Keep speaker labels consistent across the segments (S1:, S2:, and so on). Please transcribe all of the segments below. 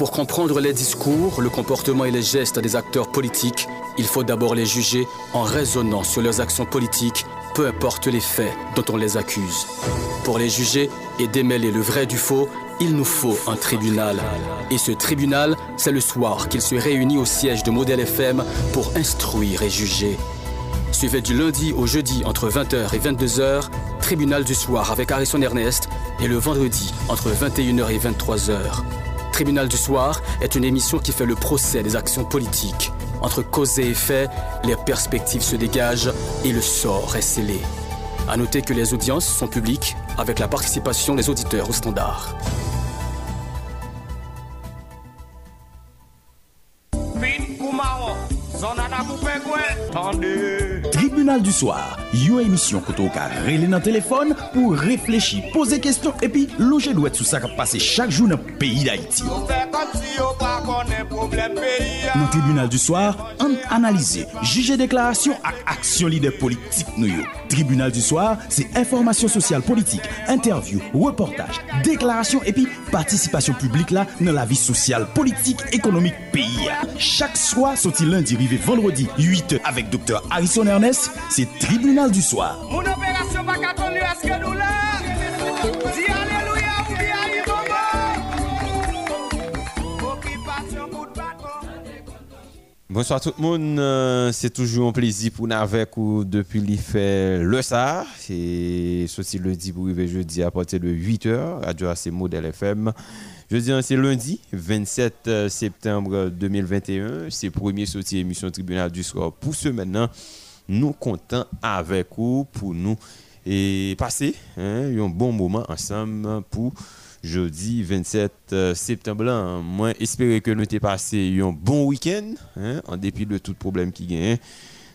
S1: Pour comprendre les discours, le comportement et les gestes des acteurs politiques, il faut d'abord les juger en raisonnant sur leurs actions politiques, peu importe les faits dont on les accuse. Pour les juger et démêler le vrai du faux, il nous faut un tribunal. Et ce tribunal, c'est le soir qu'il se réunit au siège de Modèle FM pour instruire et juger. Suivez du lundi au jeudi entre 20h et 22h, Tribunal du soir avec Harrison Ernest, et le vendredi entre 21h et 23h. Tribunal du soir est une émission qui fait le procès des actions politiques. Entre cause et effet, les perspectives se dégagent et le sort est scellé. À noter que les audiences sont publiques avec la participation des auditeurs au standard.
S2: Tribunal du soir, Yo emisyon koto ka rele nan telefon pou reflechi, pose kestyon, epi loje dwet sou sa ka pase chak jou nan peyi da iti. Nan tribunal du soar, an analize, juje deklarasyon ak aksyon lider politik nou yo. Tribunal du soar, se informasyon sosyal politik, interview, reportaj, deklarasyon epi participation publique là dans la vie sociale, politique, économique pays. Chaque soir, sorti lundi, arrivé vendredi, 8 avec Dr. Harrison Ernest, c'est Tribunal du soir.
S3: Bonsoir tout le monde, euh, c'est toujours un plaisir pour nous avec ou depuis l'IFE le SAR. C'est ceci lundi pour arriver jeudi à partir de 8h, Radio AC Modèle FM. Jeudi, c'est lundi 27 euh, septembre 2021. C'est premier sortie émission Tribunal du soir pour ce maintenant. Nous comptons avec vous pour nous et passer hein, un bon moment ensemble pour jeudi 27 euh, septembre. Moi, espérer que nous t'ai passé un bon week-end, hein, en dépit de tout problème qui gagne.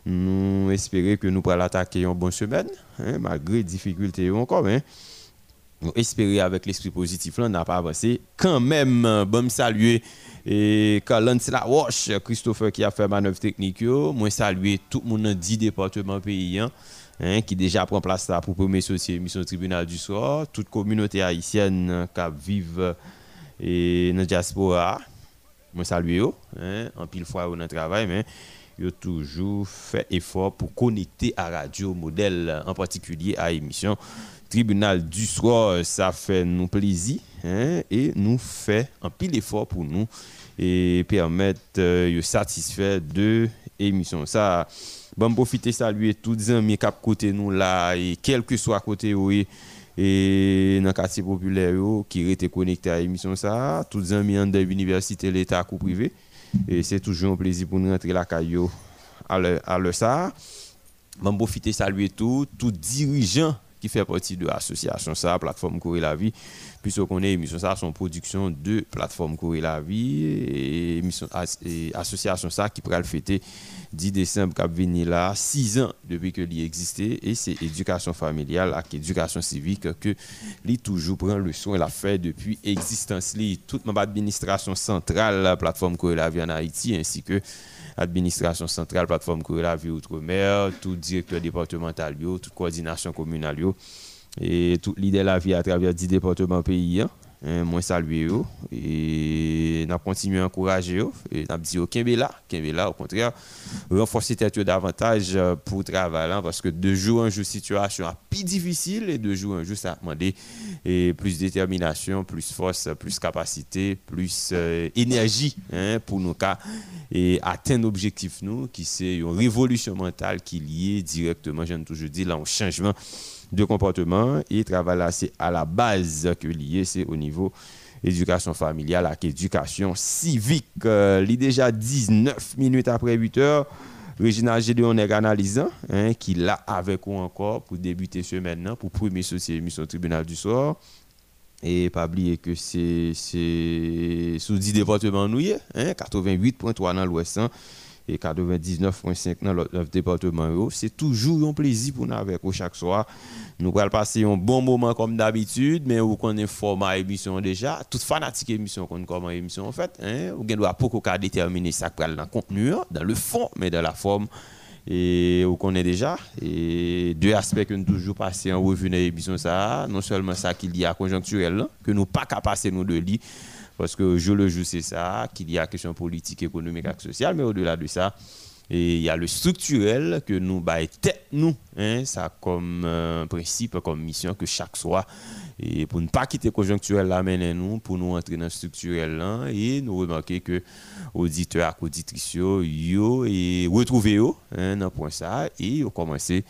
S3: Nous espérons que nous pourrons attaquer une bonne semaine, hein, malgré difficultés encore. Hein. Nous espérons avec l'esprit positif, là, on n'a pas avancé. Quand même, bon saluer et Colin la Wash, Christopher qui a fait manœuvre technique, moi saluer tout le monde dans 10 départements pays. Hein, qui déjà prend place pour premier société mission tribunal du soir, toute communauté haïtienne qui vivent et dans la diaspora. Moi salue hein, en pile fois dans le travail mais ils toujours fait effort pour connecter à radio modèle en particulier à l'émission tribunal du soir, ça fait nous plaisir hein, et nous fait un pile effort pour nous et permettre euh, de satisfaire de l'émission. Ça Bon, profiter saluer tous les amis qui côté nous là et quel que soit côté oui et dans le quartier populaire qui étaient connectés à l'émission ça, tous les amis de l'université l'état ou privé et c'est toujours un plaisir pour nous rentrer la caillou à à ça. Bon, profiter saluer tous tous dirigeants qui fait partie de l'association ça, plateforme Courir la vie puisque qu'on est émission ça son production de plateforme Courir la vie et émission et association ça qui pourra le fêter 10 décembre qui venu là, 6 ans depuis que l'y existait, et c'est éducation familiale et éducation civique que l'y toujours prend le soin la fait depuis existence. Li toute ma administration centrale la plateforme Courir la vie en Haïti ainsi que administration centrale plateforme Courir la vie outre-mer, tout directeur départemental toute coordination communale et toute l'idée de la vie à travers 10 départements pays hein. Hein, moi saluer eux et n'a continué à encourager eux et n'a dit aucun là là au contraire. Renforcer tête davantage euh, pour travailler hein, parce que de jour en jour situation a plus difficile et de jour en jour ça a demandé et plus détermination plus force plus capacité plus euh, énergie hein, pour nous cas et atteindre l'objectif nous qui c'est une révolution mentale qui est liée directement j'aime toujours dire là un changement de comportement et travail là à la base que lié c'est au niveau éducation familiale et éducation civique. Euh, il est déjà 19 minutes après 8 heures. Régina Gédéon est analysant hein, qui l'a avec vous encore pour débuter ce maintenant pour premier société émission tribunal du soir et pas oublier que c'est sous 10 départements nous hein, 88.3 dans l'ouest hein et 99,5 dans le département. C'est toujours un plaisir pour nous avec vous chaque soir. Nous allons passer un bon moment comme d'habitude, mais vous connaissez format émission déjà. Toute fanatique émission qu'on comment émission en fait. Hein? Vous ne pas déterminer ça dans le contenu, hein, dans le fond, mais dans la forme. Et vous connaissez déjà. Et deux aspects que nous toujours passer en revue dans l'émission, ça. Non seulement ça qu'il y a conjoncturel, que nous pas qu'à passer nous de lit Parce que je le joue, c'est ça, qu'il y a question politique, économique et sociale, mais au-delà de ça, il y a le structurel que nous baillons tête nous, hein, ça comme euh, principe, comme mission que chaque soir et pour ne pas quitter conjoncturel là nous pour nous entrer dans le structurel et nous remarquer que auditeurs et auditrices yo et retrouver yo hein, point ça et ont commencé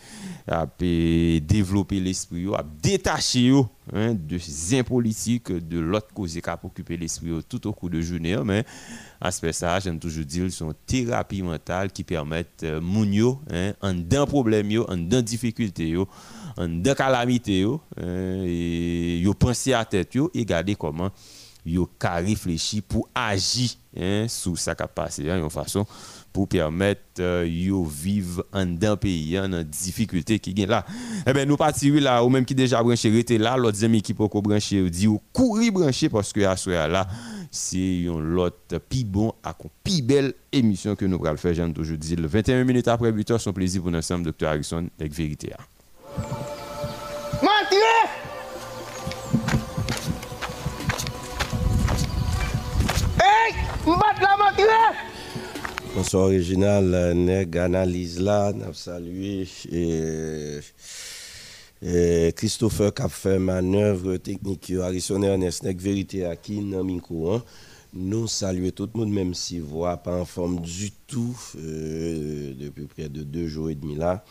S3: à développer l'esprit à détacher yo hein, de ces politiques de l'autre cause qui a occupé l'esprit tout au cours de journée hein, mais aspect ça j'aime toujours dire sont thérapies mentales qui permettent euh, moun yo hein, en d'un problème yo en d'un difficulté yo en deux calamités yo hein, et yo penser à tête yo et regarder comment yo ka réfléchi pour agir hein, sur ça qui a passé hein, façon pour permettre euh, yo vivre en d'un pays en difficulté qui gagne là. Eh ben nous partir là ou même qui déjà branché rester là l'autre amis qui peut brancher dit ou courir brancher parce que à ce là c'est une l'autre plus bon à plus belle émission que nous allons faire j'aime toujours dire. 21 minutes après 8 heures son plaisir pour nous ensemble docteur Harrison avec vérité
S4: Bonsoir original, nèg analyse là, n'a salué et, Christopher qui a fait manœuvre technique, Harrison Ernest, nèg vérité à qui dans micro. Nous saluons tout le monde, même si voix pas en forme du tout euh, depuis près de deux jours et demi là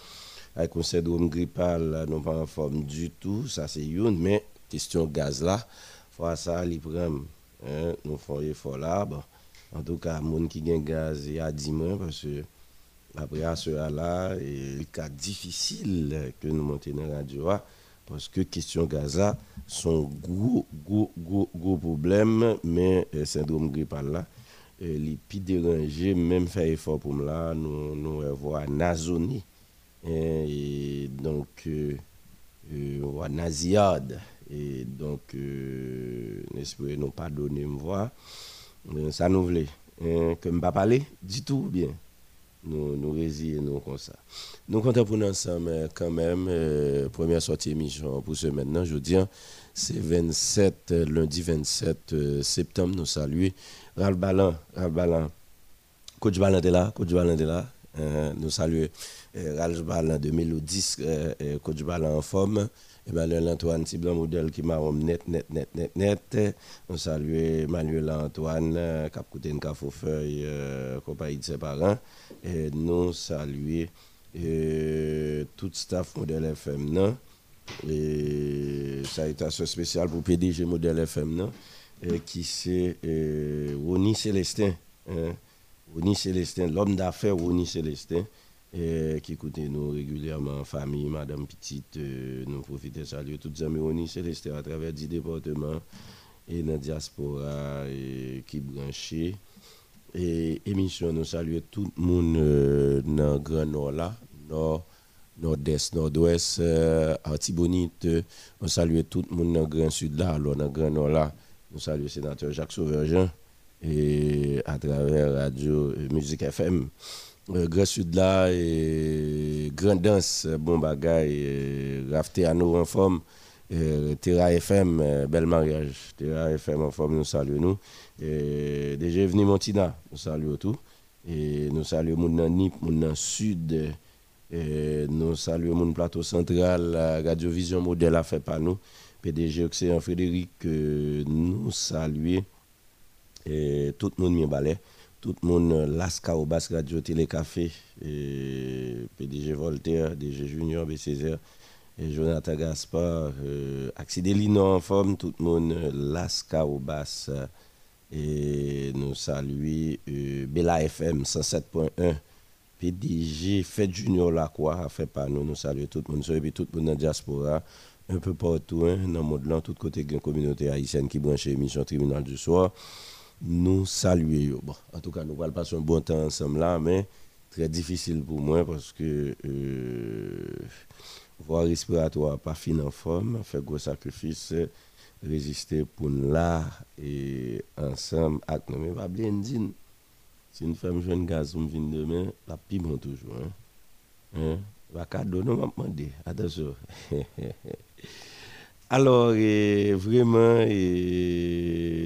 S4: avec un syndrome grippal, nous pas en forme du tout, ça c'est une, mais question gaz là, faut ça, les hein, nous faisons effort là, bon. En tout cas, les qui gagne gaz, il y a 10 mois, parce que après à ce là, il cas difficile que nous montions dans la radio, parce que question gaz là, sont gros, gros, gros, gros problème, mais le syndrome grippal là, les plus dérangés, même faire effort pour là, nous, nous voir nasonie et donc euh, euh, naziade et donc euh, n'espérons nous pas donner me voir ça nous voulait hein, que me pas parler du tout bien nous nous nous comme ça. Nous comptons pour nous ensemble quand même première sortie émission pour ce maintenant je dis c'est 27 lundi 27 septembre nous saluer Ralph Balan Ralph Balan coach Balan est là coach Balan est là nous saluer Ralph Balan de Mélodis, coach Balan en forme. Emmanuel Antoine, petit blanc modèle qui m'a net, net, net, net, net. On salue Emmanuel Antoine, a coûté une compagnie de ses parents. Et nous saluer tout staff modèle FM. Non? Et ça a été assez spécial pour PDG modèle FM. Non? Et qui c'est Ronnie Célestin. Hein? Ronnie Célestin, l'homme d'affaires Ronnie Célestin qui écoutent nous régulièrement, famille, Madame Petite, euh, nous profitons de saluer toutes les amis Céleste à travers 10 départements et dans la diaspora et, qui branché. Et émission, nous saluons tout le monde euh, dans le Grand Nord là, Nord, Nord-Est, Nord-Ouest, euh, Artibonite. On salue tout le monde dans le Grand Sud là, alors dans le Grand Nord là. Nous saluons le sénateur Jacques Sauvergent et à travers Radio Musique FM. Euh, Grand Sud là, et Grand Danse, bon bagay, rafté à nous en forme, Terra FM, euh, bel mariage, Terra FM en forme, nous saluons nous. Déjà venu Montina, nous saluons tout. Et nous saluons mon Nip, mon Sud, nous saluons mon plateau central, Radio Vision Modèle a fait par nous. PDG Océan Frédéric, euh, nous saluons. Tout le monde balai tout le monde, euh, Lasca au Radio Télécafé, et PDG Voltaire, DG Junior, BCZ, et Jonathan Gaspard, euh, en forme, tout le monde, euh, Lasca au Basque, et nous saluons euh, Bella FM 107.1. PDG Fête Junior Lacroix a fait par nous, nous saluons tout le monde, et tout le monde dans la diaspora, un peu partout, hein, dans le monde, tout côté de la communauté haïtienne qui branche l'émission Tribunal du Soir nous saluer. Bon, en tout cas, nous allons passer un bon temps ensemble là, mais très difficile pour moi parce que euh, voie respiratoire pas fin en forme, fait gros sacrifice, résister pour là et ensemble avec nous. Mais pas blendine. Si une femme jeune gaz me vient demain, la piment toujours. Hein? Hein? Va cadeau, non, m'a. Attention. Alors, vraiment,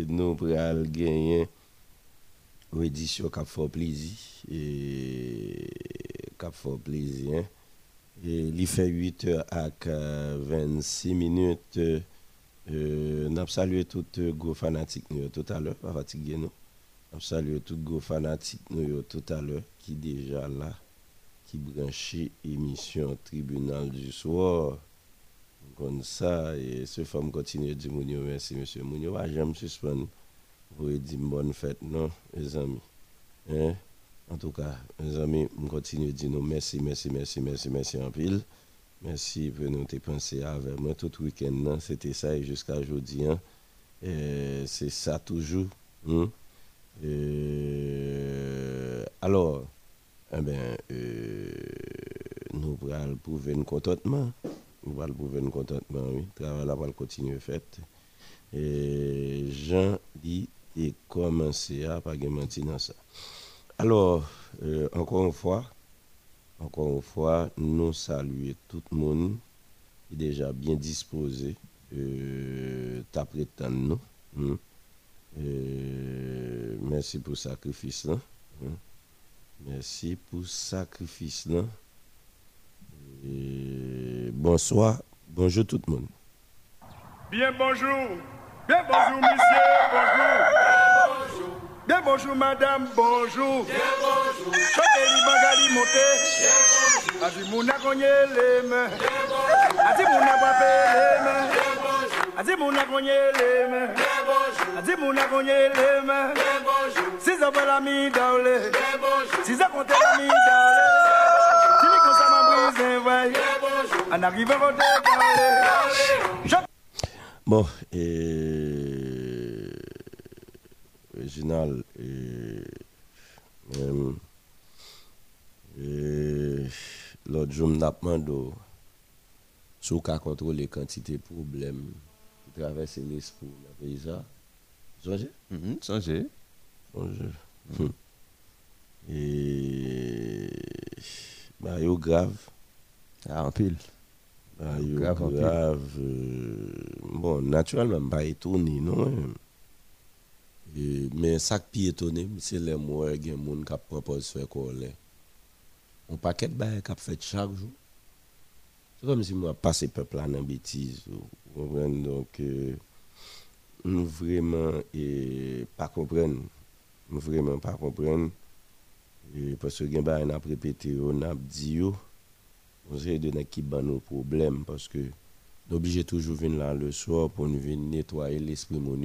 S4: nous pourrons gagner une édition qui fait plaisir. Et qui fait plaisir. Et il fait 8 heures à 26 minutes. Euh, nous salué tous les gros fanatiques tout à l'heure, pas fatigué nous. Nous salué tous les gros fanatiques tout à l'heure qui déjà là, qui branché émission tribunal du soir. Comme ça, et ce femme continue de dire merci, monsieur Mounio. Ah, j'aime suspendre. Vous dire bonne fête, non, les amis. Hein? En tout cas, mes amis, je continue de dire merci, merci, merci, merci, merci en pile. Merci pour nous penser avec moi tout week-end. C'était ça et jusqu'à aujourd'hui. Hein. C'est ça toujours. Hein. alors, eh ben, euh, nous allons prouver un contentement. Nous allons prouver contentement, oui. Travail va continuer fait. Et Jean dit et commencer à pas dans ça. Alors, encore une fois, encore une fois, nous saluons tout le monde qui est déjà bien disposé euh, nous. Hein. Euh, merci pour le sacrifice là. Hein. Merci pour le sacrifice là. Bonsoir, bonjour tout le monde.
S5: Bien bonjour, bien bonjour monsieur, bonjour. Bien bonjour madame, bonjour. Bien bonjour. Bien bonjour. Adi mouna konye les mains. Bien bonjour. Adi mouna wape. Adi mouna konye. Adi mouna konye les mains. Bien bonjour. Si ça va la mi bonjour. Si ça compte la mi. En arrivant au décalé.
S4: Bon, et original et, même et l'autre jour m'a demandé sous qu'à contrôler quantité de problèmes qui traversent l'esprit dans le pays ça. Songez.
S3: Mm songez.
S4: Songez. Et bah yo grave
S3: An pil.
S4: A yo grav. Bon, naturalman ba etoni non. Men sak pi etoni, se le mwen gen moun kap propos fè kolè. On paket baye kap fèt chak jou. Se kom si mwen pase pepla nan betiz. Ou ven donk, nou vreman e pa kompren. Nou vreman pa kompren. E pwese gen baye nan prepete yo, nan ap di yo. On sait de qui ban nos problèmes parce que nous obligé toujours venir là le soir pour nous venir nettoyer l'esprit mon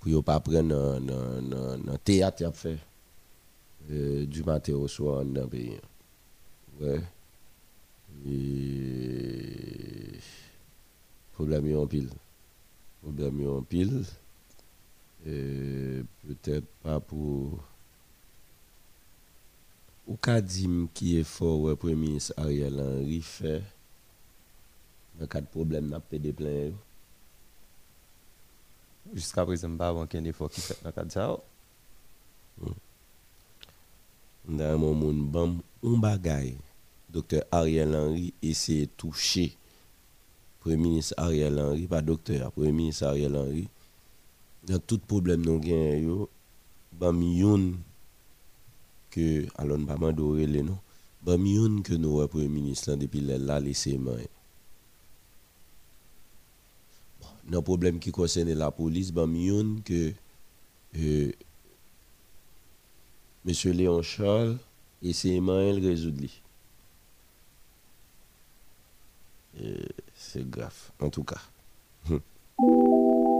S4: pour ne pas prendre un théâtre a fait euh, du matin au soir dans pays. Ouais. Et problème en pile. Problème en pile. Peut-être pas pour. Ou Kadim qui est fort, le Premier ministre Ariel Henry fait. Dans cas de problème, n'a pas de plein.
S3: Jusqu'à présent, je n'ai pas effort qui fait dans le cadre de ça.
S4: Dans un moment, un bagage, docteur Ariel Henry essaie de toucher Premier ministre Ariel Henry, pas docteur, Premier ministre Ariel Henry. Dans tout problème nous avons, bam yon que alors pas m'adorer les non? Bam yon que nous premier ministre depuis là laissé main dans problème qui concerne la police, ben, mieux que euh, M. Léon Charles et c'est Emmanuel résoudre. C'est grave, en tout cas.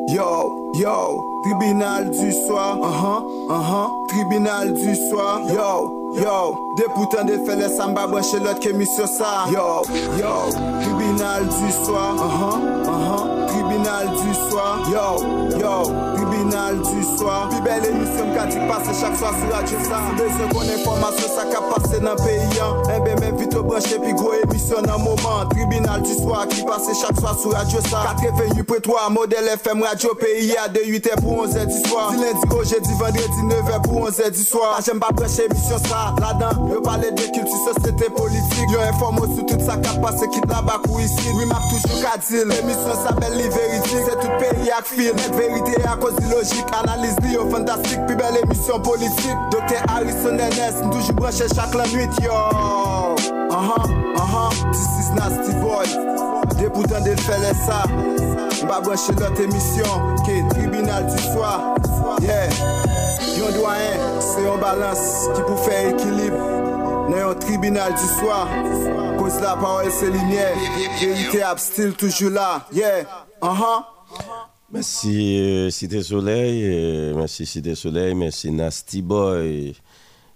S6: Yo, yo, tribunal du soir, uh -huh, uh -huh, tribunal du soir, yo, yo, de putain de fait les samba brancher l'autre que sur ça, yo, yo, tribunal du soir, uh -huh, uh -huh, tribunal du soir, yo, yo, du soir. Pi belle émission qui passe chaque soir sur Radio Ça. Si besoin qu'on information, ça qui passe dans le pays. Eh ben, même vite au branché, puis gros émission dans moment. Tribunal du soir qui passe chaque soir sur Radio Ça. 88 près 3, modèle FM, Radio Pays, à de 8h pour 11h du soir. Du lundi au jeudi, vendredi, 9h pour 11h du soir. Ah, j'aime pas brancher émission ça, là-dedans. Je parler de culture, société, politique. Yo informe sur tout ça qui passe, qui là-bas ici. Oui, m'a toujours qu'à dire. L'émission s'appelle Les Vérités, c'est tout pays à film. Vérité à cause de analyse fantastique, plus belle émission politique. Docteur Harrison Ernest, toujours branché chaque la nuit, yo. Uh -huh, uh -huh, this is Nasty Boy. Députant de faire ça. M'a branché notre émission, qui est tribunal du soir. Yeah. Yon doyen, c'est un balance qui peut faire équilibre. Dans un tribunal du soir. Cause la parole c'est lumière. Vérité still toujours là. Yeah. Uh -huh.
S4: Merci euh, Cité Soleil, euh, merci Cité Soleil, merci Nasty Boy,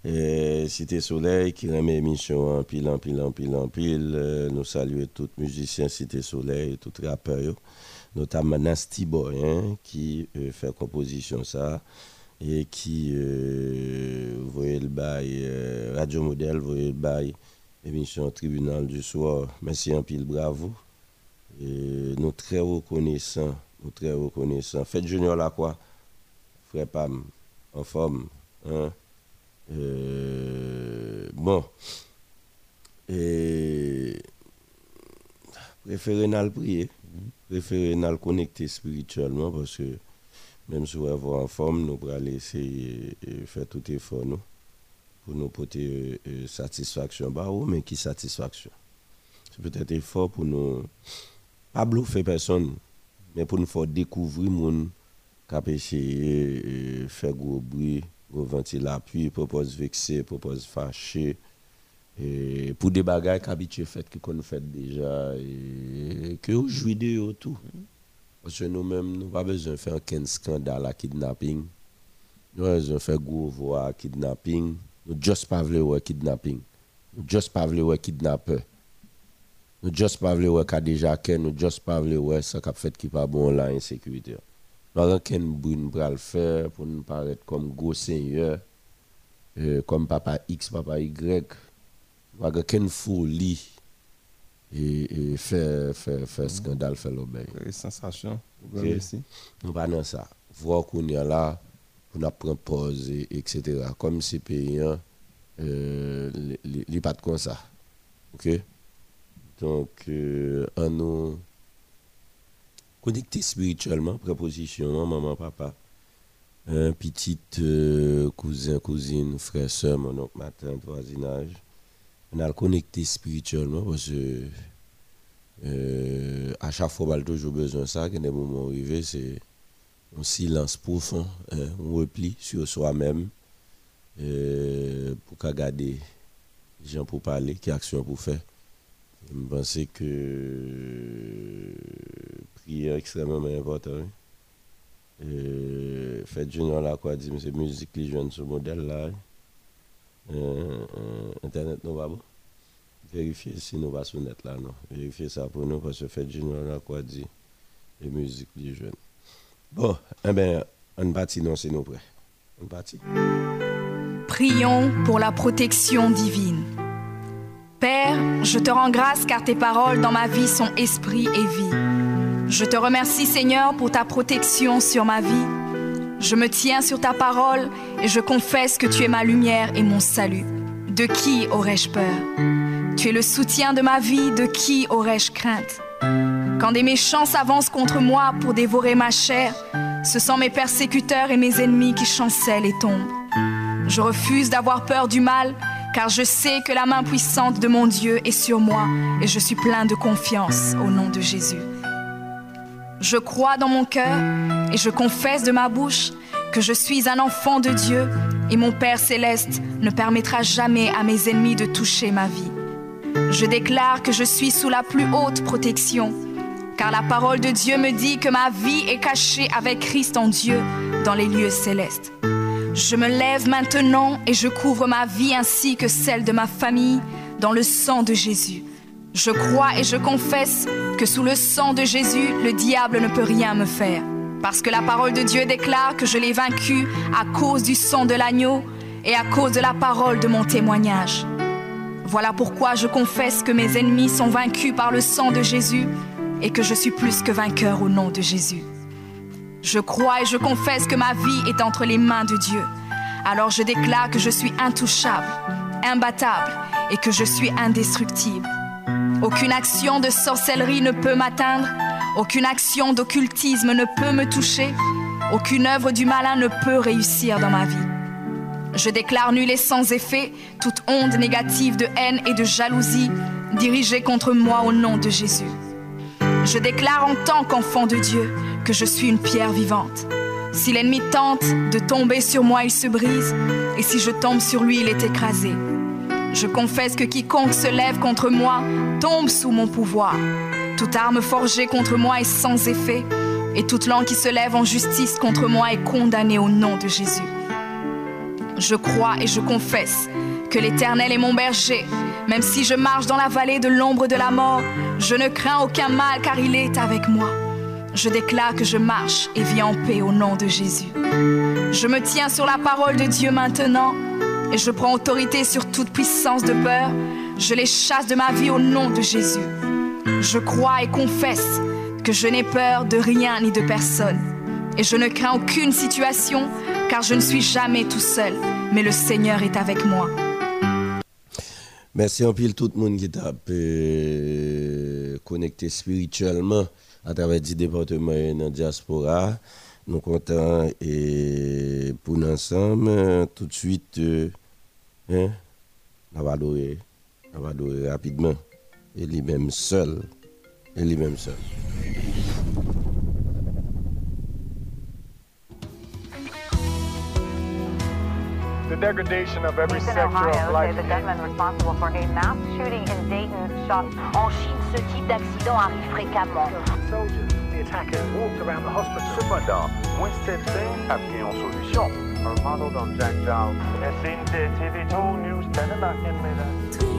S4: euh, Cité Soleil qui remet émission en pile, en pile, en pile, en pile. Nous saluons tous les musiciens Cité Soleil, tous les rappeurs, notamment Nasty Boy hein, qui euh, fait composition ça et qui euh, voyait le bail Radio Modèle, voyait le bail émission Tribunal du soir. Merci en pile, bravo. Nous très reconnaissants, très reconnaissants. Faites Junior là quoi, frère Pam, en forme. Hein? Euh, bon. Et préférez le prier, préférez le connecter spirituellement parce que même si vous êtes en forme, nous allons essayer de faire tout effort nous, pour nous porter euh, satisfaction. Bah, oui, mais qui satisfaction? C'est peut-être effort pour nous, pas bluffer personne, mais pour nous faire découvrir mon cap essayer de faire gros bruit, gros ventiler l'appui, propose vexer, propose fâcher. Et pour des bagages qu'habitué fait que qu'on fait déjà et que jouez de tout. Parce que nous-mêmes, nous n'avons pas besoin de faire un scandale à kidnapping. Nous avons besoin de faire gros voix à kidnapping. Nous juste pas voulu kidnapping. Nous juste pas voulu kidnapper. Nous ne juste pas voulu qu'il déjà nous ne juste pas voulu ça qui fait qui pas bon la insécurité. Nous avons qu'un bout pour le faire pour nous paraître comme gros seigneur, euh, comme papa X, papa Y. Nous avons qu'une folie et, et faire, faire, faire scandale, faire l'obéir.
S3: Sensation.
S4: Ok. Nous pas dans ça. Voir qu'on est là, on apprend pause, et- etc. Comme ces pays, hein, euh, les les pas comme ça. Ok? Donc, euh, en nous connecter spirituellement, préposition, maman, papa, un petit euh, cousin, cousine, frère, soeur, mon oncle, ma voisinage. On a connecté spirituellement parce que euh, à chaque fois, on a toujours besoin de ça. Quand des moments c'est un silence profond, hein, un repli sur soi-même euh, pour garder les gens pour parler, quelle action pour faire. Je pense que euh, prière extrêmement important. hein. Euh, faites junior là quoi dit c'est musique les jeunes ce modèle là. Euh, internet non pas bon vérifier si nous pas sur net là non vérifier ça pour nous parce que faites junior là quoi dit et musique les jeunes bon eh ben on partit non c'est nous prêts on partit
S7: Prions pour la protection divine. Père, je te rends grâce car tes paroles dans ma vie sont esprit et vie. Je te remercie Seigneur pour ta protection sur ma vie. Je me tiens sur ta parole et je confesse que tu es ma lumière et mon salut. De qui aurais-je peur? Tu es le soutien de ma vie, de qui aurais-je crainte? Quand des méchants s'avancent contre moi pour dévorer ma chair, ce sont mes persécuteurs et mes ennemis qui chancellent et tombent. Je refuse d'avoir peur du mal, car je sais que la main puissante de mon Dieu est sur moi et je suis plein de confiance au nom de Jésus. Je crois dans mon cœur et je confesse de ma bouche que je suis un enfant de Dieu et mon Père céleste ne permettra jamais à mes ennemis de toucher ma vie. Je déclare que je suis sous la plus haute protection, car la parole de Dieu me dit que ma vie est cachée avec Christ en Dieu dans les lieux célestes. Je me lève maintenant et je couvre ma vie ainsi que celle de ma famille dans le sang de Jésus. Je crois et je confesse que sous le sang de Jésus, le diable ne peut rien me faire. Parce que la parole de Dieu déclare que je l'ai vaincu à cause du sang de l'agneau et à cause de la parole de mon témoignage. Voilà pourquoi je confesse que mes ennemis sont vaincus par le sang de Jésus et que je suis plus que vainqueur au nom de Jésus. Je crois et je confesse que ma vie est entre les mains de Dieu. Alors je déclare que je suis intouchable, imbattable et que je suis indestructible. Aucune action de sorcellerie ne peut m'atteindre, aucune action d'occultisme ne peut me toucher, aucune œuvre du malin ne peut réussir dans ma vie. Je déclare nul et sans effet toute onde négative de haine et de jalousie dirigée contre moi au nom de Jésus. Je déclare en tant qu'enfant de Dieu que je suis une pierre vivante. Si l'ennemi tente de tomber sur moi, il se brise, et si je tombe sur lui, il est écrasé. Je confesse que quiconque se lève contre moi tombe sous mon pouvoir. Toute arme forgée contre moi est sans effet, et toute langue qui se lève en justice contre moi est condamnée au nom de Jésus. Je crois et je confesse que l'Éternel est mon berger. Même si je marche dans la vallée de l'ombre de la mort, je ne crains aucun mal car il est avec moi. Je déclare que je marche et vis en paix au nom de Jésus. Je me tiens sur la parole de Dieu maintenant et je prends autorité sur toute puissance de peur. Je les chasse de ma vie au nom de Jésus. Je crois et confesse que je n'ai peur de rien ni de personne. Et je ne crains aucune situation car je ne suis jamais tout seul, mais le Seigneur est avec moi.
S4: Merci en pile tout le monde qui t'a connecté spirituellement à travers 10 départements dans la diaspora. Nous comptons et pour nous ensemble, tout de suite, euh, hein, on va adorer, rapidement. Et lui-même seul, et lui-même seul.
S5: The degradation of every sector
S8: Ohio
S5: of life.
S8: say the gunman responsible for a mass shooting in Dayton shot. En Chine, ce type d'accident arrive fréquemment.
S5: Soldiers, the attackers walked around the hospital. Cependant, Winston après une solution. Armando Don Jack Jones. SND TV2 News, Telemark
S9: Tristesse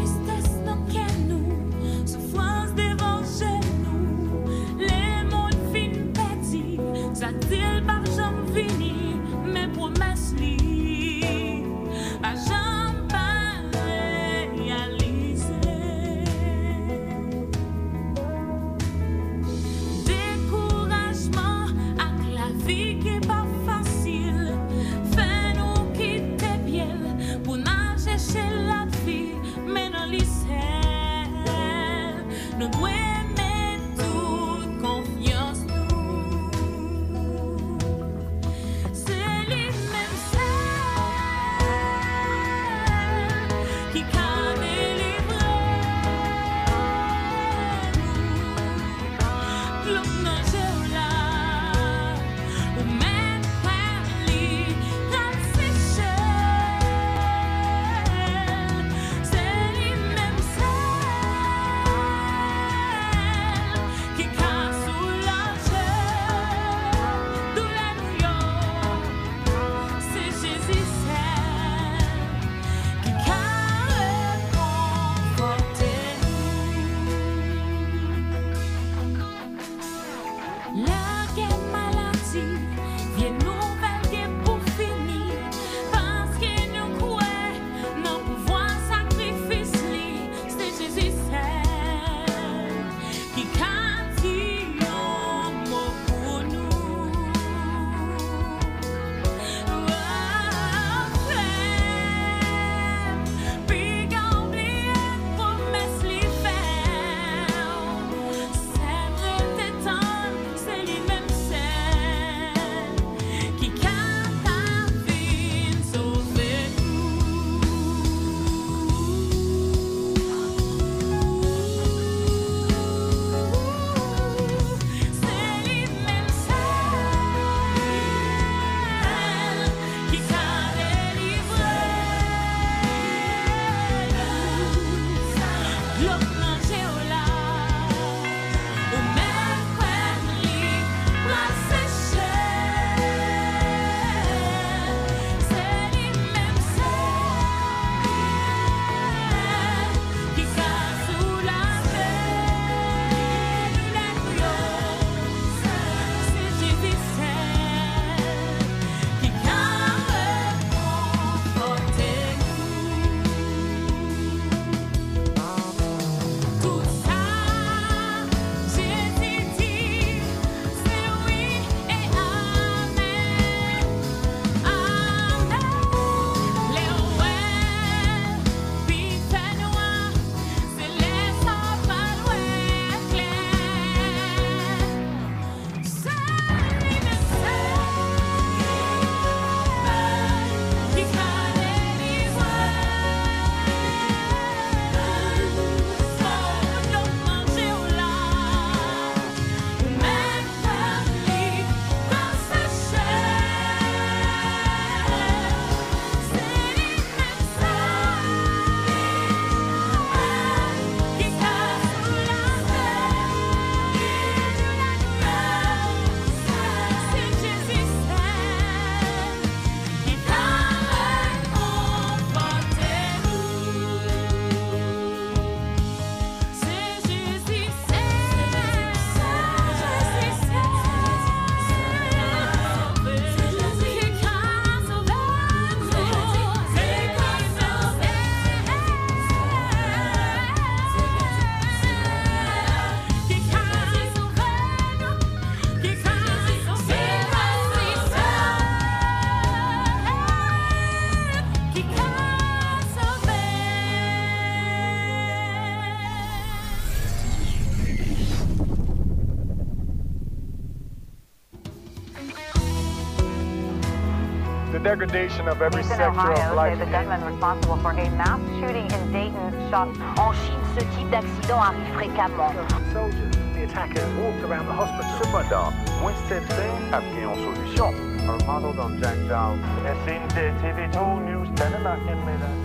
S10: degradation of every
S8: Police in
S10: sector
S8: Ohio
S10: of life.
S8: the gunman responsible for a mass shooting in Dayton shot. En Chine, ce type d'accident arrive fréquemment.
S10: Soldiers, the attackers walked around the hospital. Cependant, Winston Singh a pris en solution. Armando Don Jack Jones. SND TV2 News 10 American
S9: Tristesse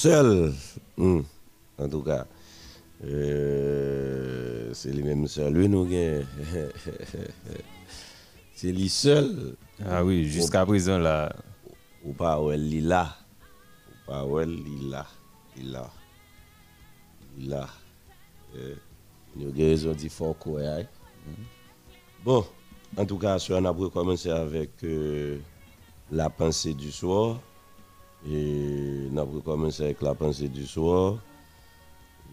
S9: seul.
S4: Hmm. En tout cas, euh, c'est lui-même seul. Lui, nous, c'est lui seul.
S3: Ah oui, jusqu'à présent, là.
S4: Ou pas, ouais, il là. Ou pas, ouais, il là. Il là. Il là. Euh, Nous avons raison d'y faire quoi. Bon, en tout cas, on a commencer avec euh, la pensée du soir. Et on a commencer avec la pensée du soir.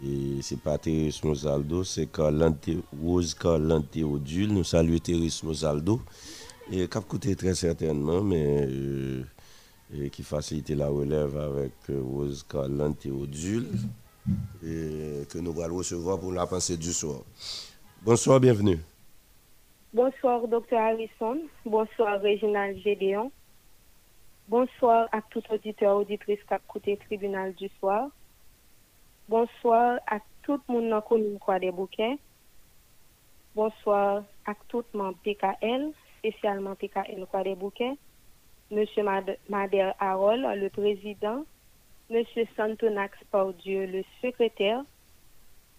S4: Et c'est pas Thérèse Mosaldo, c'est Rose Carlante Odule. Nous saluons Thérèse Mosaldo. Et a coûté très certainement, mais euh, qui facilite la relève avec euh, Rose Carlante Odule. Et que nous allons recevoir pour la pensée du soir. Bonsoir, bienvenue.
S11: Bonsoir, Dr. Harrison. Bonsoir, Réginald Gédéon. Bonsoir à tout auditeur, auditrice qui a tribunal du soir. Bonsoir à tout le monde dans la commune Croix des Bouquets. Bonsoir à tout le monde PKL, spécialement PKL Croix des Bouquets. Monsieur Mad- Madère Harold, le président. Monsieur Santonax Pardieu, le secrétaire.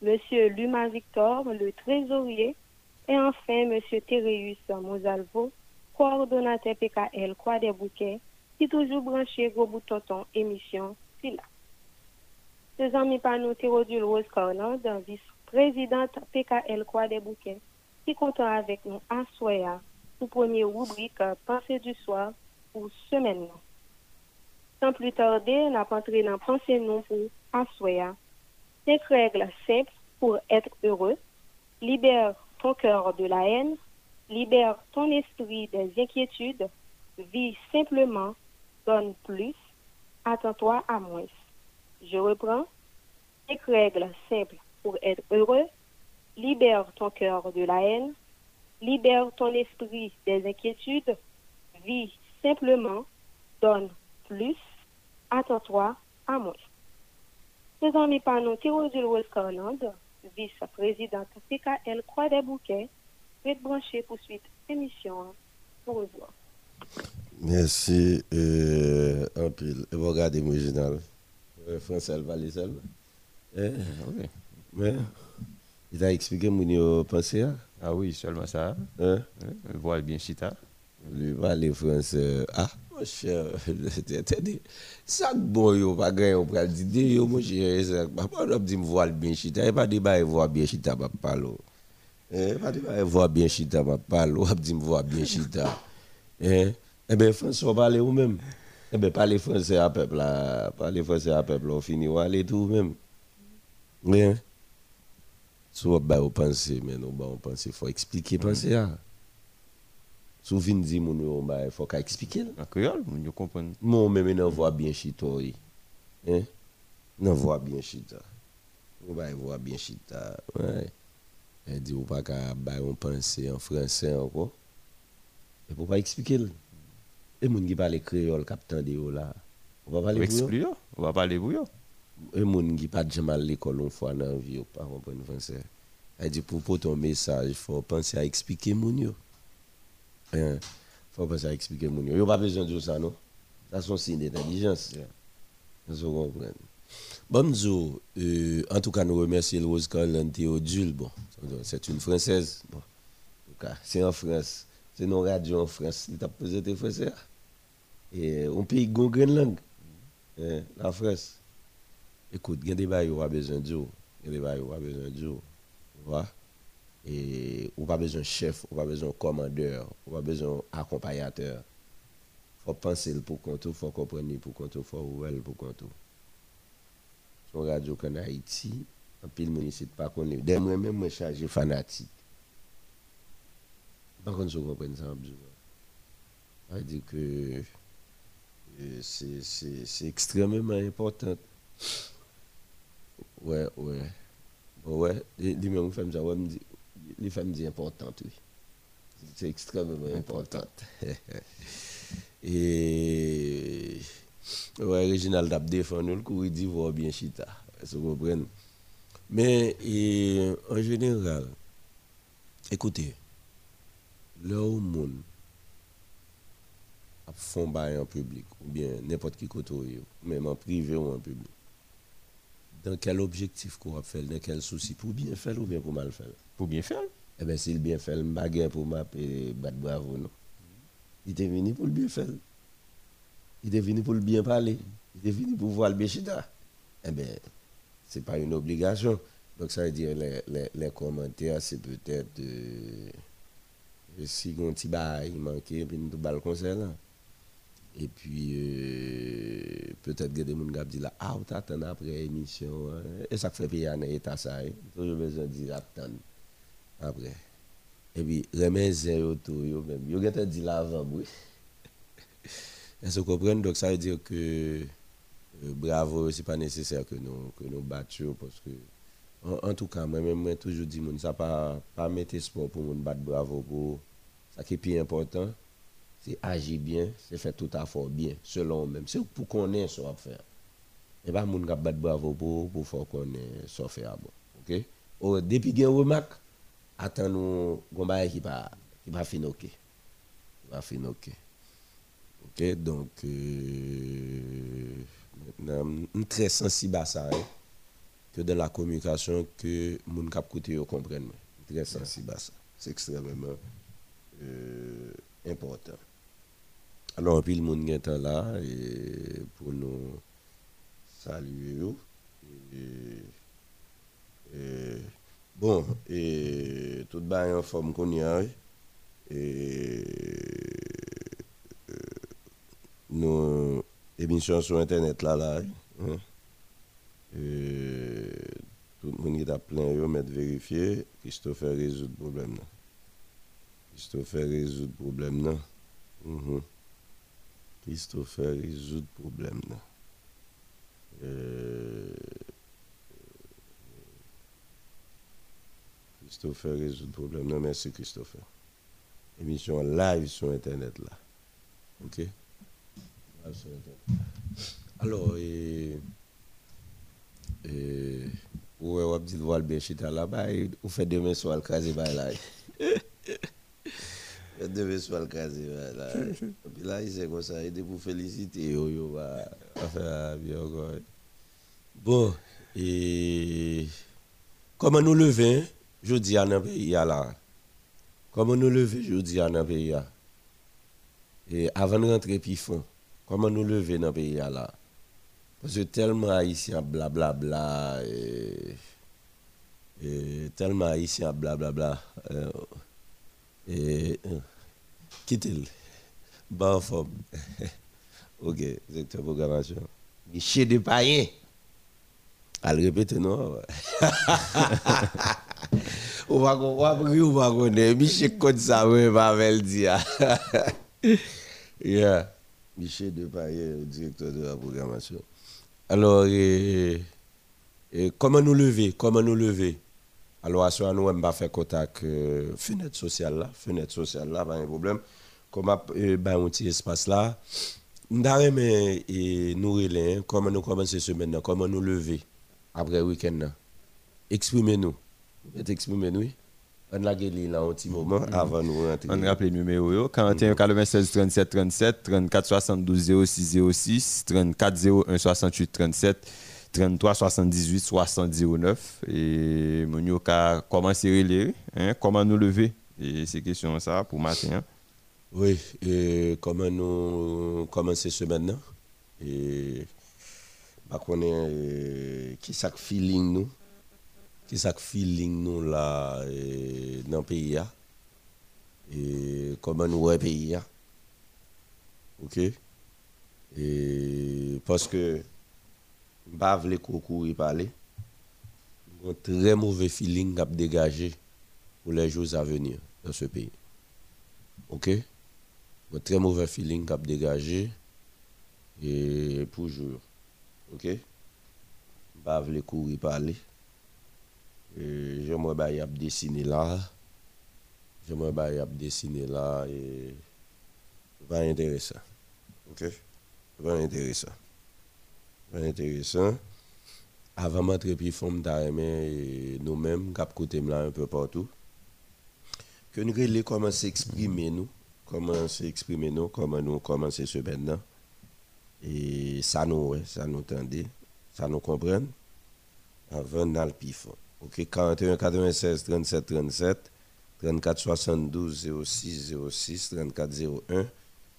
S11: Monsieur Luma Victor, le trésorier. Et enfin, Monsieur Théréus Mosalvo, coordonnateur PKL Croix des Bouquets, qui toujours branché Gros Bout Tonton émission, là. Ses amis par nous, Théodule Rose Corland, vice-présidente PKL Croix des Bouquets, qui compte avec nous à Soya pour première rubrique euh, Pensée du soir pour semaine. Sans plus tarder, on a entré dans Pensée nous pour Assoya. Cinq règles simples pour être heureux. Libère ton cœur de la haine. Libère ton esprit des inquiétudes. Vis simplement. Donne plus. Attends-toi à moins. Je reprends. Cinq règles simples pour être heureux. Libère ton cœur de la haine. Libère ton esprit des inquiétudes. Vis simplement. Donne plus. Attends-toi à moins. Nous amis par nous, Théodule Westcarland, vice-présidente PKL Croix des Bouquets, être branché pour suite émission. Au revoir.
S4: Merci. Euh, un pile. Et vous regardez mon original. Euh, Français, elle va les seuls. Eh,
S3: oui.
S4: mais, il a expliqué mon pensée. hein?
S3: Ah oui, seulement ça.
S4: Hein?
S3: Voilà bien Chita?
S4: Lui parler français. Ah, mon cher, attendez. Ça bon yo pas gagné on pral dire yo mon cher, papa on dit voir bien chita, et pas débat voir bien chita pas parler. Eh, pas débat voir bien chita pas parler, on dit voir bien chita. Eh, eh ben François parler ou même. Eh ben parler français à peuple là, parler français à peuple, on finit ou aller tout même. Oui. Soit bah on pense mais non bah on pense faut expliquer penser à. Sou vin di moun yo ba faut ka expliquer.
S3: En créole, vous comprenez.
S4: Mon même nan voit bien chita oui. Hein? Nan voit bien chita. On va voir bien chita. Ouais. Elle dit ou pas ka ba on penser en français encore. Et pour pas expliquer. Et moun qui parle créole captain de yo là. On va parler pour yo.
S3: On va parler pour yo.
S4: Et moun qui pas jamais à l'école une fois dans vie, pas comprendre français. Elle dit pour pour ton message, il faut penser à expliquer moun yo. Il faut penser à expliquer moun yo. Yo pas besoin de ça non? Ça son signe d'intelligence. Vous comprenez? Bon, zo, euh, en tout cas, nous remercions Rose Carlin Théodule. Bon, c'est une Française. Bon, c'est en France. C'est nos radios en France. Il t'a posé tes français? Et on pays qui a une langue. Eh, la France. Écoute, il y a des bails où on a besoin de. Il y a des bails où on a besoin de? Et on n'a pas besoin de chef, on n'a pas besoin de commandeur, on n'a pas besoin d'accompagnateur. Il faut penser pour compte, il faut comprendre pour compte, il faut ouvrir pour compte. Son radio qu'en Haïti, en pile municipal pas connu. Dès moi même moi chargé fanatique. Par contre, je comprends ça. Ça veut dire que c'est- extrêmement important. Ouais, ouais. Ouais, les femmes, les femmes disent importante, oui. C'est extrêmement important. Et. Ouais, Réginald a défendu le coup, il dit, voir bien chita. Vous comprenez? Mais, et, en général, écoutez, là font bail en public, ou bien n'importe qui côté, même en privé ou en public, dans quel objectif qu'on va faire, dans quel souci, pour bien faire ou bien pour mal faire?
S3: Pour bien faire.
S4: Eh bien, s'il bien fait, le baguette pour m'a et battre bravo, non. Il était venu pour le bien faire. Il était venu pour le bien parler. Il était venu pour voir le bien chita. Eh bien, ce n'est pas une obligation. Donc, ça veut dire les, les, les commentaires, c'est peut-être euh, si on petit bail il manquait, puis nous conseil là. Et puis, euh, peut-être que des gens qui disent ah, on t'attend après l'émission. hein. Et ça fait payer un état ça. hein. Toujours besoin de dire attendre après. Et puis, remet zéro tout, yo même. Yo gete dit là avant, oui. Est-ce que vous comprenez? Donc, ça veut dire que euh, bravo, c'est pas nécessaire que nous, que nous battions parce que, en, en tout cas, moi-même, moi, toujours dit, ça pas, pas mettre espoir pour nous battre bravo pour. Ça qui est plus important, c'est agir bien, c'est faire tout à fait bien, selon même. C'est pour qu'on ait ce à faire. Et pas moun qui battre bravo pour, pour faire qu'on ce faire. Bon. OK? Oh, depuis une remarque, attends nous gomba qui va qui va finir ok va finir ok ok donc euh, très sensible à ça hein, que dans la communication que mon cap côté yo comprenne très sensible à ça c'est extrêmement euh, important alors le monde est là et pour nous saluer Bon, et tout bas en forme qu'on y a. Et euh, nos émissions sur Internet là, là. hein. Tout le monde qui est plein, yo, mettre vérifier. Christopher résout le problème. là. Christopher résout le problème. là. Mhm. Christopher résout le problème. là. Euh, Christopher résout le problème. Non, merci Christopher. Émission live sur Internet là. OK? Alors, et, et, ouais, on dit voir bien chita là-bas, vous faites demain soir le crasé là. Le crasé par là. Et puis là, il c'est comme ça, il est pour féliciter, yo, faire. Bon, et comment nous lever, je dis à un pays. Comment nous lever, je dis à un pays. Et avant de rentrer puis comment nous lever le pays. Parce que tellement haïtien blablabla et, et tellement haïtien blablabla et euh, quittez-le. Bonne forme. ok, directeur de programmation. Michel de païen. À le répéter, non? on va comprendre, on va connaître. Michel comme ça, oui, va le dire. yeah. Michel de païen, directeur de la programmation. Alors, et, et comment nous lever? Comment nous lever? Alors, à ce on va faire contact euh, fenêtre sociale là. Fenêtre sociale là, pas un problème. Comment euh, ben, un petit espace là. Nous et nous relais, hein, comment nous commencer ce semaine, comment nous lever après le week-end. là. Exprimez-nous. Exprimez-nous. oui. On a gagné là un petit moment avant nous rentrer.
S3: On rappelle le numéro yo, 41 96 37 37 34 72 06 06 34 01 68 37 33 78 60 09 et mon commencer relire hein, comment nous lever? Et c'est question ça pour matin. hein?
S4: Oui, et comment nous commencer ce maintenant? Et bah, est, euh, qui ça feeling nous? Qui ça feeling nous là dans le pays là Et comment nous le pays là Ok? Et parce que ne veux pas courir parler. Un très mauvais feeling à dégager pour les jours à venir dans ce pays. Ok? Un très mauvais feeling qu'a dégagé et pour jour. OK? Pas les courir parler. Et j'aimerais bien y a dessiné là. J'aimerais bien y a dessiné là et va intéressant. OK? Va intéressant. Intéressant. Avant d'entrer puis forme d'armée nous-mêmes cap côté un peu partout. Que nous les comment s'exprimer nous? Comment s'exprimer nous, comment nous commencer ce maintenant. Et ça nous, ouais, ça nous tendait, ça nous. Avant dans pif. OK, 41 96 37 37 34 72 06 06 34 01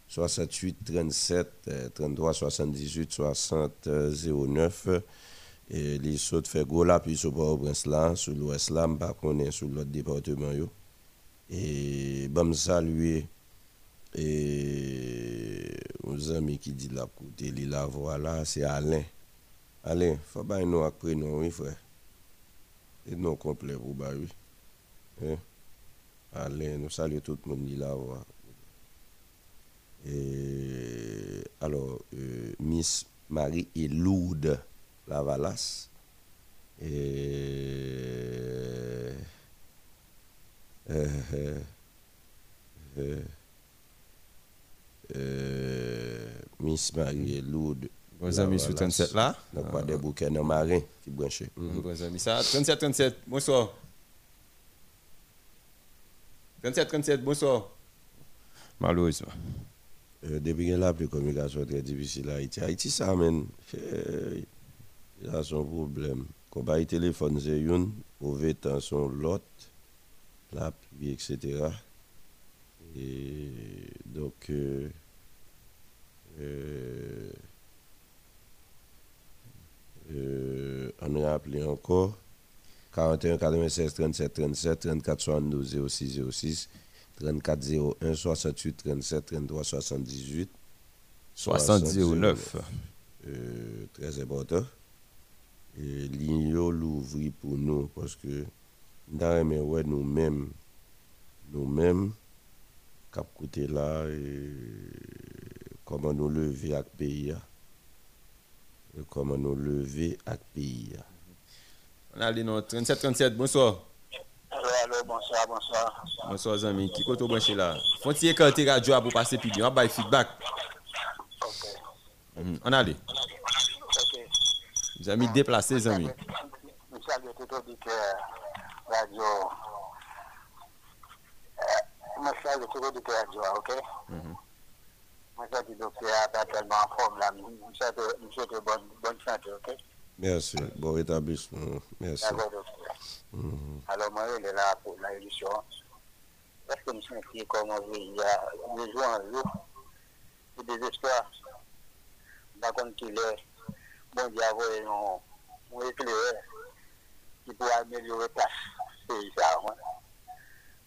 S4: 68 37 33 78 60 09 et les autres fait gros là puis sur Port-au-Prince là sur l'ouest là pas connaît sur l'autre département et bon saluer et aux amis qui dit la côté la voilà c'est Alain. Alain faut pas nous après oui frère. Et non complet pour bah oui Hein? Alain nous saluons tout le monde la voix et alors euh, Miss Marie et Lourdes Lavalas et euh, euh, euh, euh, Miss Marie Lourdes.
S3: Bons amis sur 37 là?
S4: Donc, pas des bouquets dans marin qui branchent.
S3: Amis, ça 37 37, bonsoir. 37 37, bonsoir. Malheureusement.
S4: Euh, depuis que la communication très difficile à Haïti. Haïti, ça amène. euh, Il a son problème. Compagnie téléphone, c'est une, mauvais temps, son l'autre, la pluie, etc. Et donc, euh, on a appelé encore 41 96 37 37 34 72 06 06 34 01 68 37 33 78
S3: 79.
S4: Euh, très important. Et l'igno l'ouvrir pour nous parce que ouais nous-mêmes nous-mêmes cap côté là et comment nous lever avec pays là. et comment nous lever à pays.
S3: On a les noms 37-37, bonsoir.
S12: Bonsoir, bonsoir.
S3: Bonsoir, Zami. Qui côté branché là? Faut-il écarter radio pour passer plus bien On va feedback. Mhm. On a les.
S12: Ok.
S3: Zami.
S12: Euh, Je salue tout auditeur radio, ok?
S3: Mhm.
S12: Ok?
S4: Merci. Bon rétablissement. Merci. Mhm.
S12: Alors, moi, il est là pour la édition. Est-ce que nous qui, comme on il y a des jours en jour, c'est désespoir. Par contre, qu'il est, bon Dieu, avoir un, un éclaireur qui pourra améliorer la tâche. C'est ça, ouais.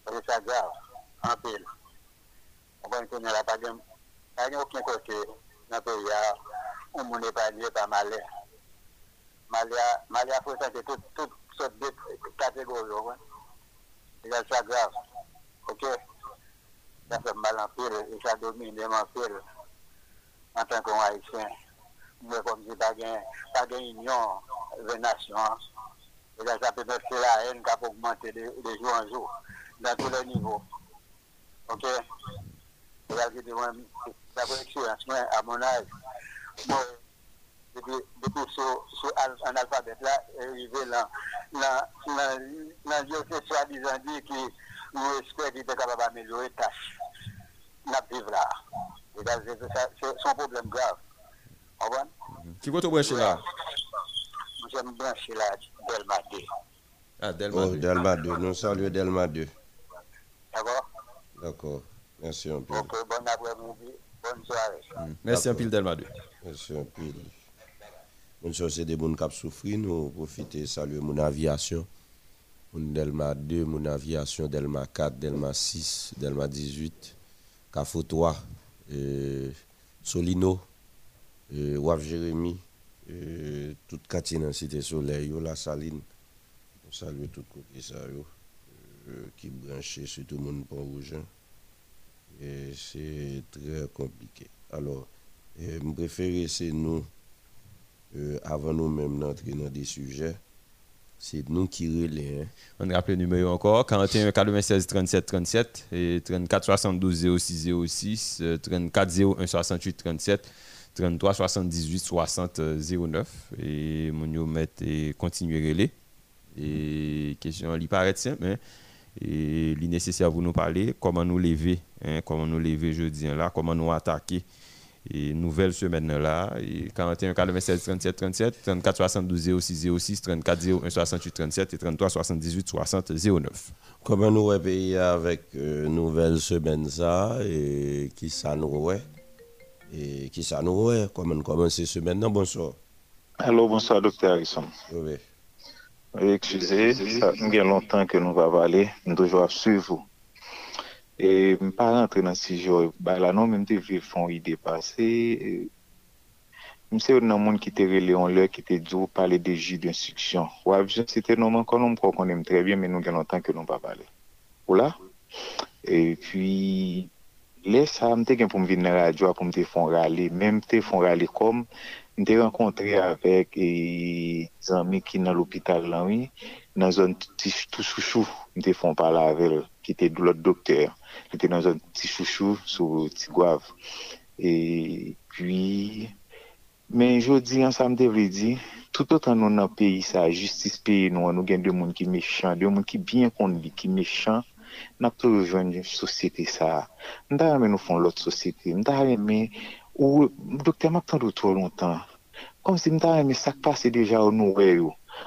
S12: Parce que ça grave, en pile. On va connaître la pas de, pas de aucun côté dans le pays, on ne pas lié par malheur. Mali a fosante tout sot de kategori yo wè. E jan sa grav. Ok? Jan se malan pil, e sa domine man pil. An tan kon Haitien. Mwen kon di bagen union ve nasyon. E jan sa pepe se la en kap augmente de jou an jou. Dan tout le nivou. Ok? E jan ki di mwen, sa pou eksiyans mwen, a moun aj, mwen depuis, un alphabet là, arrivé là, Dieu fait soi-disant dit qu'il nous espère qu'il est capable d'améliorer la tâche. N'a vivre là. C'est ça- c'est son problème grave. Au revoir.
S3: Qui côté branché là?
S12: Nous sommes branchés là, Delma 2.
S3: Ah, Delma.
S4: Oh, Delma 2. Nous saluons Delma 2.
S12: D'accord?
S4: D'accord. Merci un peu.
S12: Ok, bon après-midi, bonne soirée.
S3: Merci un pile Delma 2.
S4: Merci un peu. Nous sommes des gens qui souffrent. Nous profitons saluer mon aviation. Mon Delma 2, mon aviation Delma 4, Delma 6, Delma 18, Cafo 3, euh, Solino, euh, Waf Jérémy, euh, toute quartier dans Cité Soleil, la Saline. Saluons tout côté ça, euh, qui branché sur tout le monde pont rouge. c'est très compliqué. Alors, je préfère c'est nous, euh, avant nous-mêmes d'entrer dans des sujets, c'est nous qui relais. Hein.
S3: On rappelle le numéro encore 41 96 37 37 et 34 72 06 06 euh, 34 01 68 37 33 78 60 euh, 09 et mon yo met et continuer relais et question il paraît simple hein, et il nécessaire pour nous parler comment nous lever hein, comment nous lever jeudi là comment nous attaquer et nouvelle semaine là et 41 96 37 37 34 72 06 06 34 01 68 37 et 33 78 60 09
S4: Comment nous pays avec euh, nouvelle semaine ça et qui ça nous ouais et qui ça nous ouais comment nous commencer semaine non bonsoir.
S13: Allô, bonsoir, docteur Harrison.
S4: Oui.
S13: Excusez, ça fait longtemps que nous va parler, nous toujours suivre. E m pa rentre nan si joy, ba la nan menm te ve fon ide pase, m se yon nan moun ki te releon lè, ki te djou pale de ji d'instruksyon. Wav, jen se te nan man konon m kwa konem trebyen, men nou gen lontan ke nou pa pale. Ou la? E pi, lè sa, m te gen pou m vin nan radyo, pou m te fon rale, menm te fon rale kom, m te renkontre avèk e zanmi ki nan l'opital lan wè, nan zon touchouchou, m te fon pale avèl, ki te l'ot doktèr. Était dans un petit chouchou sur Tigouave. Et puis, mais je dis ensemble, devrait dire, tout autant nous dans le pays, ça, justice nous, nous avons des gens qui sont méchants, des gens qui bien méchants, nous avons toujours une société, ça. Nous avons nous font l'autre société. Nous avons ou docteur m'a attendu trop longtemps. Comme si m'ta aimé ça qui passé déjà au nous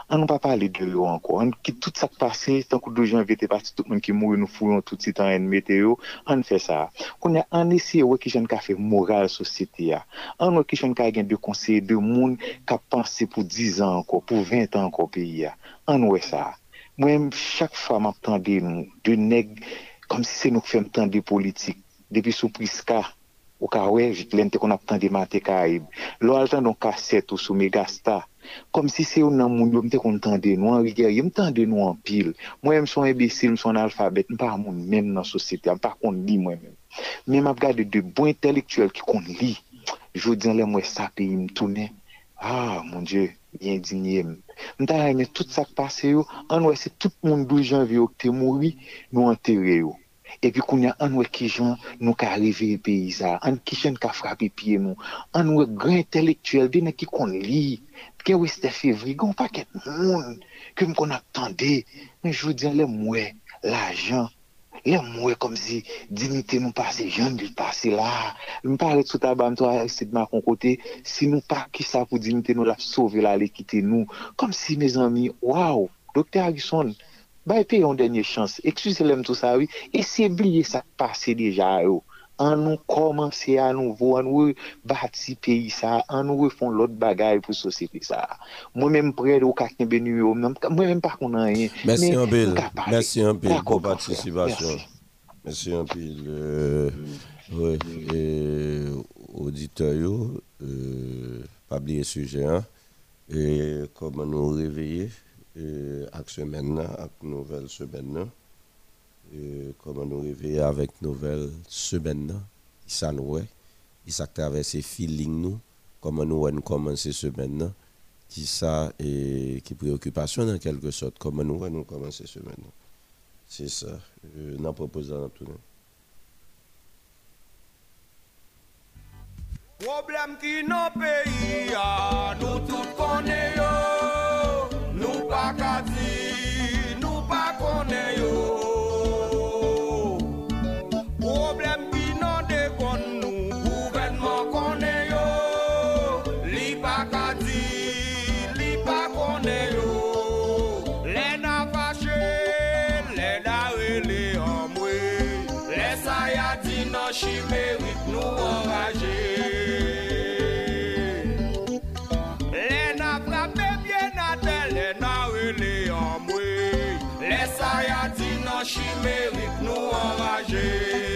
S13: an nou pa pale de yo anko, an ki tout sak pase, tan kou 2 janvye te pase, tout moun ki mou nou fouyon tout si tan en meteo, an fè sa. Koun ya an esi wè ki jen ka fè moral sositi ya, an wè ki jen ka gen de konsey de moun ka panse pou 10 an anko, pou 20 an anko peyi ya, an wè sa. Mwen chak fwa m ap tande nou, de neg, kom si se nou fèm tande politik, depi sou priska, ou ka wè, jit lente kon ap tande mate ka aib. Lo al tan don kaset ou sou megasta, Kom si se yo nan moun yo mte kon tende nou an riger, yo mtende nou an pil. Mwen mson ebesil, mson alfabet, mpa moun men nan sosyete, mpa kon li mwen men. Men map gade de bon intelektuel ki kon li. Jodin le mwen sa peyi mtounen. Ah, mon dieu, yon dinye m. Mta ranyen tout sak pase yo, an wè se tout moun dou janvi yo kte mouri, nou anterre yo. epi koun ya an wè ki jan nou ka arrive peyi sa, an ki jen ka frapi piye nou, an wè gran intelektuel, dene ki kon li, wè c'était février, gon paquet monde que m'kon attendait, mais je vous dis le mouais, l'argent Lè mwen kom si dignité nou pase, jan li pase la. Mwen pale tout abam to a ese d'ma kon kote, si nou pa ki sa pou dignité nou la sauve la le kite nou. Kom si me zanmi, waw, Dr. Harrison, ba e pe yon denye chans. Eksus lèm tout wè, e se bliye sa pase deja yo. An nou komanse a nouvo, an nou bati peyi sa, an nou fon lot bagay pou sosete sa. Mwen menm pre ou kakne benu yo, mwen menm pa konan yon.
S4: Merci un un pile pour participation. Merci un pile. Euh, ouais, et, auditeur, yo, euh, pas oublier sujet, hein, et Et comment nous réveiller avec nouvelle semaine, ça nous est, ça traverse feeling nous, comment nous nous commencer semaine, qui ça et qui préoccupation en quelque sorte, comment nous nous commencer semaine. C'est ça, je n'en propose dans tout.
S14: Problème qui pays, nous tous connaissons, J.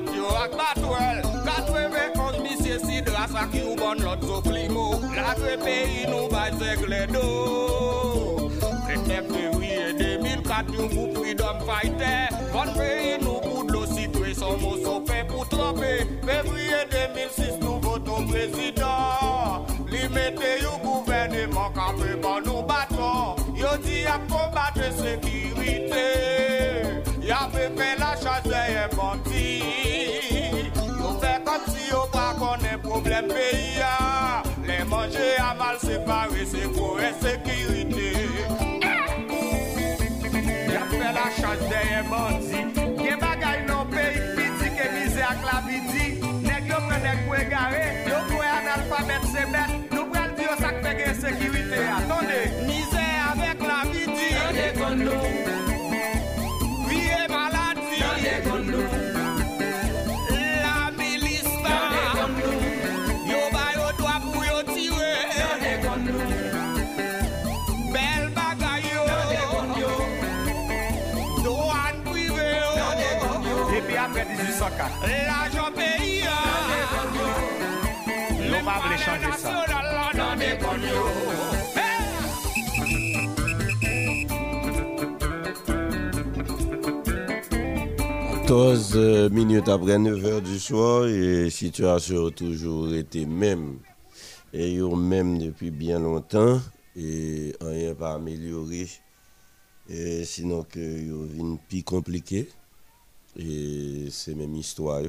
S14: Bat yo ak bat wel Katwe ve konj misye si drasa ki ou bon lot so plimo. La kwe peyi nou bay segle do. Pretep fevriye 2004 yo mou freedom fighter Bon peyi nou koud lo sitwe son mou sope pou trope. Fevriye 2006 nou voton prezident. Li mette yo gouvernement kape ban nou baton. Yo di ap kombate se ki connaît
S4: 14 euh, minutes après 9 h du soir et situation a toujours été même. Et yo même depuis bien longtemps et rien pas amélioré. Et sinon que yo vin plus compliqué. Et c'est même histoire.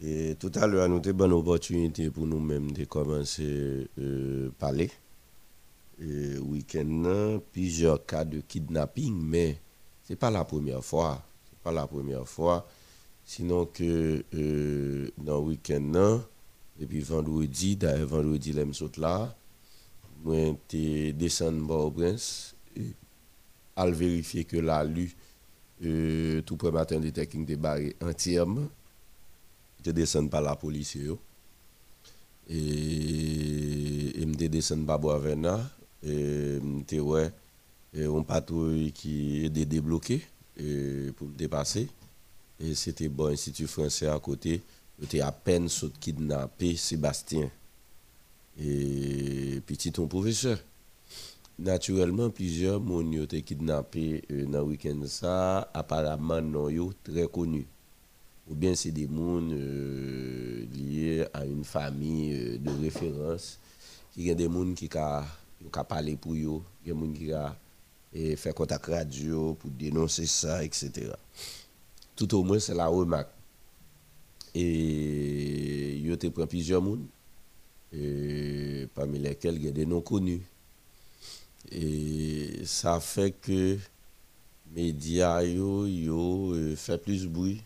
S4: Et tout à l'heure, nous avons une bonne opportunité pour nous-mêmes de commencer à parler. Et week-end, plusieurs cas de kidnapping, mais ce n'est pas la première fois. Pas la première fois. Sinon que euh, dans le week-end, là, depuis vendredi, d'ailleurs vendredi, je suis là, je descendu au Prince, et le vérifier que la lu, euh, tout premier matin, techniques de barré entièrement. Je descends par la police. Et je me descends par Boisvena. Et je ouais, et on patrouille qui est débloqué pour me dépasser. Et c'était bon institut français à côté. J'étais à peine saut kidnappé Sébastien. Et petit ton professeur. Naturellement, plusieurs moun ont été kidnappés euh, dans le week-end ça. Apparemment, non, yo très connus. Ou bien c'est des gens liés à une famille euh, de référence. Il y a des gens qui ont parlé pour eux. Il y a des gens qui ont eh, fait contact radio pour dénoncer ça, etc. Tout au moins, c'est la remarque. Et il y a pris plusieurs et parmi lesquels il y a des non connus. Et ça fait que les médias yo, yo, euh, fait plus bruit,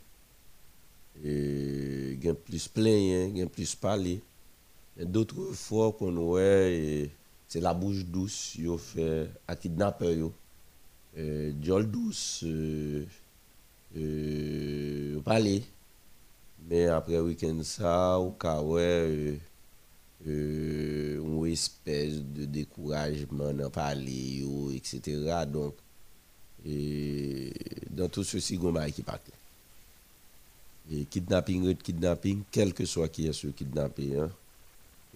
S4: et plus plaint, gen plus parler. Et D'autres fois qu'on ouais, et c'est la bouche douce yo fait à kidnapper yo. Euh, douce, euh, euh. Mais après week-end ça, ou ouais, euh, euh, une espèce de découragement dans parler, etc. Donc, et dans tout ceci, il y a qui clair. Et kidnapping, kidnapping, quel que soit qui est ce kidnappé, hein,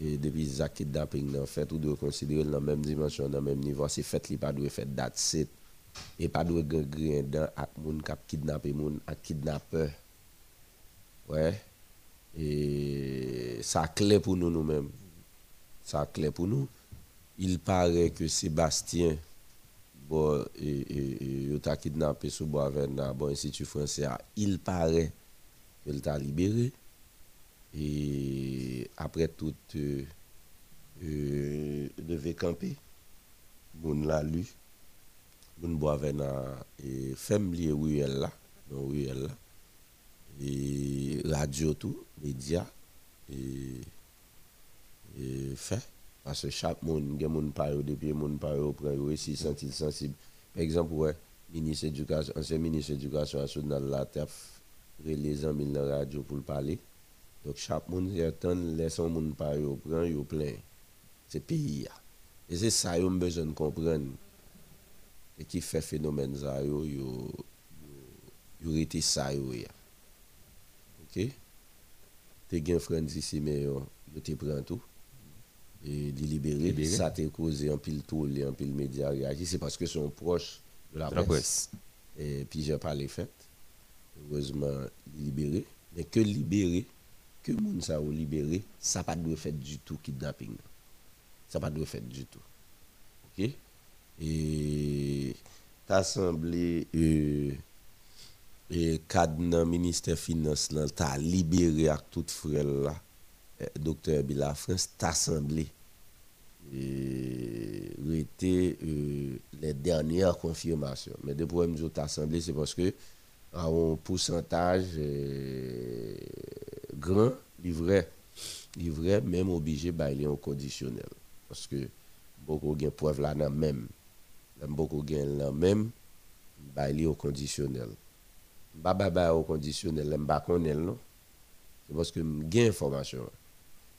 S4: et depuis ça kidnapping, en fait, ou doit considérer dans la même dimension, dans le même niveau, c'est fait, il pas doit faire date set, et pas doit gagner dans ak moun kap kidnappé moun ak. Ouais. Et ça clair pour nous nous-mêmes. Ça clair pour nous. Il paraît que Sébastien bon et, et, et, kidnappé sous Boisvena, bon institut français, il paraît qu'il t'a libéré. Et après tout, euh, euh, devait camper. Moun l'a lu. Moun Boisvena et femme lié ruelle là, dans ruelle là. Et radio tout, média et, et fait. Parce que chaque monde, a moun parle depuis moun parle prend aussi sentir sensible. Par exemple, ouais, ministre éducation, ancien ministre éducation nationale taf les amis dans la radio pour le parler. Donc chaque monde y attend laisse son monde parler au prend yo plein. C'est pays ya. Et c'est ça yo besoin de comprendre. Et qui fait phénomène ça yo yo yo été ça yo. OK? T'es gen frère ici mais yo yo te prend tout et de libérer.
S3: Libérer.
S4: Ça t'a causé un pile tout, un pile média réagi. C'est parce que sont proches de la
S3: De la
S4: presse. Et puis j'ai pas les fait. Heureusement, libéré. Mais que libérer, que moun ça ou libéré, ça pas doit fait du tout kidnapping. Ça pas doit fait du tout. OK? Et t'as semblé euh, et cadre ministère finance là, t'as libéré avec tout frère là euh, docteur Bila France t'a semblé et était euh, les dernières confirmations mais de problème t'as semblé c'est parce que à un pourcentage euh, grand livret livret même obligé bailler en conditionnel. Parce que beaucoup de preuve là dans même. Beaucoup gen là même bailler au conditionnel. Ba ba ba au conditionnel lèm ba connaît non? C'est parce que gen information.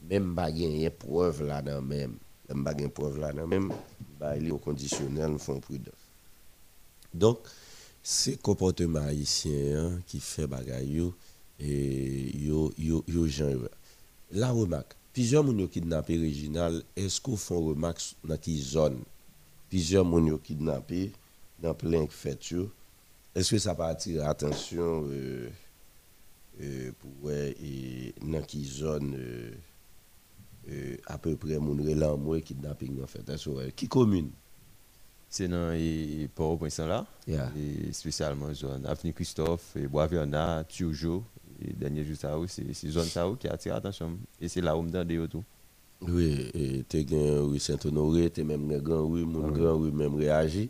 S4: Même pas gen preuve là dans même. Même pas gen preuve là dans même bailler au conditionnel font prudence. Donc c'est comportement haïtien hein, qui fait et yo yo yo jan yo. La remarque, plusieurs moun yo kidnappé est-ce qu'on font remarque dans qui zone? Plusieurs moun yo kidnappé dans plein fête yo. Est-ce que ça va attirer attention euh, euh, pour et qui zone euh, euh, à peu près moun relan moi kidnapping en fait? Qui commune?
S3: C'est dans les Port-au-Prince là,
S4: Yeah.
S3: et spécialement zone. Avenue Christophe, et Bois-Verna, Turgeau, et dernier jour ça, c'est c'est zone ça qui attire l'attention. Et c'est là où me donne tout.
S4: Oui, et t'es rue Saint-Honoré, t'es même grand rue, mon grand rue même réagi.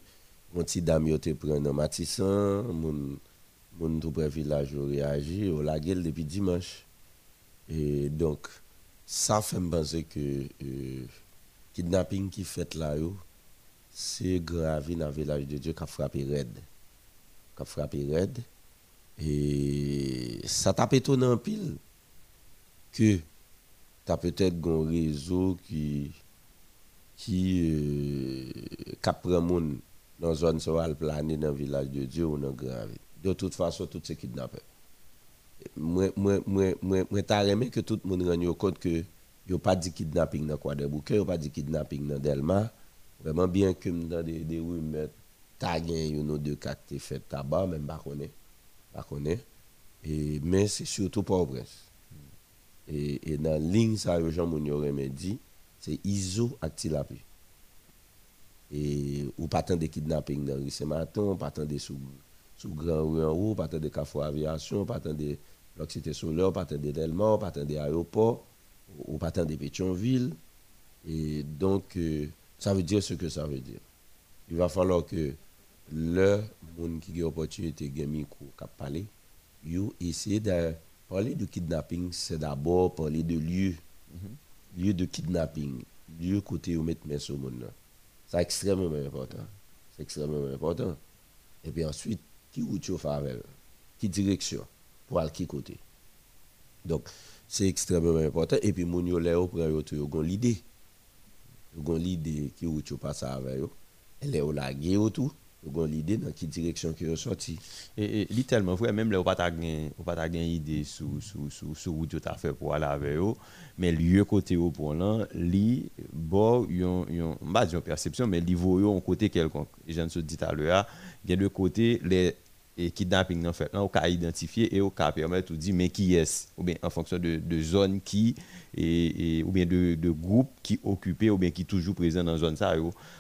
S4: Mon petit dame yo te prend dans Matissan, mon mon tout près village réagi, au la gueule depuis dimanche. Et donc ça fait me penser que euh, kidnapping qui fait là yo, c'est grave dans le village de Dieu qui a frappé raide. Qui a frappé raide. Et ça t'a étonné en pile que tu as peut-être un réseau qui qui euh, moun dans zone sur le planer dans le village de Dieu ou dans grand ville. De toute façon, tout c'est kidnappé. Moi moi aimé que tout le monde rende compte que yo pas dit kidnapping dans quoi de bouquet, yo pas dit kidnapping dans Delma. Vraiment bien que dans des des rumeurs t'a gagné une ou deux cas qui fait tabac même pas. Pas connaît. Et mais c'est surtout pas au prince. Et, dans la ligne, ça, Jean Mounio dit, c'est ISO ak Tilapi. Et ou pas tant de kidnapping dans Rue Saint-Martin, pas tant de sous, Grand Rue en haut, pas tant de Carrefour Aviation, pas tant de l'Occité Solaire, pas tant de Delmont, pas tant d'aéroports, ou pas tant de Pétionville. Et donc, euh, ça veut dire ce que ça veut dire. Il va falloir que le monde qui a opportunité de micro parler, you essayer de parler de kidnapping, c'est d'abord parler de lieu, lieu de kidnapping, lieu côté où mettre mes monde. C'est extrêmement important. C'est extrêmement important. Et puis ensuite, qui route tu faire avec Qui direction? Pour aller qui côté? Donc, c'est extrêmement important. Et puis, mon yo là, prend l'idée. Yo gon l'idée qui route tu passe avec yo. Elle est au lagué ou tout. Gon l'idée dans quelle direction qui est sorti.
S3: Et, et même là, on on pas gen idée sous sous sous route tu as fait pour aller avec eux, mais lieu côté au pour là, li bon yon pas dire perception, mais li voyo un côté quelconque. Et j'en se dit tout à l'heure, il y a deux côtés les et kidnapping en fait. Là on peut identifier et on peut permettre de dire mais qui est ou bien en fonction de, de zone qui et, ou bien de, de groupe qui occupé ou bien qui toujours présent dans zone ça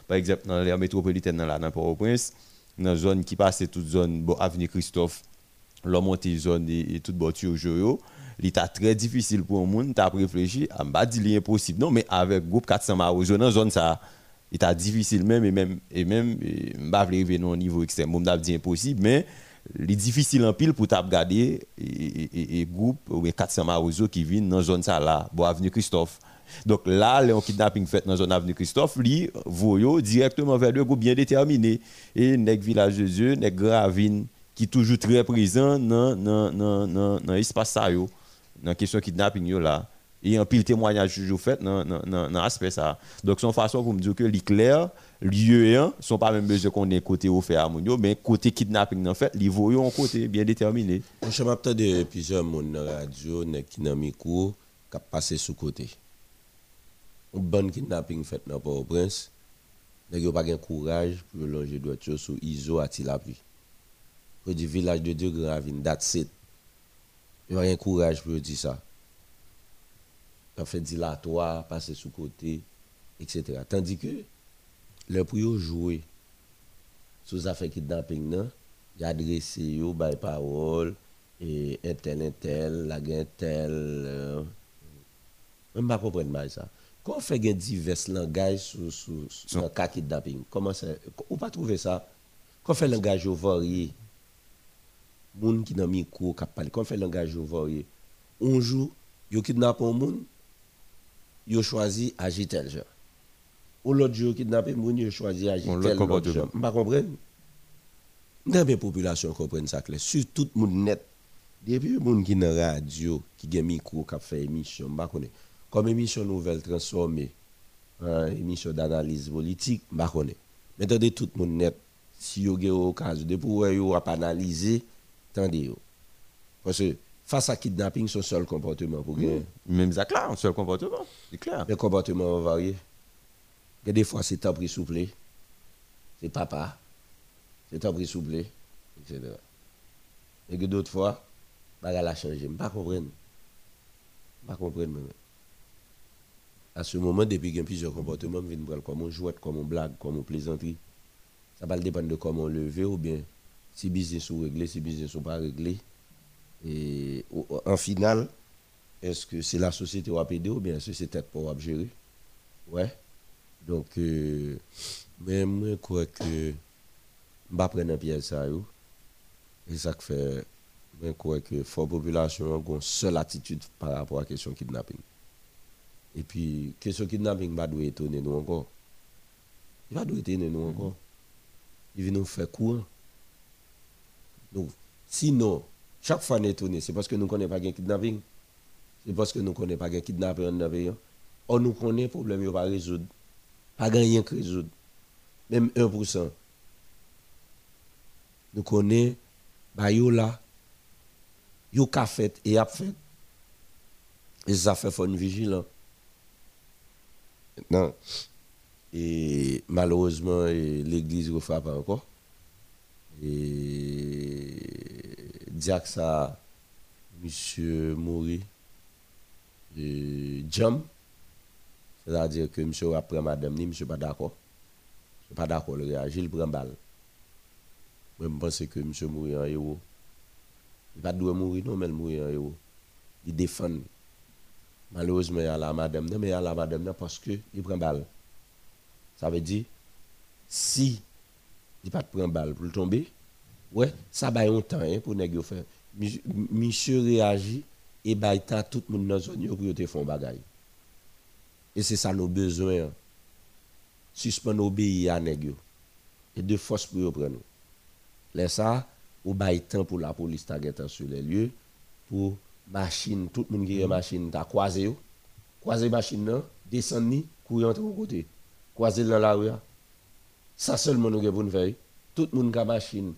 S3: par exemple dans l'aire métropolitaine dans la Port-au-Prince dans zone qui passe toute zone bon avenue Christophe l'on monte zone et, et toute voiture yo. Il très difficile pour un monde t'a réfléchi à pas dire impossible. Non mais avec groupe 400 Marozo dans zone ça il était difficile même et même et même et, vle arriver non au niveau extrême. On dit impossible mais il est difficile en pile pour regarder et, groupe ou bien 400 Marozo qui viennent dans zone ça là bon avenue Christophe donc là, le kidnapping fait dans la zone avenue Christophe, lui, voyo directement vers deux groupes bien déterminés. Et nèg village de Dieu, nèg Gravine, qui toujours très présent dans dans dans dans dans espace ça yo, dans question kidnapping yo là. Et un pile témoignage toujours fait dans dans dans aspect ça. Donc son façon pour me dire que l'éclair lieu un sont pas même besoin qu'on ait côté fait à moun yo, mais côté kidnapping en fait, li voyo un côté bien déterminé.
S4: Je m'attends de plusieurs monde dans la radio, qui dans micro, qui a passé sous côté. Un bon kidnapping fait dans Port-au-Prince, nèg yo pas gen courage pour longer droit sous ISO à Tilapi. Pour du village de Dieu Gravine, that's it. Yo pas gen courage pour dire ça. Yo fait dilatoire, passer sous côté, etc. Tandis que le pour yo jouer sous affaire kidnapping nan, y adressé yo bay parole et un tel un tel, la gen tel euh, même pas comprendre mal ça. Quand on fait gen divers langages sous sous sur cas kidnapping, comment ça ou pas trouver ça? Quand on fait langage au varié moun qui dans micro qui parle, quand on fait langage au un jour yo kidnappe un moun, yo choisi agir tel genre. Ou l'autre jour kidnappé moun, yo choisi agir tel genre. M'pas comprendre? Dans la population comprenne ça clair, surtout tout monde net. Depuis monde qui dans radio, qui a micro, qui fait émission, je connais. Comme émission nouvelle transformée, en émission d'analyse politique, je connais. Mais attendez tout le monde net, si vous avez l'occasion de pouvoir yo analyser, attendez yo. Parce que face à kidnapping, son seul comportement pour gagner.
S3: Même ça, là, un seul comportement, c'est clair.
S4: Les comportements varient. A des fois, c'est temps pris souple, c'est papa, c'est temps pris souple, etc. Et que d'autres fois, bagarre a changé. Je ne pas comprendre. Je ne comprendre. moi-même. À ce moment, depuis qu'il y a plusieurs comportements, je viens comme on jouette, comme on blague, comme on plaisanterie. Ça va dépendre de comment on lever ou bien si business ou réglé, si business ou pas réglé. Et en finale, est-ce que c'est la société qui ou bien est-ce que c'est tête pour gérer? Ouais. Donc, euh, je crois que je vais prendre un piège ça. Et ça fait, je crois que la population a une seule attitude par rapport à la question kidnapping. Et puis, question kidnapping va doit étonner nous encore. Il va doit étonner nous encore. Il va nous faire courant. Donc, sinon, chaque fois nous étonné, c'est parce que nous ne connaissons pas un kidnapping. C'est parce que nous ne connaissons pas kidnapping le pays. On nous connaît, le problème n'est pas résoudre. Pas rien que résoudre. Même 1%. Nous connaissons, bah, yo là, yo ka fait et a fait. Et ça fait une vigilant. Maintenant, et malheureusement, l'église ne fait pas encore. Et que ça, monsieur Moury, et Jam, c'est-à-dire que monsieur après madame, ni monsieur pas d'accord. Je pas d'accord, il réagit, il prend balle. Je pense que monsieur Moury en héros. Il pas doit mourir, non, mais il mourir en héros. Il défend. Malheureusement, il y a la madame, non, mais il y a la madame non, parce que il prend balle. Ça veut dire, si il pas prendre balle pour tomber, ouais, ça va un temps hein, pour. Mi- Monsieur réagit et bah il tout le monde dans la zone pour te faire bagaille. Et c'est ça nos besoins. Suspendre obéir à nèg. Et de force pour prendre. Laisse ça ou bail temps pour la police ta sur les lieux pour machine tout le monde qui a machine ta croiser yo. Croiser machine là, descendre ni, courir entre côté. Croiser dans la rue. Ça seulement nous nous faire. Tout le monde qui a machine,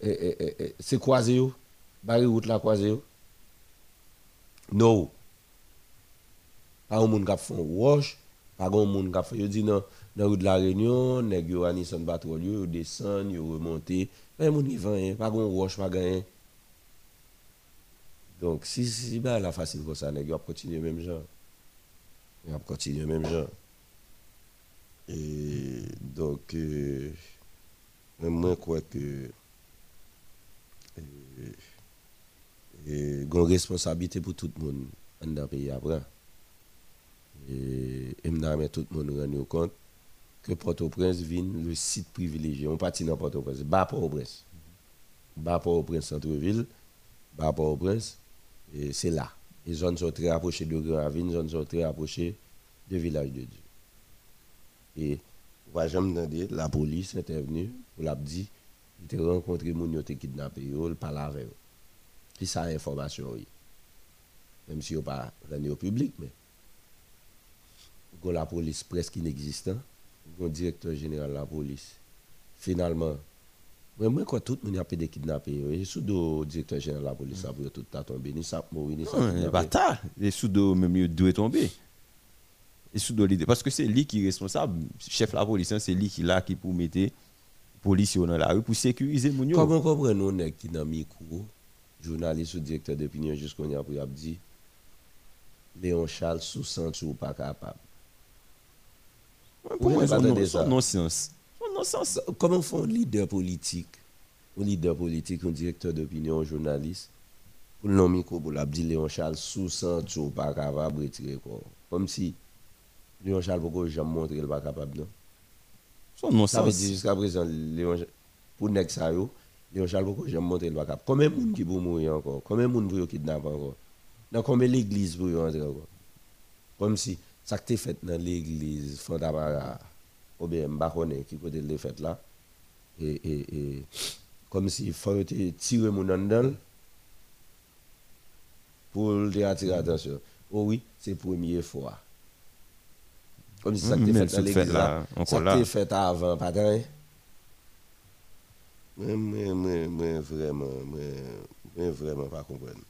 S4: eh, eh, eh, c'est croisé barri route la croisé. Non. Pas un monde qui a fait un wash, pas un monde qui a fait, yo dit non, dans rue de la Réunion, nèg yo a Nissan Patrol yo, descend, yo remonté, pas un monde qui fait, pas un wash, pas rien. Donc si si bah la facile comme ça, nèg yo continuer même genre. Yo continuer même genre. Et donc, euh, mais moi, je crois que euh, euh, une responsabilité pour tout le monde dans le pays après. Et je tout le monde rendre compte que Port-au-Prince vient le site privilégié. On partit dans Port-au-Prince, bas Port-au-Prince. Bas Port-au-Prince, centre-ville, bas Port-au-Prince, c'est là. Les zones sont très approchées de Grand Ravine, les zones sont très approchées de Village de Dieu. Et on va jamais la police est intervenue, on l'a dit, il a rencontré moun yo te kidnappé, il parle avec eux. Puis ça information oui. Même si on pas rendu au public mais la police presque inexistant, on directeur général de la police. Finalement, moi moi quand tout le monde a été kidnappé, et sous le directeur général de la police ça tout a tombé ni ça mourir ni ça.
S3: Non, bâtard. Les sous même il doit tomber. Et sous l'idée parce que c'est lui qui est responsable, chef de la police, hein, c'est lui qui là qui pour mettre police dans la rue pour sécuriser mon.
S4: Comment comprenons nous qui dans micro, journaliste ou directeur d'opinion jusqu'on y a pour dit Léon Charles sous centre ou pas capable.
S3: Pour moi, c'est c'est non-sens. Non-sens.
S4: Comment font un leader politique, un leader politique, un directeur d'opinion, un journaliste, pour le micro pour la dire Léon Charles sous ou pas capable de retirer quoi. Comme si Léon Charles pourquoi jamais montré qu'il pas capable non?
S3: C'est non-sens.
S4: Ça veut dire jusqu'à présent Léon pour nek ça yo, Léon Charles pourquoi jamais montré qu'il pas capable? Combien de monde qui pour mourir encore? Combien de monde pour kidnapper encore? Dans combien l'église pour entrer encore? Comme si ça que t'es fait dans l'église Fondamara ou bien Mbakone qui côté de fait là et, et, et comme si faut tirer mon dedans pour attirer attention. Oh oui, c'est la première fois. Comme si ça
S3: mais
S4: fait dans l'église
S3: là,
S4: ça t'es fait avant, pas. Moi, moi, vraiment, moi, vraiment pas comprendre.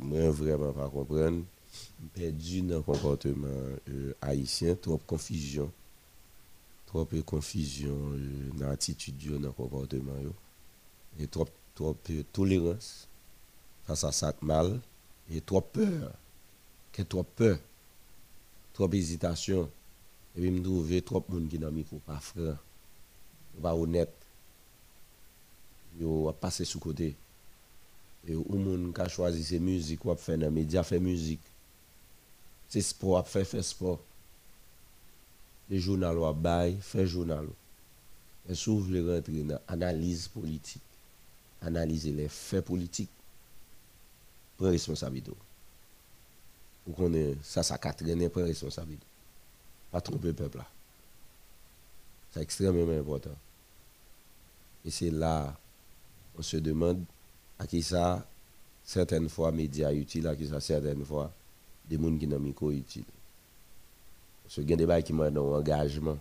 S4: moi vraiment pas comprendre perdu dans le comportement euh, haïtien trop confusion. Trop de confusion euh, dans l'attitude dans le comportement trop de tolérance face à ça mal. Et trop peur. Que trop peur. Trop hésitation. Et puis me trouver trop de monde qui dans le pas franc. Pas honnête. Yo a passé sous côté. Et ou moun ka choisi ses musique ou a fait dans média fait musique c'est sport fait fait sport. Les journal ou a bail fait journal et si vous voulez rentrer dans analyse politique analyser les faits politiques prends responsabilité. Ou connaît ça ça qu'a traîné prend responsabilité. Pas tromper le peuple là. C'est extrêmement important. Et c'est là on se demande à qui ça certaines fois médias utiles à qui ça certaines fois des gens qui n'ont micro utile. Parce que il y a des qui m'ont dans engagement.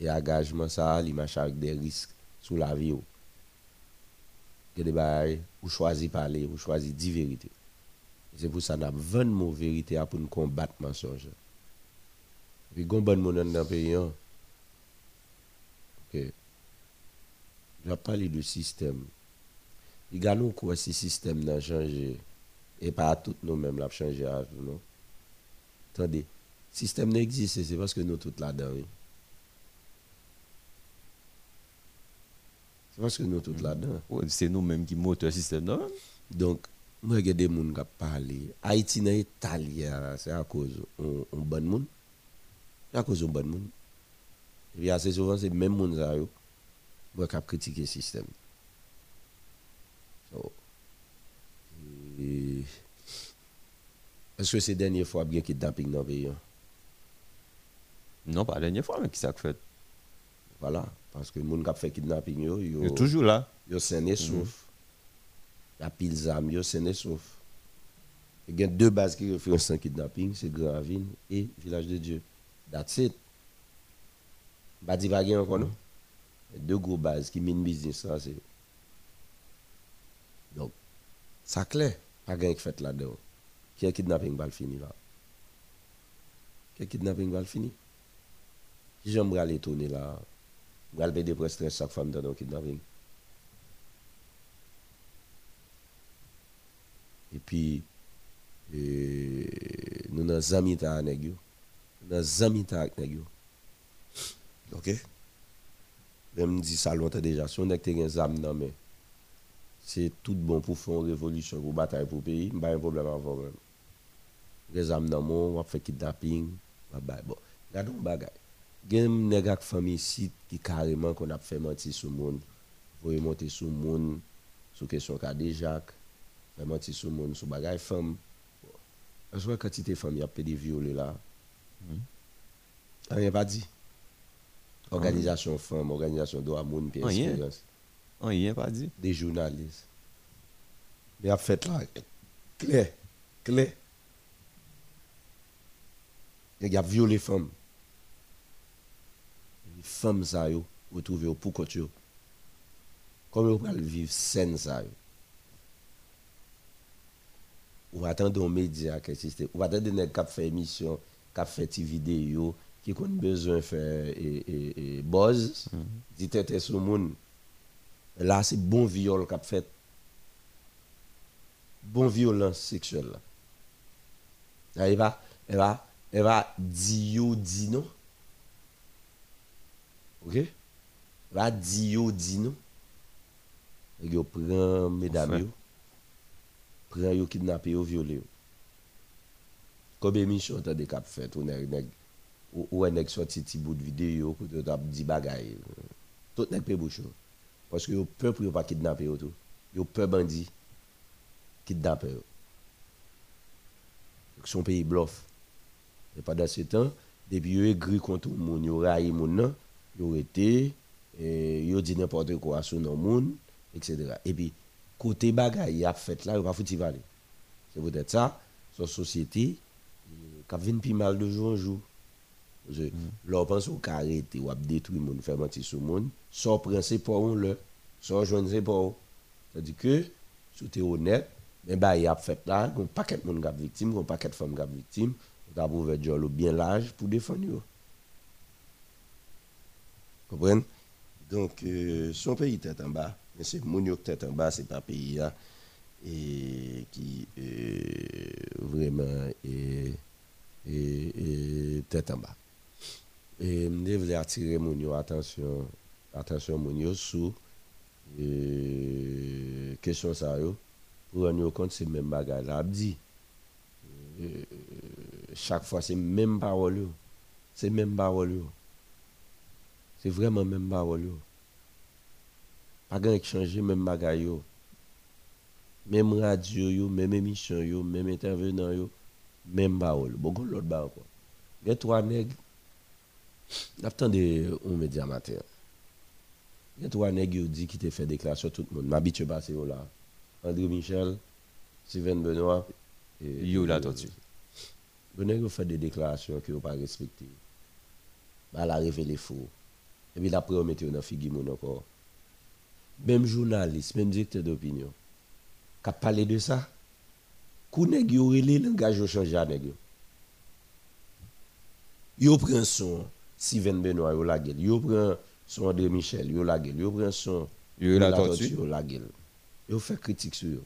S4: Et engagement ça il marche avec des risques sur la vie. Il y a des où choisir parler ou choisir dire vérité. C'est pour ça qu'on a 20 mots vérité pour nous combattre mensonge. Et puis il y a monde dans le pays hein. OK. Je vais parler du système. Il y a nous si système n'a changé et pas tout nous-mêmes l'a changé à non? Attendez système n'existe c'est parce que nous tous là-dedans oui. c'est parce que nous tous là-dedans.
S3: Ouais, c'est nous-mêmes qui moteur le système, non?
S4: donc moi il y a des gens qui parlé Haïti dans Italie c'est à cause on bon monde. C'est à cause on bon monde. Et puis assez souvent c'est même monde qui critiquer le système. So, et- est-ce que c'est la dernière fois bien kidnapping dans le pays?
S3: Non, pas la dernière fois, mais qui ça fait?
S4: Voilà, parce que les gens qui ont fait kidnapping, yo, Yo
S3: toujours là.
S4: Yo sain et sauf. Il y a pile d'armes, yo sain et sauf. Il y a deux bases qui référencent le kidnapping, c'est Grand Ravine et Village de Dieu. That's it. Pas divaguer encore, non? A deux gros bases qui mènent business c'est. Donc, ça clair, pas qui fait là-dedans. Qui est kidnapping va le finir là? Qui est kidnapping va le finir? Si j'aimerais aller tourner là, je vais payer des presque chaque femme dans le kidnapping. Et puis, euh, nous avons des amis avec nous. Nous avons des amis avec nous. Ok? Je me dis ça longtemps déjà. Si on a des amis dans mais se tout bon pou fon revolisyon pou batay pou peyi, mba yon problem avon mwen. Rezam nan moun, wap fe kidnapping, wap bay. Bon, gado bagay. Gen negak fami sit ki kareman kon ap fe manti sou moun, pou yon monti sou moun, sou kesyon ka dejak, fe manti sou moun, sou bagay fam. Bon. Aswa katite fami ap pe di viole la, mm. an yon pa di. Organizasyon mm. fam, organizasyon do amoun, pi eksperyans.
S3: Rien.
S4: expérience.
S3: Rien pas dit.
S4: Des journalistes. Mais a fait là, clair, clair. Il y a violé femmes. Les femmes, ça, yo, retrouvé au pour côté. Comment vous pouvez vivre saine, ça, yo? Ou attendre un média qui existe. Ou attendre des gens qui fait émission, qui fait des vidéos, qui ont besoin de faire et, et, et buzz, dit tête sur le monde. Là, c'est bon viol qu'a fait. Bon violence sexuelle. Là. Elle va, elle va, elle va dire dit non. Ok? Elle va dire dit non. Yo prend mesdames yo. Prend yo kidnappé yo, violé de missions t'as des cap fait nèg nèg ou un nèg sorti ti bout de vidéo ou t'as dit bagay. Tout nèg pe bouche. Parce que yo peur pour pas kidnapper tout. Yo peur bandit kidnapper Son pays bluff. Et pendant ce temps, depuis yo aigri contre le monde, yo raille moun nan, yo été et yo dit n'importe quoi sur non monde, etc. Et puis côté bagay y a fait là, yo pas fouti valer. C'est peut-être ça, son société qui vient plus mal de jour en jour. Parce que Là, on pense au carré, ou à détruire le monde, faire mentir sur le monde, sans prendre ses parents, là, sans joindre ses parents. C'est-à-dire que, si tu es honnête, Mais bah, il y a fait là, un paquet de monde qui victime, un paquet de femmes qui victime, on a trouvé Jolo bien large pour défendre. eux. Comprenez? Donc, euh, son pays tête en bas, mais c'est Mounio tête en bas, c'est pas pays là, et qui Et je voulais attirer Mounio attention, attention Mounio sur euh, question yo, pour rendre compte c'est même bagage là chaque fois c'est même parole yo. C'est même parole yo. C'est vraiment même parole yo. Pas grand changer même bagage yo. Même radio yo, même émission yo, même intervenant yo, même parole. Beaucoup l'autre ba encore. Il y a trois nègres. Attendez, on média matin. Il y a trois nègres qui dit qui te fait déclaration tout le monde. M'habitue pas c'est là? André Michel, Steven Benoît et
S3: Yo la tortue.
S4: Vous nègres fait des déclarations que vous pas respectées. Bah la révélé faux. Et puis après on mettez dans figure mon encore. Même journaliste, même directeur d'opinion qui a parlé de ça. Kou nèg yo relé langage yo changé à nèg yo. Yo prend son Steven Benoît yo la gueule. Yo prend son André Michel yo la gueule. Yo prend son
S3: Yo la tortue.
S4: yo la gueule. Yo fait critique sur yo.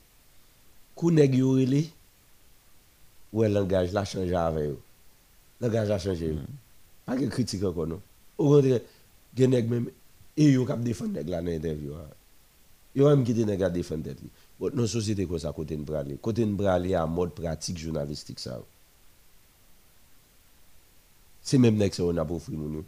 S4: Kou nèg yo relé ouais langage la changé avec yo. Langage a changé yo. Pas de critique encore non. Au contraire, gen nèg même et yo k'ap défendre nèg la dans interview. hein. Yo même qui nèg a défendre tête. Bon, dans société comme ça côté n'bralé. Côté n'bralé à mode pratique journalistique ça. Se menm nek se ou nan pou fri moun yo.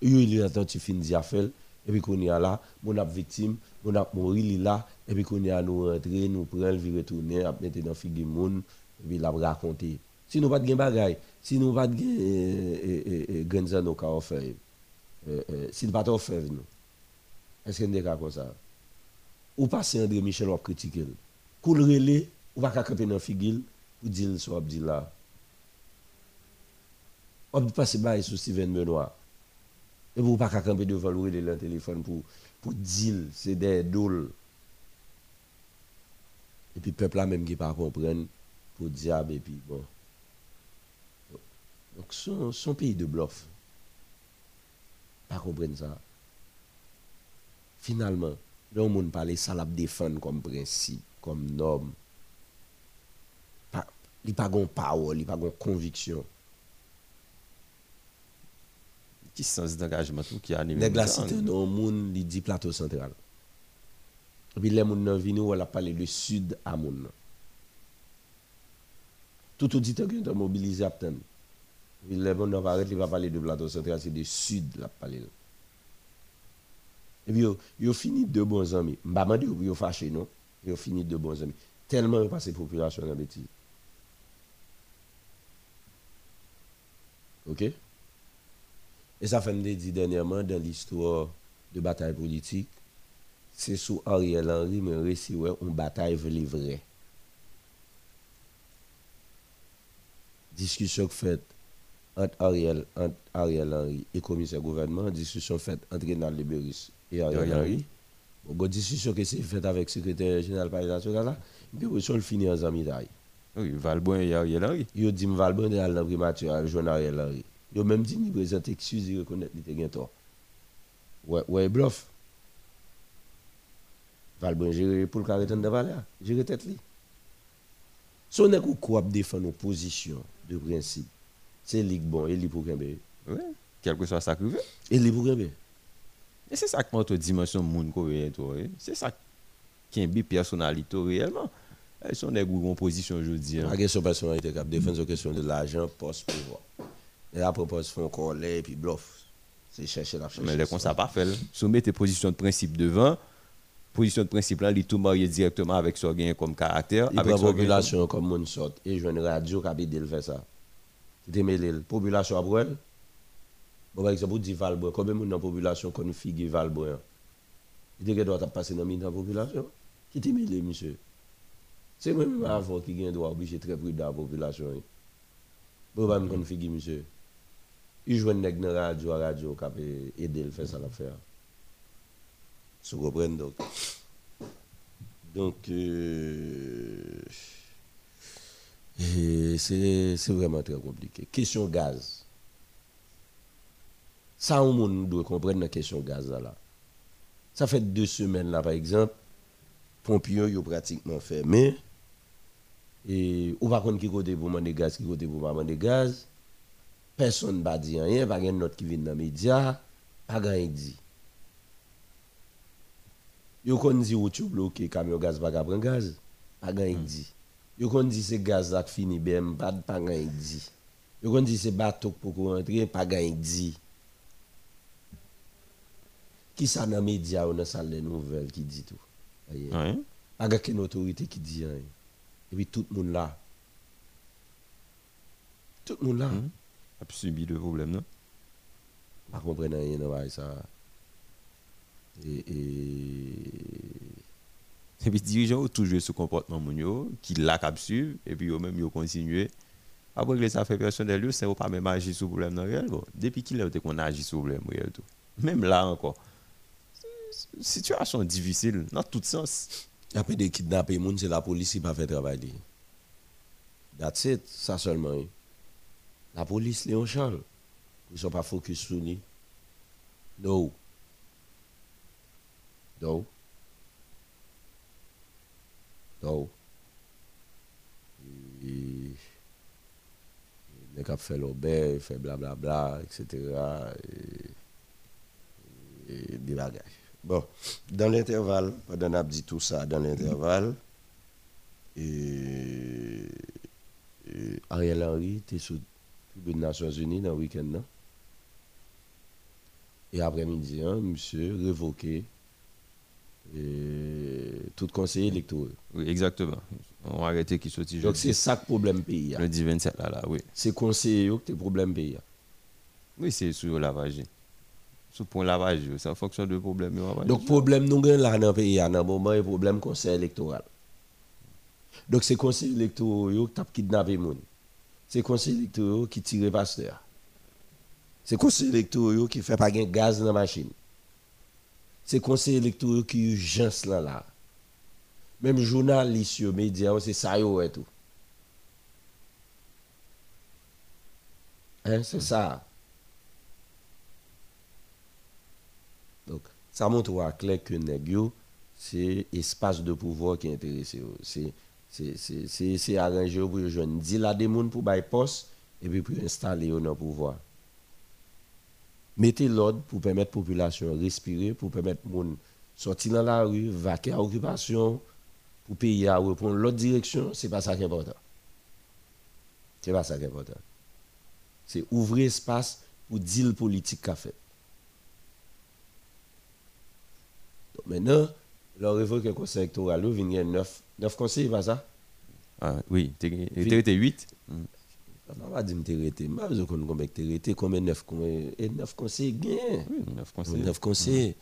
S4: Yo ili nan ton ti fin di a fel, epi konye a la, moun ap vitim, moun ap mori li la, epi konye a nou rentre, nou prel, vi retourne, ap mette nan figi moun, epi la rakonte. Si nou pat gen bagay, si nou pat gen e, eh, eh, eh, genza nou ka ofer, e, e, si nou pat ofer nou, eske nde ka kon sa? Ou pase André Michel wap kritike l, kou l rele, ou pa kakepe nan figil, ou dil sou ap di la, On peut passer bail sur Steven Benoît. Et vous pas camper devant le relé le téléphone pour pour dire c'est des dôles. Et puis peuple là même qui pas comprendre pour diable et puis bon. Donc son, son pays de bluff. Pas comprendre ça. Finalement, on monde parler ça l'a défendre comme principe, comme norme. Pas il pas gon parole, il pas gon conviction.
S3: Sens d'engagement tout qui anime.
S4: Nèg la cité non? moun li dit plateau central. Et puis les moun nan vini ou la parler de sud à moun. nan. Tout auditeur qui est mobilisé à attendre. Puis les moun nan va arrêter, il va parler de plateau central, c'est de sud la parler. Et puis yo, fini deux bons amis. M'a demandé ou yo fâché non? Yo fini deux bons amis. Tellement yo passé population dans bêtise. OK? Et ça fait me dit dernièrement dans l'histoire de bataille politique, c'est sous Ariel Henry, mais récit ouais, une bataille vraie. Discussion faite entre Ariel, entre Ariel Henry et commissaire gouvernement, discussion faite entre Renal Liberis et Ariel Henry. Bon, discussion que c'est faite avec le secrétaire général par national puis on finit en amis d'ailleurs.
S3: Oui, Valbon et Ariel Henry.
S4: Yo dit Valbon est primature à joindre Ariel Henry. Yo même dit ni présente excuse il reconnaît qu'il était tort. Ouais, ouais, bluff. Valbon géré pour le carré de valeur, géré tête li. Son nèg ou quoi défendre nos positions de principe? C'est ligue bon et li pour kembe.
S3: Oui, quel que soit ça qui veut.
S4: Et li pour kembe.
S3: Et c'est ça qui montre dimension moun coréen toi. eh. C'est ça qui est une personnalité réellement. Ils sont des groupes en position aujourd'hui. hein.
S4: La question personnalité cap défendre question de l'argent, poste pouvoir. Et après poste font colère et puis bluff. C'est chercher la chercher.
S3: Mais les comme ça pas fait. Soumet tes positions de principe devant. Position de principe là, il est tout marié directement avec ce gain comme caractère.
S4: Il
S3: avec
S4: la population comme moun sort et joue une radio qui a le faire ça. La population après elle. Bon, par exemple, dit Valboin, combien de la population connaît figue Valboin Il dit que doit passer dans la population. Qui mêlé, monsieur? C'est moi-même avant qui gagne droit obligé très prudent dans la population. Bon, pas me connaît figue, monsieur. Il joue une nègre dans la radio, la radio qui a aidé le faire ça l'affaire. Vous comprenez donc? Donc, euh, c'est vraiment très compliqué. Question gaz. Ça, on doit comprendre la question gaz là. Ça fait deux semaines là, par exemple, pompiers ont pratiquement fermé. Et ou par contre qui côté pour demander gaz, qui côté pour demander gaz? Personne ne dire rien, pas de note qui vient dans les médias, pas rien dit. Yo kon di ou tu bloqué camion gaz pas prendre gaz, pas rien dit. Yo kon di c'est gaz qui fini bien, pas pas rien dit. Yo kon di c'est bateau pour rentrer, pas rien dit. Qui ça dans les médias ou dans salle des nouvelles qui dit tout?
S3: Ouais.
S4: Pas aucune autorité qui dit rien. Et puis tout le monde là. Tout le monde là.
S3: A subi de problème, non?
S4: Pas comprendre rien dans ça. Et, et...
S3: Et puis, dirigeants ont toujours ce comportement qui l'a cap suivre, et puis eux même yo continué. Après que les affaires personnelles, c'est pas même agir sur le problème dans réel. Bon. Depuis qu'il a qu'on agit sur le problème réel tout. Même là encore. c'est une Situation difficile, dans tout sens.
S4: Après des kidnappés, c'est la police qui pas fait travail. li. That's it, ça seulement. La police, Léon Charles, ils ne sont pas focus sur lui. No. No. No. Et, les gars fait l'obé, fait blablabla, etc. Et, des bagages. Bon, dans l'intervalle, pendant qu'on dit tout ça, dans l'intervalle, et Ariel Henry était sous les Nations Unies dans le week-end. Et après-midi, hein, monsieur révoqué et tout conseiller électoral.
S3: Oui, exactement. On va arrêter qui sortit
S4: Donc c'est ça le problème pays. hein.
S3: Le 10 27 là, là, oui.
S4: C'est conseiller qui est le problème pays. hein.
S3: Oui, c'est sur le lavage. Sur le point lavage, c'est en fonction de problème. lavage.
S4: Donc, problème nous avons là dans le pays, à un moment, il y a problème conseil électoral. Donc, c'est conseil électoral qui a kidnappé les gens. C'est conseil électoral qui tire pasteur. C'est conseil électoral qui fait pas de gaz dans la machine? C'est conseil électoral qui urgence là là? Même journalistes, yo, médias, c'est ça et. Hein, c'est ça. Donc, ça montre à clair que c'est espace de pouvoir qui yo. C'est c'est arrangé pour yo joindre 10 la des pour bay poste et puis pour installer dans le pouvoir. Mettez l'ordre pour permettre la population de respirer, pour permettre moun sortir dans la rue, vaquer à occupation, pour pays à reprendre l'autre direction, c'est pas ça qui est important. C'est pas ça qui est important. C'est ouvrir espace pour deal politique qu'a fait. Donc maintenant, leur révoque un conseil électoral, il vient neuf, neuf conseillers, pas ça?
S3: Ah, oui, t'es t'es 8.
S4: Je ne vais pas dire que tu es Je ne sais pas combien tu es combien neuf, combien, et neuf conseillers gagnent.
S3: Oui, 9 conseillers.
S4: Neuf conseillers.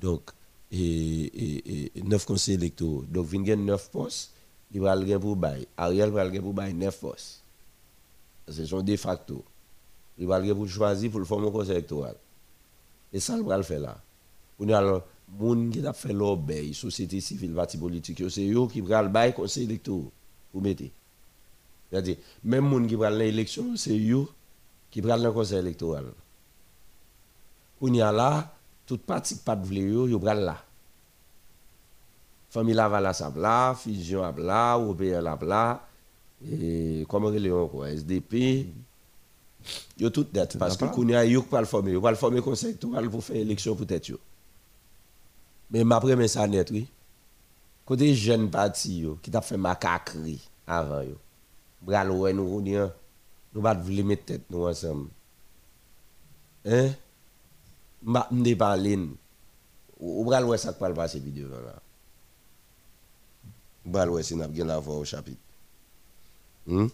S4: Donc, et, et, et neuf conseillers électoraux. Donc, il y a neuf postes, il va le pour bail. Ariel va le pour bail neuf postes. Ce sont de facto. Il va le pour choisir pour le former un conseil électoral. Et ça, il va le faire là. On a alors, moun qui a fait l'obéi, société civile, parti politique, c'est eux qui le bail conseil électoral. Vous mettez. C'est-à-dire, même moun qui prend l'élection, c'est eux qui prend le conseil électoral. On y a là, toute partie qui pas vle yo, yo pral là. Famille Laval a sa là, Fusion a là, OPL a là, et comment il est encore, SDP. Yo tout parce que qu'on y a yo qui former, yo le former conseil électoral pour faire élection peut-être yo. Mais ma première ça net, oui. Côté jeune parti qui t'a fait macaquerie avant yo. Bral nous y a- nous pas mettre tête nous ensemble. Hein? Ma m'de parler. Ou bral ouais ça qui parle passer vidéo là. Bral ouais si n'a la voix au chapitre. Hein?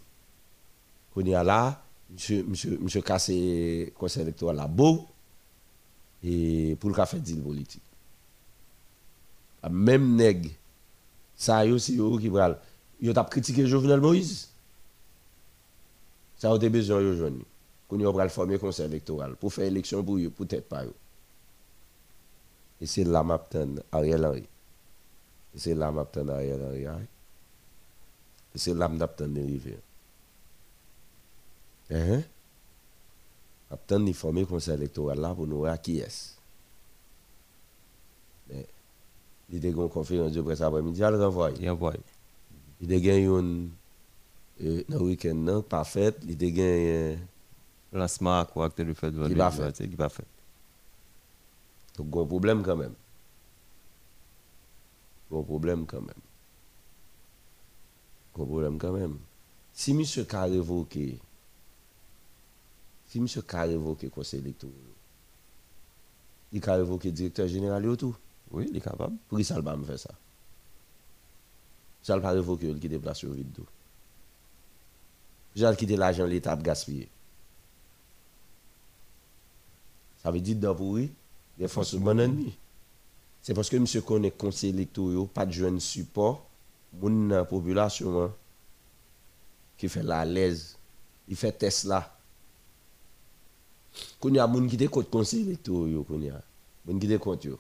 S4: Qu'on y a là, monsieur cassé conseil électoral là beau et pour le café politique. Ah, Même nèg ça yo c'est yo qui bral. Yo t'a critiqué Jovenel Moïse. Ça a été besoin de joindre. Qu'on y a le former conseil électoral pour faire élection pour eux, peut-être pas eux. Et c'est là m'attend Ariel Henry. Et c'est là m'attend Ariel Henry. hein. Et c'est là m'attend arriver. Hein? M'attend de former conseil électoral là pour nous voir qui est. Mais il a une conférence de presse après-midi, il renvoie.
S3: Il.
S4: Il a une euh, dans le week-end non, pas fait, il a gagné
S3: Lancement quoi que le fait de
S4: Qui pas fait.
S3: Qui pas fait.
S4: Donc, il un problème quand même. Il y a un problème quand même. Il un problème quand même. Si M. a révoqué, si M. a révoqué le conseil électoral, il a révoqué le directeur général et tout.
S3: Oui, il est capable.
S4: Pour qui ça ne me faire ça Ça ne pas révoqué, il quitte place sur vide. J'ai quitté l'argent, l'État gaspillé. Ça veut dire dans pour lui, des forces bon ennemi. C'est parce que monsieur connaît conseil électoral, pas de jeune support, nan population hein, qui fait la l'aise, il fait Tesla. Qu'on y a moun qui te contre conseil électoral, qu'on y a. Moun qui te contre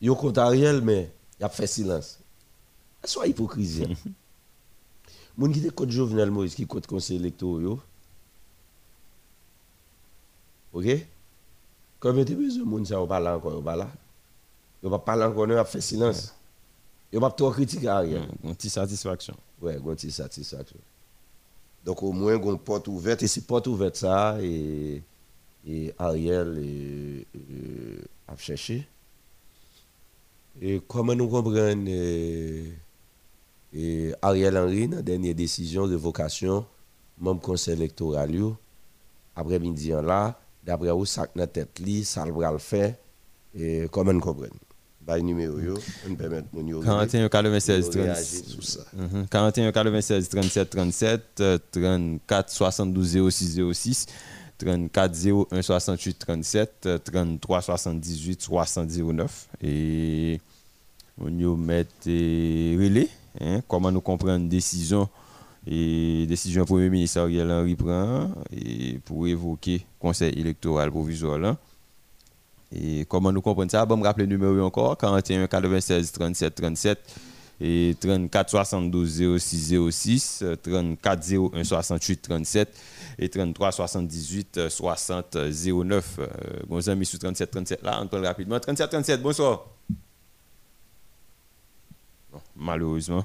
S4: yo. Contre Ariel, mais il a fait silence. Soit hypocrisie. moun qui te contre Jovenel Moïse, qui contre conseil électoral. Ok? Combien de besoin de monde ça va parler encore, va là? Yo va parler encore, on a fait silence. Yo va trop critiquer Ariel.
S3: Une petite satisfaction.
S4: Ouais, une petite satisfaction. Donc au moins, une porte ouverte, et c'est porte ouverte ça, et, et Ariel a cherché. Et comment nous comprenons et, et Ariel Henry, dans la dernière décision, révocation, membre conseil électoral, yo, après-midi en là, d'après où ça dans tête li, ça le bras le fait, et comment nous comprenons? Bah, numéro yo, on permet mon yo.
S3: 41 96
S4: yo
S3: 30
S4: réagir sur ça.
S3: Mhm. 41 96 37 37 euh, 34 72 06 06 34 01 68 37 euh, 33 78 60 09 et on y met relais hein, comment nous comprendre décision. Et décision premier ministre Ariel Henry prend et pour évoquer conseil électoral provisoire. Et comment nous comprenons ça? Bon, me rappeler le numéro encore 41 96 37 37 et 34 72 06 06 34 01 68 37 et 33 78 60 09 euh, bon amis sur 37 37 là on parle rapidement. 37 37 bonsoir. Bon, malheureusement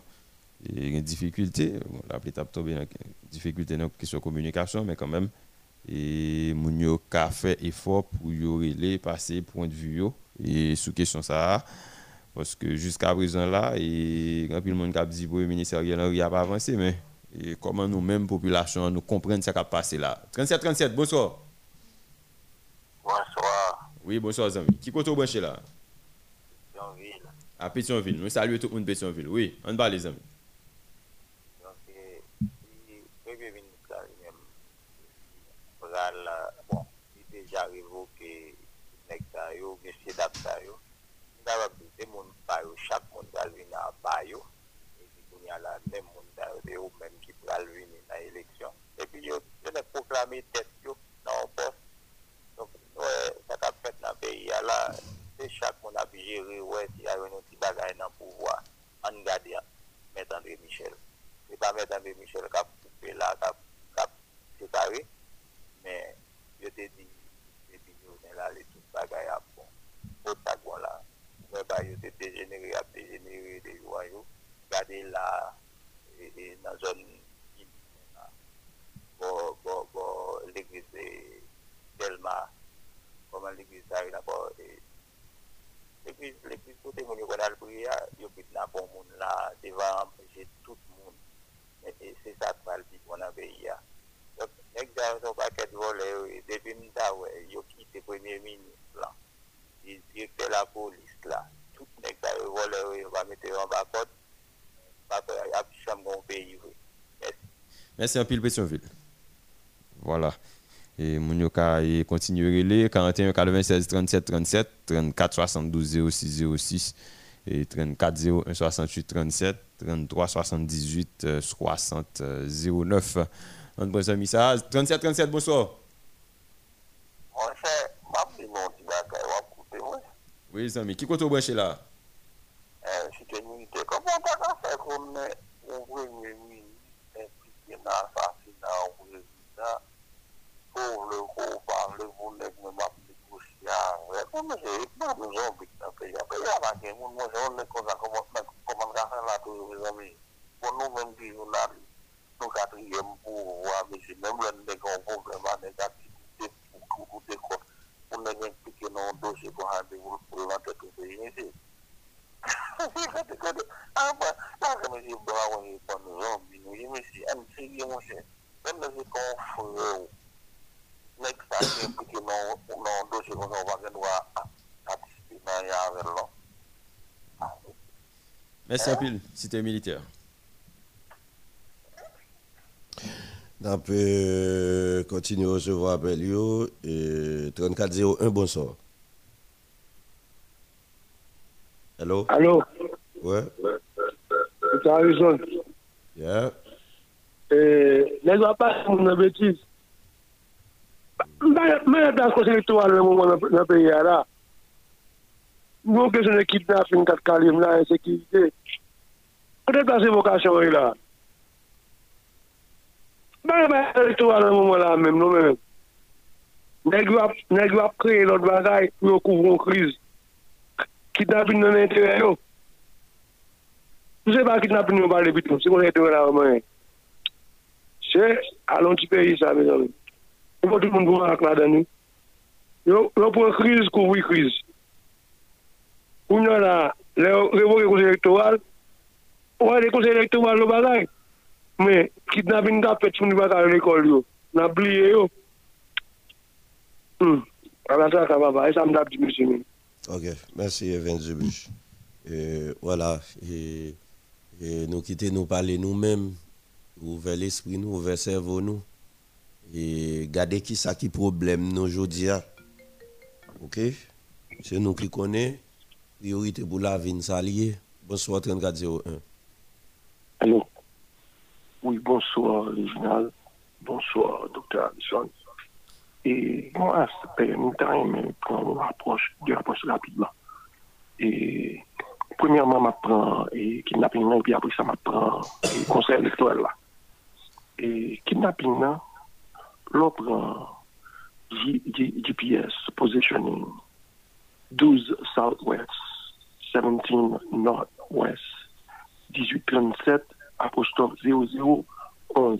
S3: il y a une difficulté. Bon, la tape tombé dans une difficulté dans question communication mais quand même et moun yo ka fait effort pour relé passer point de vue et sous question ça parce que jusqu'à présent là et grand pile monde qui a dit pour le ministère Ariel Henry a pas avancé mais et comment nous mêmes population nous comprendre ça qui a passé là 37 37 bonsoir
S15: Bonsoir,
S3: oui bonsoir amis qui côté branché là
S15: Jean-Ville.
S3: à Pétionville nous saluons tout le monde Pétionville oui on va les amis
S15: Donc, eh, Premier ministre euh, bon, il est déjà révoqué sa yo. Pa yo, monde va venir à ba yo. Et puis, il y a la même monde sa yo, c'est eux même qui pral venir dans l'élection. Et puis, yo, yo ne proclamé tête yo dans un poste. Donc, ouais, ça t'a fait dans le pays là, c'est chaque monde a pu gérer, ouais, s'il y a un petit bagage dans le pouvoir. On garde, mettre André Michel. C'est pas mettre André Michel qui a coupé là, qui a- qui a séparé, mais je te depuis que je là, les tout tagon mwen ba yo te degenere ap degenere de yo a yo. Gade la e, e, nan zon in bo, bo, bo l'eglise Delma. Koman l'eglise sa yon apor l'eglise kote moun yo kwa dal priya yo pit nan bon moun la devan empeshe tout moun. E, e se sa pal pi kon an beya ek jan son paket vole e, depi mta we yo kite premye minis lan. Et de la police là. Tout yo on va mettre en bas code. Pas peur, y a plus chambre mon pays, oui. Merci.
S3: Merci un pile Pétionville. Voilà. Et moun yo ka e continue relé 41 96 37 37 34 72 06 06 et 34 01 68 37 33 78 euh, 60 euh, 09. On bon ami ça 37 37 bonsoir.
S15: Mon m'a mon petit bagage, m'a coupé, ouais.
S3: Oui, les amis, qui côté branché là?
S15: Connaît un premier ministre impliqué dans l'assassinat au président, pour le pour les mêmes négocier avec. Mais c'est pas le pays. Le pays a pas de monde, moi, je ne comment comment on va faire là, tous les amis. Pour nous-mêmes, qui avons nous quatrième pouvoir, mais c'est même le négocier un problème négatif pour tout des comptes. Pour nous impliquer dans un dossier pour rendez-vous pour l'entrée du pays. Apa? Lah kami di bawah ini pun zombie ni mesti an sigi mo siya. Dan na si kong fuyo. Next time yung piki no no do si kong sa wagan wa at na ya verlo.
S3: Merci pile, cité militaire.
S4: On peut continuer à recevoir appel. 3401, bonsoir. Allô?
S16: Allô?
S4: Ouais.
S16: C'est Harrison.
S4: Yeah.
S16: Eh, les pas sont une bêtise. Mais dans le conseil électoral, le moment dans le pays, là, nous avons question de kidnapping, 4 calimes, la sécurité. Peut-être que c'est vocation, là. Mwen mwen elitouwa nan mwen la mèm, nou mèm. Nèk wap kreye lot bagay pou yo kouvron kriz. Kitnapin nan entere yo. Mwen se pa kitnapin yo bale bitou, se kon entere la mwen. Se alon ti peyi sa mè zanmè. Mwen pou tout moun pou ak la dan nou. Yo pou kriz kouvri kriz. Mwen yo la, le revoke konsey elektoral, wè de konsey elektoral lo bagay. Men, kidnapin ka pet moun ba kare l'ekol yo. Na bliye yo. Hmm. Ala sa ka baba, e sa mdap di misi men.
S4: Ok, mersi Evan Zubush. Euh, voilà, et, et nous quitter, nous parler nous-mêmes, ouvrir l'esprit nous, ouvrir le cerveau nous, et garder qui ça qui problème nous aujourd'hui. Ok? C'est nous qui connaissons, priorité pour la vie, ça lié. Bonsoir 3401.
S16: Allô? Oui, bonsoir, Réginal. Bonsoir, docteur Allison. Et moi, c'est un temps, mais prendre une approche, deux approches rapidement. Et premièrement, je prends et kidnapping, et puis après ça, je prends le conseil électoral là. Et kidnapping, là, GPS positioning 12 Southwest, 17 Northwest, 1837, apostrophe 0011.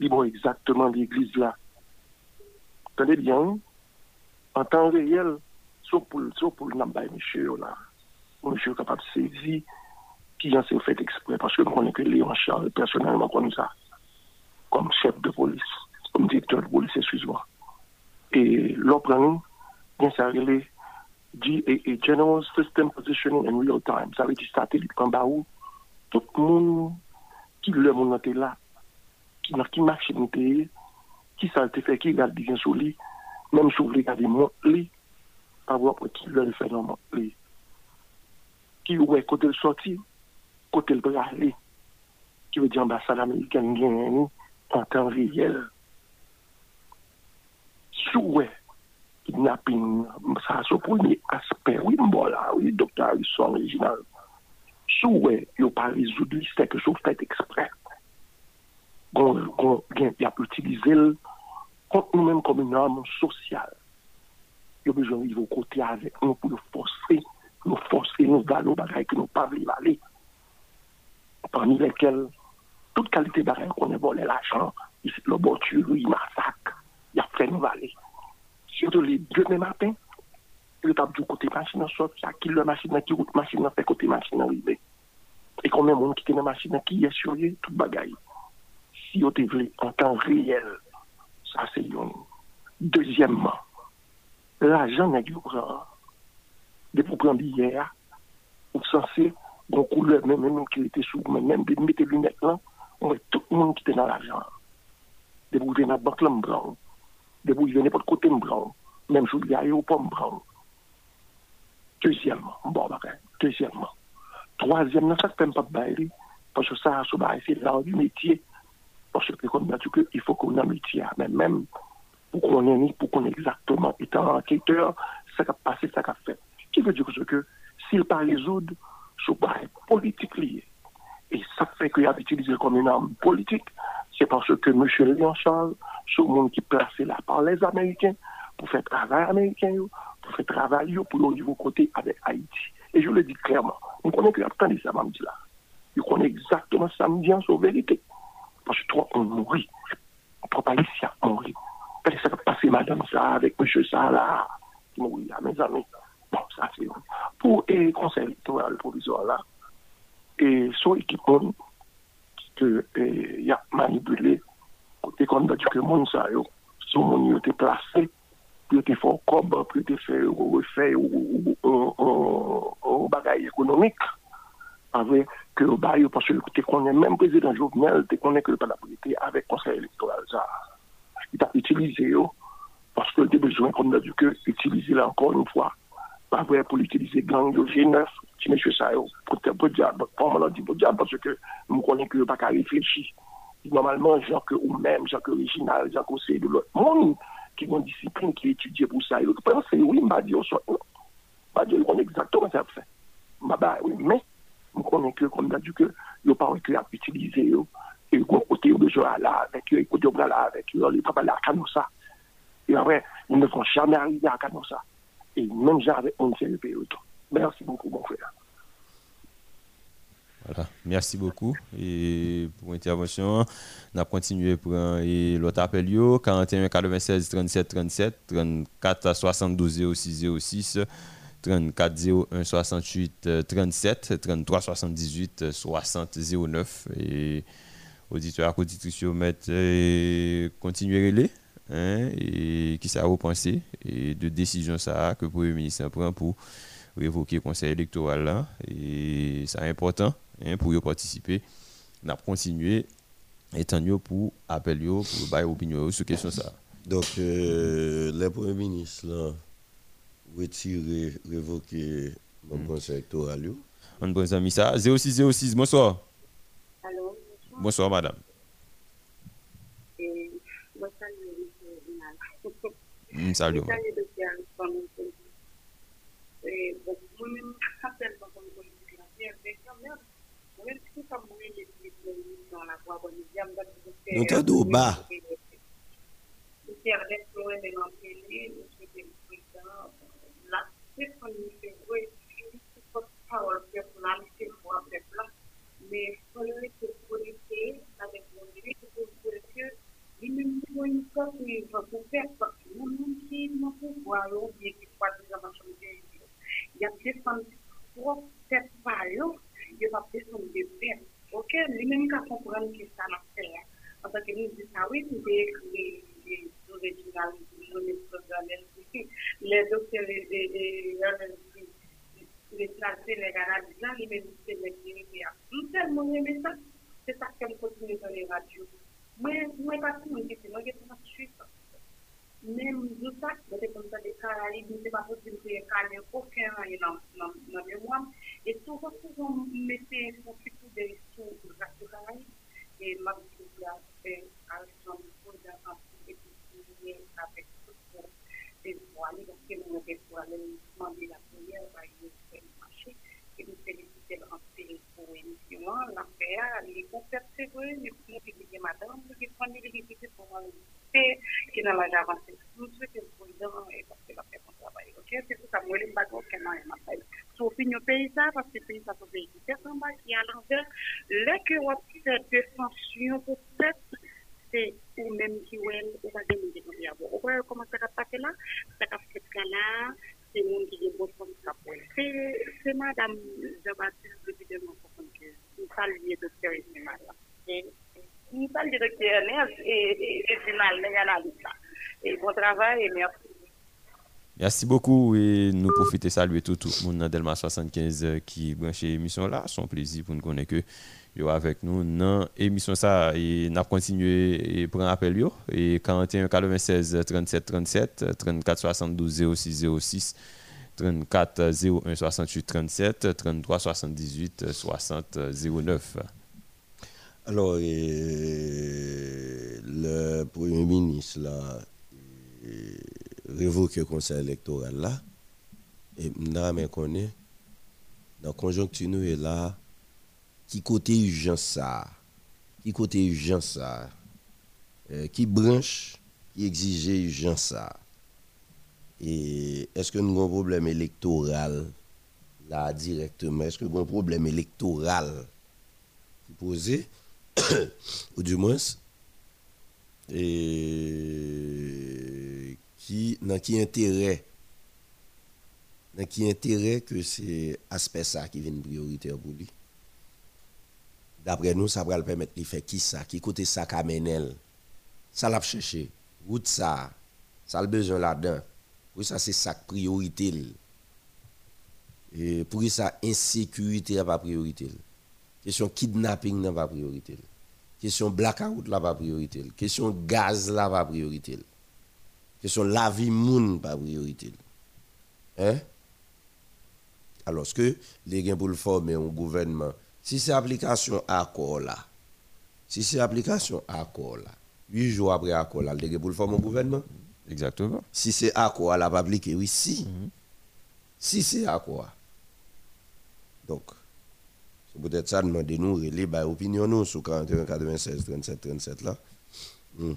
S16: Libre exactement l'église là. Tenez bien, en temps réel, sauf pour, sauf pour le monsieur là, monsieur capable de saisir qui en s'est fait exprès, parce que nous connaissons que Léon Charles personnellement comme ça, comme chef de police, comme directeur de police, excuse-moi. Et l'autre, bien ça relève GAA, General System Positioning in Real Time. Ça veut dire satellite en bas où tout le monde qui le était là, qui machine était, qui ça te fait, qui regarde bien sur lui, même sur lui, regarde monte lui, pas voir qui le fait dans monte lui. Qui ouais côté le sorti, côté le bras aller, qui veut dire ambassade américaine gagne en temps réel. Sous ouais, kidnapping, ça c'est le premier aspect, oui, là, oui, docteur original. Il fait exprès. Gon, gon, gen, y a utilisé le contre nous-mêmes comme une arme sociale. Il y a besoin de côté avec nous pour nous forcer, nous forcer, nous valer bagailles que nous pas voulons aller. Parmi lesquels, toute qualité de bagaille qu'on a volé l'argent, le voiture, il massacre, il a fait nous aller. Surtout les deux mêmes matins, il a du côté le machine qui route machine fait côté machine arrivé. Et combien de monde qui était dans la machine qui est sur lui, toute bagaille. Si on te voulu en temps réel, ça c'est une. Deuxièmement, l'argent n'est pas de pour prendre hier, ou censé, donc couleur même, même qui était sous, même, même de mettre les lunettes là, on voit tout le monde qui était dans l'argent. De vous venir dans la banque là, m'bran. De vous venir n'importe côté m'bran. Même sous l'aéroport m'bran. Deuxièmement, bon, bah, deuxièmement. Troisièmement, ça c'est pas bail, parce que ça, c'est l'art du métier. Parce que comme dit que il faut qu'on ait un métier, mais même pour qu'on ait pour qu'on exactement étant enquêteur, ça a passé, ça a fait. Qui veut dire que s'il pas résoudre ce bail politique lié Et ça fait qu'il a utilisé comme une arme politique. C'est parce que M. Léon Charles, ce monde qui placé là par les Américains, pour faire travail américain, pour faire travail pour le niveau côté avec Haïti. Et je le dis clairement, on connaît que attendez ça, m'a dit là. Exactement ça, me dit en vérité. Parce que toi, on mourit. Ici, on mourit. Qu'est-ce qui s'est passé, madame, ça, avec monsieur ça, là, qui mourit là, mes amis. Bon, ça, c'est Pour le conseil électoral provisoire, là, et son équipement, que il a manipulé, côté a dit que monde, ça, son monde, était placé, fait refait au bagage économique avec que le bail, parce que tu connais même président Jovenel, tu connais que le palabilité avec le conseil électoral. Ça. Il a utilisé, yo, parce que tu as besoin, comme on a dit, que utiliser là encore une fois, pas vrai pour utiliser gang G9, yo, pour te pour diable, pour moi, dit pour diable, parce que nous connaissons que pas qu'à réfléchir. Normalement, gens que, ou gens que c'est de l'autre monde, qui ont une discipline, qui étudie pour ça, yo, pensez, oui, m'a dit, on soit, m'a dit, on exactement ça fait. Bah, oui, mais, nous connaissons que, comme on a dit, que, yo pas que à utiliser, yo, et le côté de jouer là, avec eux, écoute, là, avec eux, les papas là, Canossa. Et après, ils ne vont jamais arriver à Canossa. Et même j'avais un CLP autant. Merci beaucoup, mon frère.
S3: Voilà, merci beaucoup. Et pour l'intervention. On a continué pour l'autre appel 41 96 37 37 34 72 06 06 34 01 68 37 33 78 60 09 et auditeurs auditrices mettre continuer les hein, et qui ça vous pensez et de décision ça que le premier ministre prend pour révoquer le conseil électoral là et c'est important hein, pour y participer. On a continué. Étant pour appel pour bailler opinion sur question ça.
S4: Donc euh, le premier ministre là retirer révoquer mon
S3: Mm.
S4: conseil électoral
S3: on bon ami ça. 0606 bonsoir.
S17: Allô,
S3: bonsoir madame.
S17: Et moi, salut.
S3: Mm, salut,
S17: comme on peut dire. Et bon, moi-même, certainement, comme politique, là, c'est mais quand même,
S4: Nous
S17: bien qui croient déjà dans son pays, il y a des femmes trop cette valeur, il va descendre de paix. Ok, lui-même qui comprendre que ça n'a fait. Parce que nous disons, ah oui, vous avez écrit les originales, les docteurs, les les classer les analyses là, les médecins, les cliniques. Nous tellement aimé ça, c'est ça que nous continuons dans les radios. Moi, moi, pas tout le monde qui fait, moi, je suis pas suivre. Même de ça, c'est comme ça, des Caraïbes, c'est pas possible que les Caraïbes, aucun dans dans dans le mémoire. Et souvent, souvent, mettez surtout des sous les Caraïbes. Et ma petite là, c'est Alexandre Fouda, et puis avec tout pour des voiles, parce que nous avons pour aller demander la prière, par exemple, marché, et nous féliciter en pour l'émission, la paix, les concerts, c'est vrai, mais pour nous, madame, qui prend les difficultés pour moi, qui n'a pas avancé. Nous souhaitons le président et parce que la paix son travail. Ok, c'est pour ça, moi, les bateaux, qu'elle m'a appelé. Sauf une pays ça, parce que le pays ça, c'est un pays qui est en bas, qui est à l'envers. Là que on fait des sanctions, peut-être, c'est ou même qui ou elle, ou pas des milliers de milliards. Vous voyez comment ça va passer là? Ça va faire ça là, c'est monde qui est bon comme ça. C'est, c'est madame Jean-Baptiste, depuis deux mois, pour que nous saluons docteur Ismaël là. Et, nous saluons docteur Ernest et, et Ismaël, les analystes là. Et bon travail et merci.
S3: Merci beaucoup et nous profitons de saluer tout, tout le monde dans Delma 75 euh, qui branche l'émission là. C'est un plaisir pour nous connaître que avec nous dans l'émission ça et n'a continué et prendre appel yo et 41 96 37 37 34 72 06 06 34 01 68 37 33 78 60 09.
S4: Alors, le Premier ministre, là, révoque le conseil électoral, là, et nous connaît, dans la conjoncture, nous est là, qui côté urgence ça Qui côté urgence ça euh, Qui branche qui exige urgence ça. Et est-ce que nous avons un problème électoral là directement? Est-ce que nous avons un problème électoral posé Ou du moins qui dans qui intérêt dans qui intérêt que c'est aspect ça qui vient prioritaire pour lui. D'après nous ça va le permettre de faire qui ça qui côté ça kamenel ça l'a cherché. Route ça ça a besoin là-dedans. Pour ça c'est ça priorité et pour ça insécurité n'est pas priorité question kidnapping n'est pas priorité question blackout là pas priorité question gaz là pas priorité question la vie moun pas priorité. Hein? Alors que les gens pour le former un gouvernement si c'est application accord là si c'est application accord là 8 jours après accord là les pour le former un gouvernement?
S3: Exactement.
S4: Si c'est accord là pas appliqué oui si. Si c'est accord donc c'est peut-être ça demander nous relais bah opinion nous sur 41 96 37 37 là. Hmm.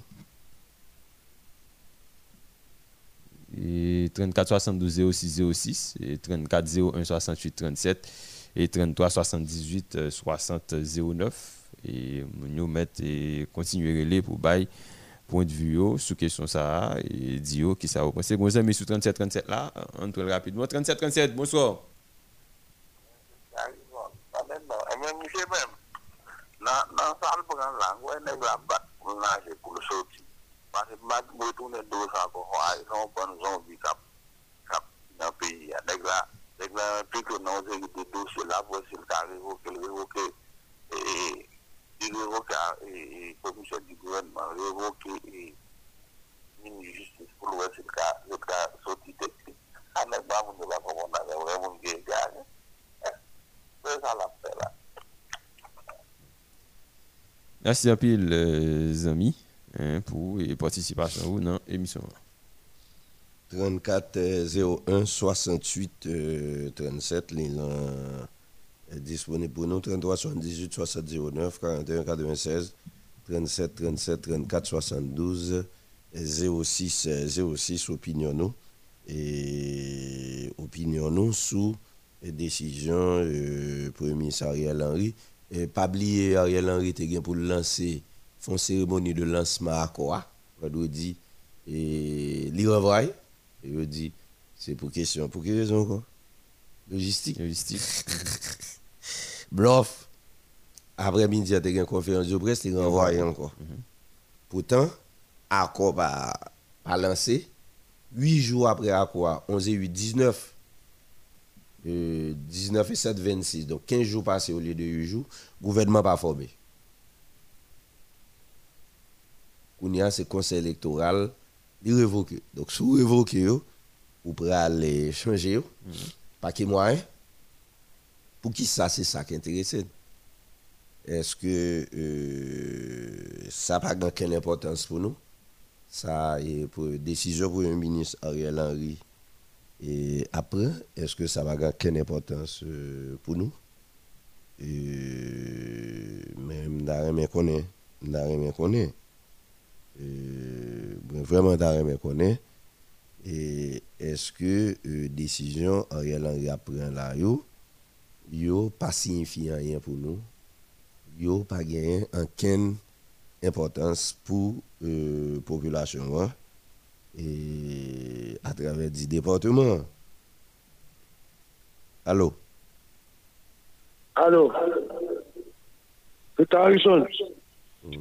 S3: Et 34 72 06 06 et 34 01 68 37 et 33 78 60 09 et nous mettre et continuer relais pour bail point de vue sur question ça et dire qui ça vous pensez bon amis sur 37 37 là entre rapidement 37 37 bonsoir
S15: l soti. Pase mat mwen toune dos an kon fwa, son ban zombi kap kap nan peyi ya. La, la dosye la pou se l ka revoke, l revoke, e, e, e, de la
S3: un peu les amis pour la participation dans l'émission.
S4: 34 euh, 01 68 euh, 37 l'élan est disponible pour nous. 33 78 60 09 41 96 37 37 34 72 06 euh, 06 opinion nous. Et opinion nous sous décision euh, Premier ministre Ariel Henry. Et pas oublier Ariel Henry était pour lancer une cérémonie de lancement à quoi vendredi et renvoie et il dit c'est pour question pour quelle raison quoi? Logistique.
S3: Logistique.
S4: Bluff. Après midi il y a une conférence de presse il renvoie encore pourtant accord pas pas lancé. 8 jours après accord 11 et 8 19 euh, 19 et 7, 26. Donc 15 jours passés au lieu de 8 jours, gouvernement pas formé. Kounia, c'est conseil électoral, il révoqué. Donc, si vous révoquez, vous pouvez aller changer, pas qu'il moyen. Pour qui ça, c'est ça qui est intéressant. Est-ce que euh, ça n'a pas quelle importance pour nous? Ça est pour décision pour un ministre Ariel Henry et après, est-ce que ça va avoir quelle importance euh, pour nous? Et Même d'arrêt connaît, d'arrêt Vraiment d'arrêt connaît. Et est-ce que euh, décision Ariel Henry a pris là, yo, yo pas signifie rien pour nous, yo pas gagné aucune importance pour euh, population. Hein? et à travers 10 départements. Allô?
S16: Allô? C'est Harrison. Il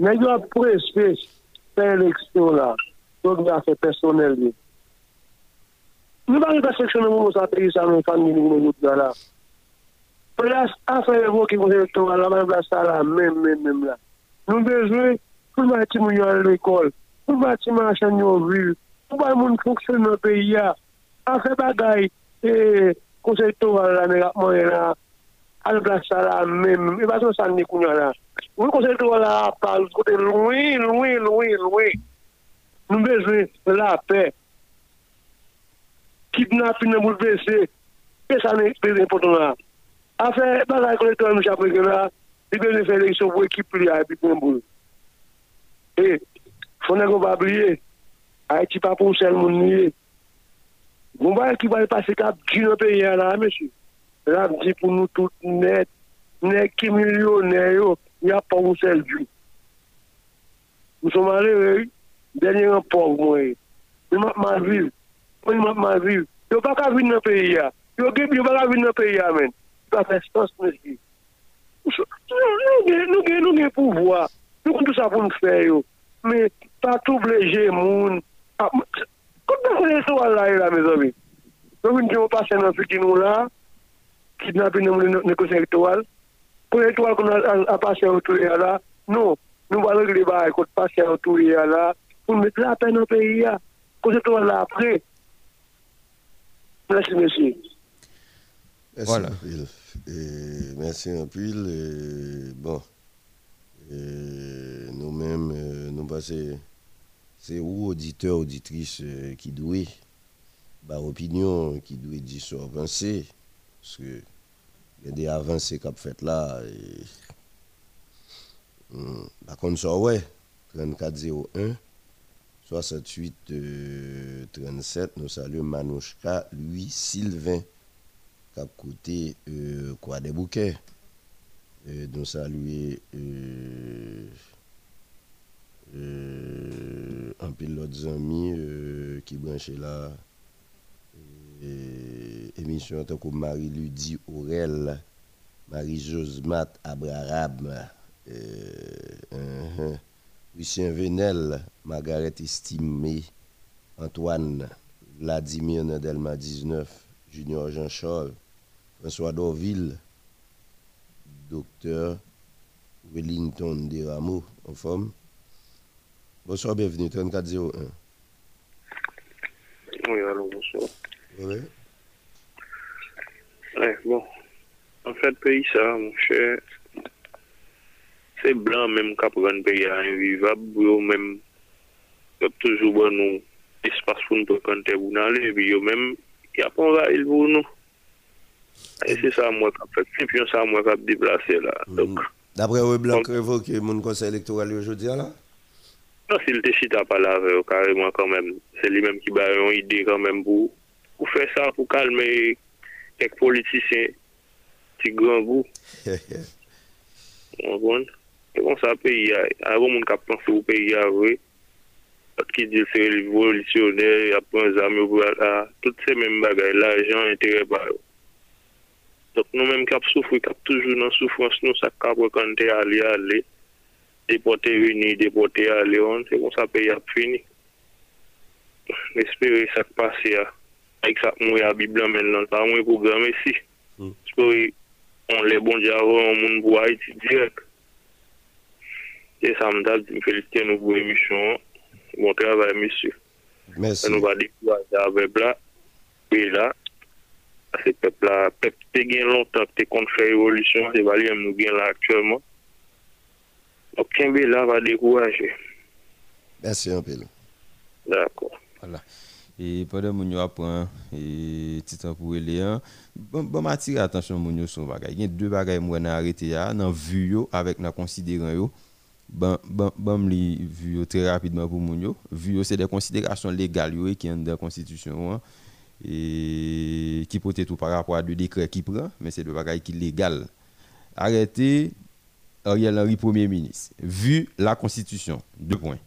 S16: Nè yo ap prespe pe eleksyon la, lòk mè a fè personel li. Nou ba repaseksyon nou moun sa peyi sa mè fan mini mè gout da la. Plas a fè evo ki moun elektor la, mè blas sa la, mèm, mèm, mèm la. Nou bezwe, pou mè ti moun yo an l'ekol, pou mè ti mè an chan yo vil, pou mè moun fonksyon nou peyi ya, a fè bagay, e, konsektor la, mè la, mè la, an blan sa la men, evasyon sa ni kounyan la. Ou konsey tou wala apal, kote loui, loui, loui, loui. Nou bezwe la pe. Kidnapin nan moun bese, pe sa ne peze poton la.
S18: Afe, ba la konen ton mou chapre gen la, di bezwe fe leksyon pou ekip li a epi kon bou. E, e fonen kon pa bliye, a eti pa pou sel moun niye. Moun ba ekip wale pase kap, di nou pe yè la, mèsyon. la di pou nou tout net, ne ki milyonè yo, ya pa ou sel di. Mou sou mare eh, wey, denye an pov mwen. Mwen matman viv, mwen matman viv. Yo pa ka vin nan peyi ya, yo gep yo pa ka vin nan peyi ya men. Yo pa fè stans mwen si. Nou gen nou gen pou vwa, nou kon tout sa pou nou fè yo. Men, pa tou bleje moun. Ah, kote mwen se wala yo la me zobi. Yo vin di yo pase nan fikin ou la, là, kidnapper nous négocier électoral. Pour l'étoile qu'on a, passé autour de là, non. Nous allons régler les bails qu'on passe autour de là, pour mettre la peine dans le pays. Qu'on étoile là après. Merci, monsieur.
S4: Merci
S3: Voilà.
S4: Et merci un pile. Et bon, et nous-mêmes, euh, nous passons, c'est où auditeurs, auditrices euh, qui doivent, bah, opinion, qui doivent dire sur avancer. Parce que il y a des avancées qu'a fait là. Et, hum, par contre, ça, ouais, 3401. 68 euh, 37, nous saluons Manouchka, lui, Sylvain, qui a euh, quoi des bouquets. Euh, nous saluons euh, un pilote amis euh, qui Euh, émission tant que Marie-Ludie Aurel, Marie-Josmat Abraham, euh, uh-huh. Lucien Venel, Margaret Estimé, Antoine, Vladimir Nadelma 19, Junior Jean-Charles, François Dorville, Docteur Wellington Desrameaux, en forme. Bonsoir, bienvenue, 3401.
S18: Oui, allô, bonsoir.
S4: Oui.
S18: Ouais, bon. En fait, pays ça, mon cher, c'est blanc même qui prend le pays à invivable, même, toujours bon nous espace pour nous fréquenter ou aller, et puis même, y a pas envahi pour nous. Et c'est ça, moi, qui a fait, c'est puis ça, moi, qui a déplacé là. Donc,
S4: D'après Roué Blanc, révoqué mon conseil électoral aujourd'hui là?
S18: Non, s'il te chita pas là eux, carrément quand même, c'est lui-même qui a une idée quand même pour, ou fè sa pou kalme ek politisyen ti gran bou. Mwen bon, e kon sa peyi a, a yon moun kap panse ou peyi a vwe, pat ki di se revolisyonè, apren zame ou vwe la, tout se men bagay, la jan entere ba yo. Dok nou men kap soufri, kap toujou nan soufrans nou sa kap wakante ale ale, depote vini, depote ale on, se kon sa peyi ap fini. Nespere sak pase ya. Ek sak mwen ya biblan men nan, sa mwen programe si. So, on le hmm. bon javon, moun pou Haiti direk. E sa mdap di m felite nou pou emisyon, bon travay
S4: misyo.
S18: Mersi. Nou va dikwa javè bla, pe la, se pep la, pep te gen lontan, te kont fè evolisyon, se vali m nou gen la aktyèman. Ok, kenbe la va
S4: dekouwaje. Mersi anpil.
S18: D'akor.
S3: Voilà. Et pendant que nous apprend et temps pour hein, bon bon attention moun yo son bagay. Il y a deux bagages moi n'a arrêté ya vue yo avec dans considérant yo. Bon yo très rapidement pour. Vue yo c'est des considérations légales yo qui sont dans la constitution hein, et qui peut tout par rapport à deux décrets qui prend mais c'est des bagages qui légal. Arrêté Ariel Henry premier ministre. Vu la constitution, deux points.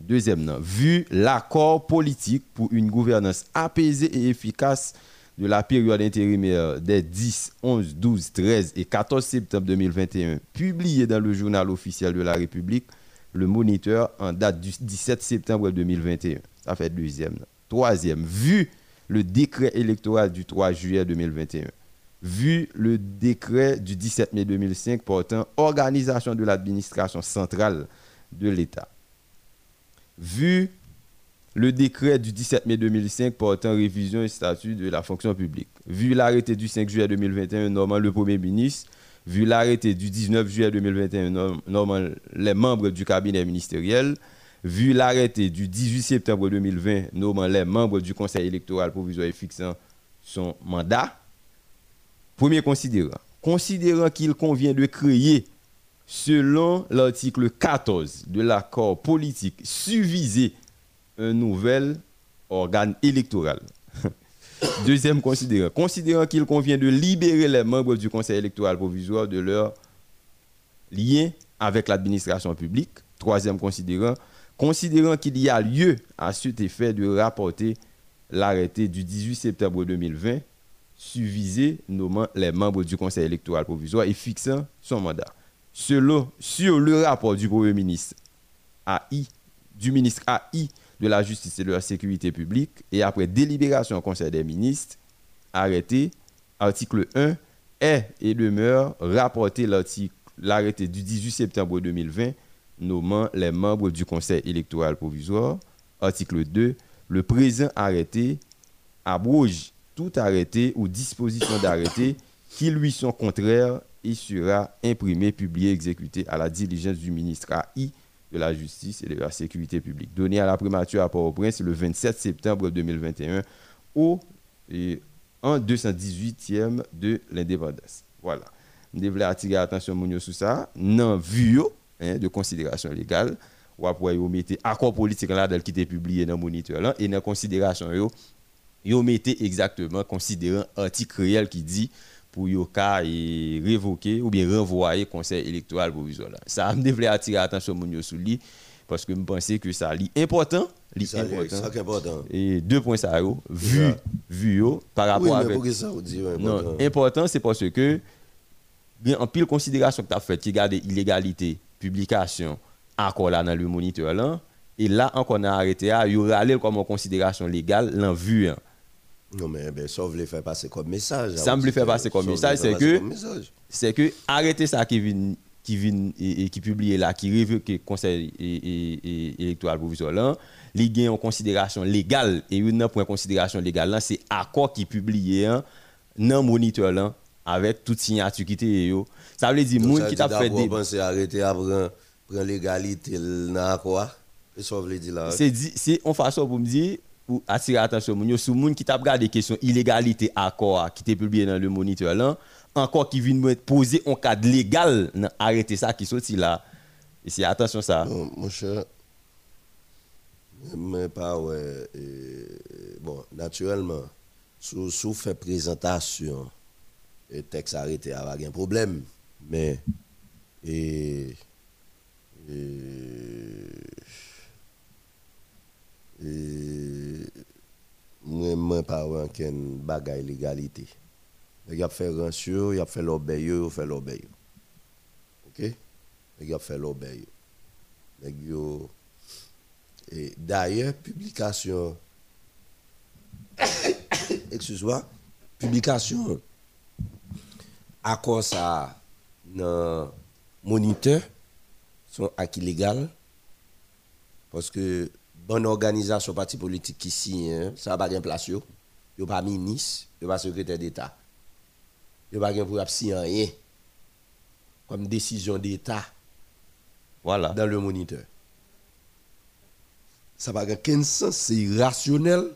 S3: Deuxième, non, vu l'accord politique pour une gouvernance apaisée et efficace de la période intérimaire des 10, 11, 12, 13 et 14 septembre 2021, publié dans le journal officiel de la République, le Moniteur, en date du 17 septembre 2021. Ça fait deuxième. Troisième, vu le décret électoral du 3 juillet 2021, vu le décret du 17 mai 2005 portant organisation de l'administration centrale de l'État, vu le décret du 17 mai 2005 portant révision et statut de la fonction publique, vu l'arrêté du 5 juillet 2021 nommant le Premier ministre, vu l'arrêté du 19 juillet 2021 nom- nommant les membres du cabinet ministériel, vu l'arrêté du 18 septembre 2020 nommant les membres du conseil électoral provisoire et fixant son mandat, premier considérant, considérant qu'il convient de créer, selon l'article 14 de l'accord politique, suvisé un nouvel organe électoral. Deuxième considérant, considérant qu'il convient de libérer les membres du Conseil électoral provisoire de leur lien avec l'administration publique. Troisième considérant, considérant qu'il y a lieu à cet effet de rapporter l'arrêté du 18 septembre 2020 suvisé nommant les membres du Conseil électoral provisoire et fixant son mandat. Selon, sur le rapport du Premier ministre AI, du ministre AI de la Justice et de la Sécurité publique, et après délibération au Conseil des ministres, arrêté, article 1, est et demeure rapporté l'arrêté du 18 septembre 2020 nommant les membres du Conseil électoral provisoire. Article 2, le présent arrêté abroge tout arrêté ou disposition d'arrêté qui lui sont contraires et sera imprimé, publié, exécuté à la diligence du ministre AI de la Justice et de la Sécurité publique. Donné à la primature à Port-au-Prince le 27 septembre 2021 au et en 218e de l'indépendance. Voilà. Je voulais attirer l'attention sur ça. Non, vu yo, hein, de considération légale, ou après yo mettez accord politique là qui était publié dans le moniteur et dans considération yo yo mettez exactement considérant article réel qui dit pour yo ka et révoquer ou bien renvoyer conseil électoral provisoire là. Ça me devait attirer l'attention mounio sur lui parce que je pensais que ça li important, li
S4: Ça
S3: important.
S4: ça est important.
S3: Et deux points ça yo, vu vu yo par rapport
S4: Oui, mais
S3: avec
S4: pour que ça vous dit, ouais,
S3: non,
S4: important.
S3: important, c'est parce que, bien, en pile considération que tu as fait, tu regardes illégalité, publication, encore là dans le moniteur là, et là, encore on a arrêté, il y aura comme en considération légale, l'en vue.
S4: Non, mais ben, ça, vous voulez faire passer comme message.
S3: Ça me le fait passer comme message, c'est
S4: faire passer
S3: que,
S4: comme message.
S3: c'est que, arrêter ça qui vient, qui vient et, et qui publie là, qui révoque le conseil électoral provisoire là, les gains en considération légale, et une point considération légale là, c'est accord qui publié hein, dans le moniteur là, avec toute signature qui était. Ça veut dire, moun qui t'a fait des.
S4: penser arrêter à prendre l'égalité dans quoi Et ça, voulez dire là
S3: C'est dit- c'est en façon pour me dire, pour attirer l'attention, sur moun qui t'a regardé question illégalité accord qui était publié dans le moniteur encore qui vient poser un cadre légal, dans arrêter ça qui sorti là. Et c'est attention ça.
S4: Non, mon cher, mais pas ouais. euh, bon, naturellement, sous sous fait présentation, le texte arrêté avec un problème, mais et, et, et moi pas ouais aucune bagaille légalité. Il a fait rancio, il a fait l'obéi, il fait l'obéi. OK? Il a fait l'obéi. Nèg yo- Et d'ailleurs, publication, excuse-moi, publication, accord ça dans moniteur sont acquis parce que bonne organisation parti politique qui signe, hein, ça n'a pas de place yo. Yo pas ministre, yo pas secrétaire d'État. Yo pas pour rien comme décision d'État
S3: voilà.
S4: dans le moniteur. Ça n'a aucun sens, c'est irrationnel,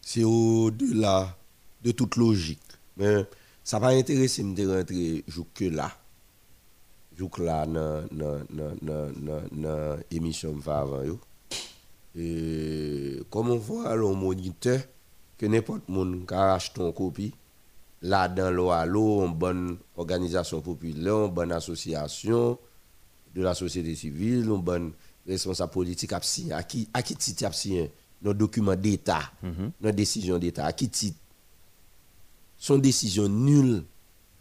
S4: c'est au-delà de toute logique. Mais ça va intéresser de rentrer jusque là. Jusque là dans l'émission fais avant. yo. Et comme on voit le moniteur, que n'importe qui arrache ton copie, là dans l'eau à l'eau, une bonne organisation populaire, une bonne association de la société civile, une bonne responsable politique. À qui, à qui titre nos documents d'État, nos décisions d'État, à qui titre? Son décision nulle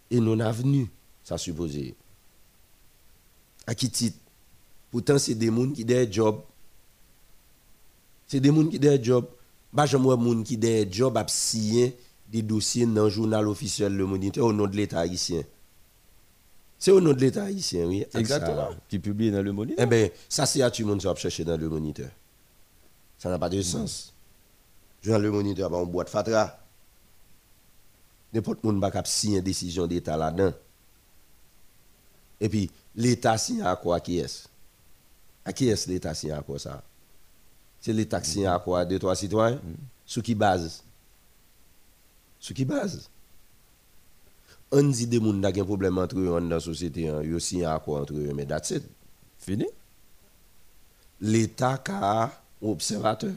S4: et non avenue, ça supposé. À qui titre? Pourtant, c'est des gens qui ont des jobs. C'est des gens qui ont des jobs. Bah, vois des gens qui ont des jobs à signer des dossiers dans le journal officiel Le Moniteur au nom de l'État haïtien. C'est au nom de l'État haïtien, oui.
S3: Exactement. Qui publie dans le moniteur.
S4: Eh bien, ça, c'est à tout le monde qui va chercher dans le moniteur. Ça n'a pas de sens. Journal Le Moniteur, pas une boîte fatra. N'importe qui va signer une décision d'État là-dedans. Et puis, l'État signe à quoi? Qui est À qui est l'État signe à quoi ça? C'est qui signe à quoi? Deux, trois citoyens? Sous qui base? Sous qui base? On dit des gens qui ont un problème entre eux dans la société, hein, ils signent un accord entre eux, mais that's it.
S3: Fini?
S4: L'État a un observateur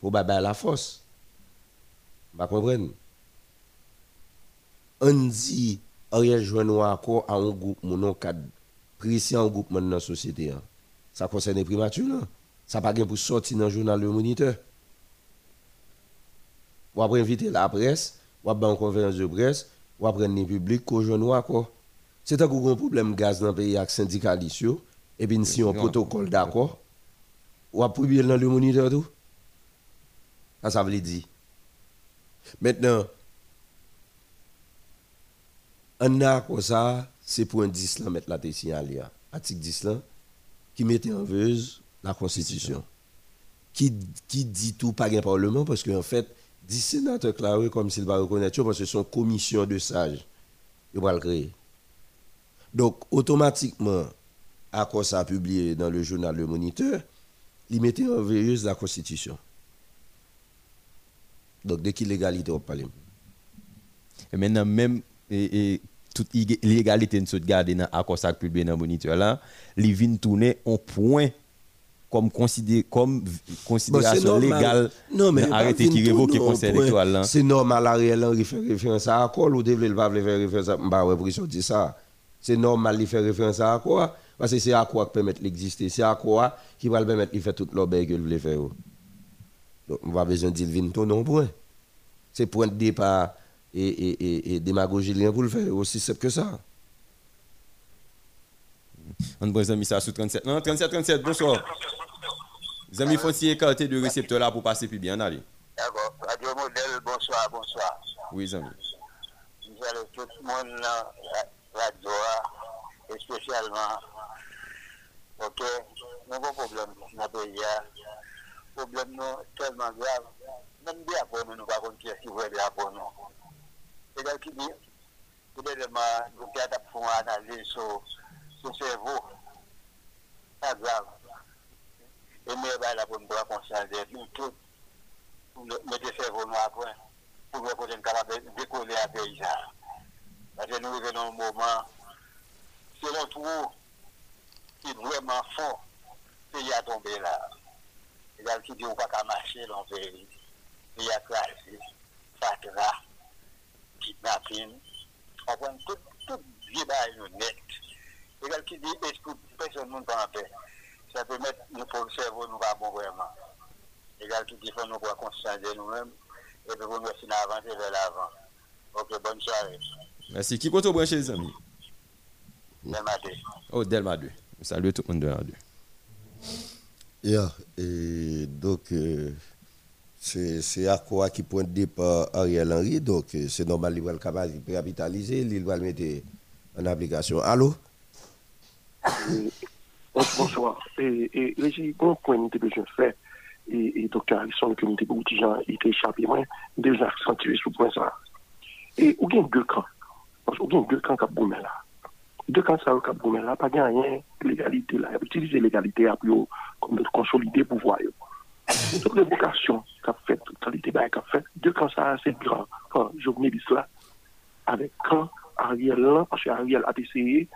S4: pour bailler la force. Vous comprenez? On dit, Ariel joint un accord à un groupe, mon cadre précis en groupe dans la société. hein. Ça concerne les primatures, non? Ça pas pour sortir dans le journal Le Moniteur. Ou après inviter la presse, ou après en conférence de presse, ou après les publics, qu'on joue accord. C'est un gros problème gaz dans le pays avec syndicalistes, et puis si on protocole d'accord, ou après publier dans le moniteur tout. Ça, ça veut dire. Maintenant, un accord ça, c'est pour un 10 là, mettre la tête signalée. Article 10 là, qui mettait en veuse la Constitution. Qui, qui dit tout par un Parlement, parce qu'en fait, 10 sénateurs clarés comme s'il va reconnaître, parce que une commission de sages. Il va le créer. Donc, automatiquement, à quoi ça a publié dans le journal Le Moniteur, il mettait en veilleuse la Constitution. Donc, dès qu'il l'égalité au Parlement.
S3: Et maintenant, même et, et, toute illégalité nous garder dans accord ça publié dans le moniteur là, les vient tourner en point comme considéré comme considération légale
S4: Non, mais
S3: arrêté qui révoque le conseil électoral là.
S4: C'est normal, Ariel Henry fait référence à accord ou devait le pas faire référence à bah ouais, pour ça. C'est normal de faire référence à quoi parce que c'est à quoi qui permet l'exister, c'est à quoi qui va le permettre de faire toute l'obéi que vous voulez faire. Donc on va besoin de dire vin ton non point. C'est point de départ et, et, et, et démagogie lien pour le faire aussi simple que ça.
S3: On prend ça sous 37. Non, 37 37, bonsoir. Les amis si écarter de récepteur là pour passer plus bien.
S12: D'accord. Radio Modèle, bonsoir, bonsoir.
S3: Oui, les amis.
S12: Tout le monde là, radio, et spécialement, ok, nous problème dans le pays. Problème non, tellement grave. Même bien pour nous, nous ne pouvons pas qui veut bien pour nous. C'est là qui dit, analyse sur sur le cerveau. Pas grave. E mwen bay la pou mwen konsyans de loutou pou mwete servon wapwen pou mwen kote mkala dekole a peyizan. Pase nou venon mouman, se lon trou ki vwèman fò, peyi a tombe la. E dal ki di ou pa kamache lon peyi, peyi a krasi, fatra, kitnapin, anpwen tout, tout vye bay nou net. E dal ki di eskou, peson moun pa anpey. Ça peut mettre nous pour le cerveau, nous pas bon vraiment. Et là, qui faut nous pour conscientiser nous-mêmes, et puis pour nous essayer d'avancer vers l'avant. Ok, bonne soirée.
S3: Merci. Qui compte brancher les amis?
S12: Même matin.
S3: Oh, Delma 2. Salut tout le monde de la 2.
S4: Yeah. Et donc, euh, c'est c'est à quoi qui pointe départ Ariel Henry. Donc, euh, c'est normal, il va le capitaliser, il va le mettre en application. Allô?
S16: Bon- Bonsoir. Et, et Régis, bon point nous avons besoin de faire. Et, et docteur Harrison, que nous avons beaucoup de échappé, moi, déjà accentué sur le point ça. Et ou bien deux camps. Parce y a deux camps qui ont là. Deux camps qui ont là, pas de rien, légalité là. Utiliser l'égalité comme de consolider le pouvoir. Toute l'évocation qu'a fait, toute qualité qu'a fait, deux camps ça, c'est grand. Quand journaliste là, avec quand Ariel là, parce que Ariel a essayé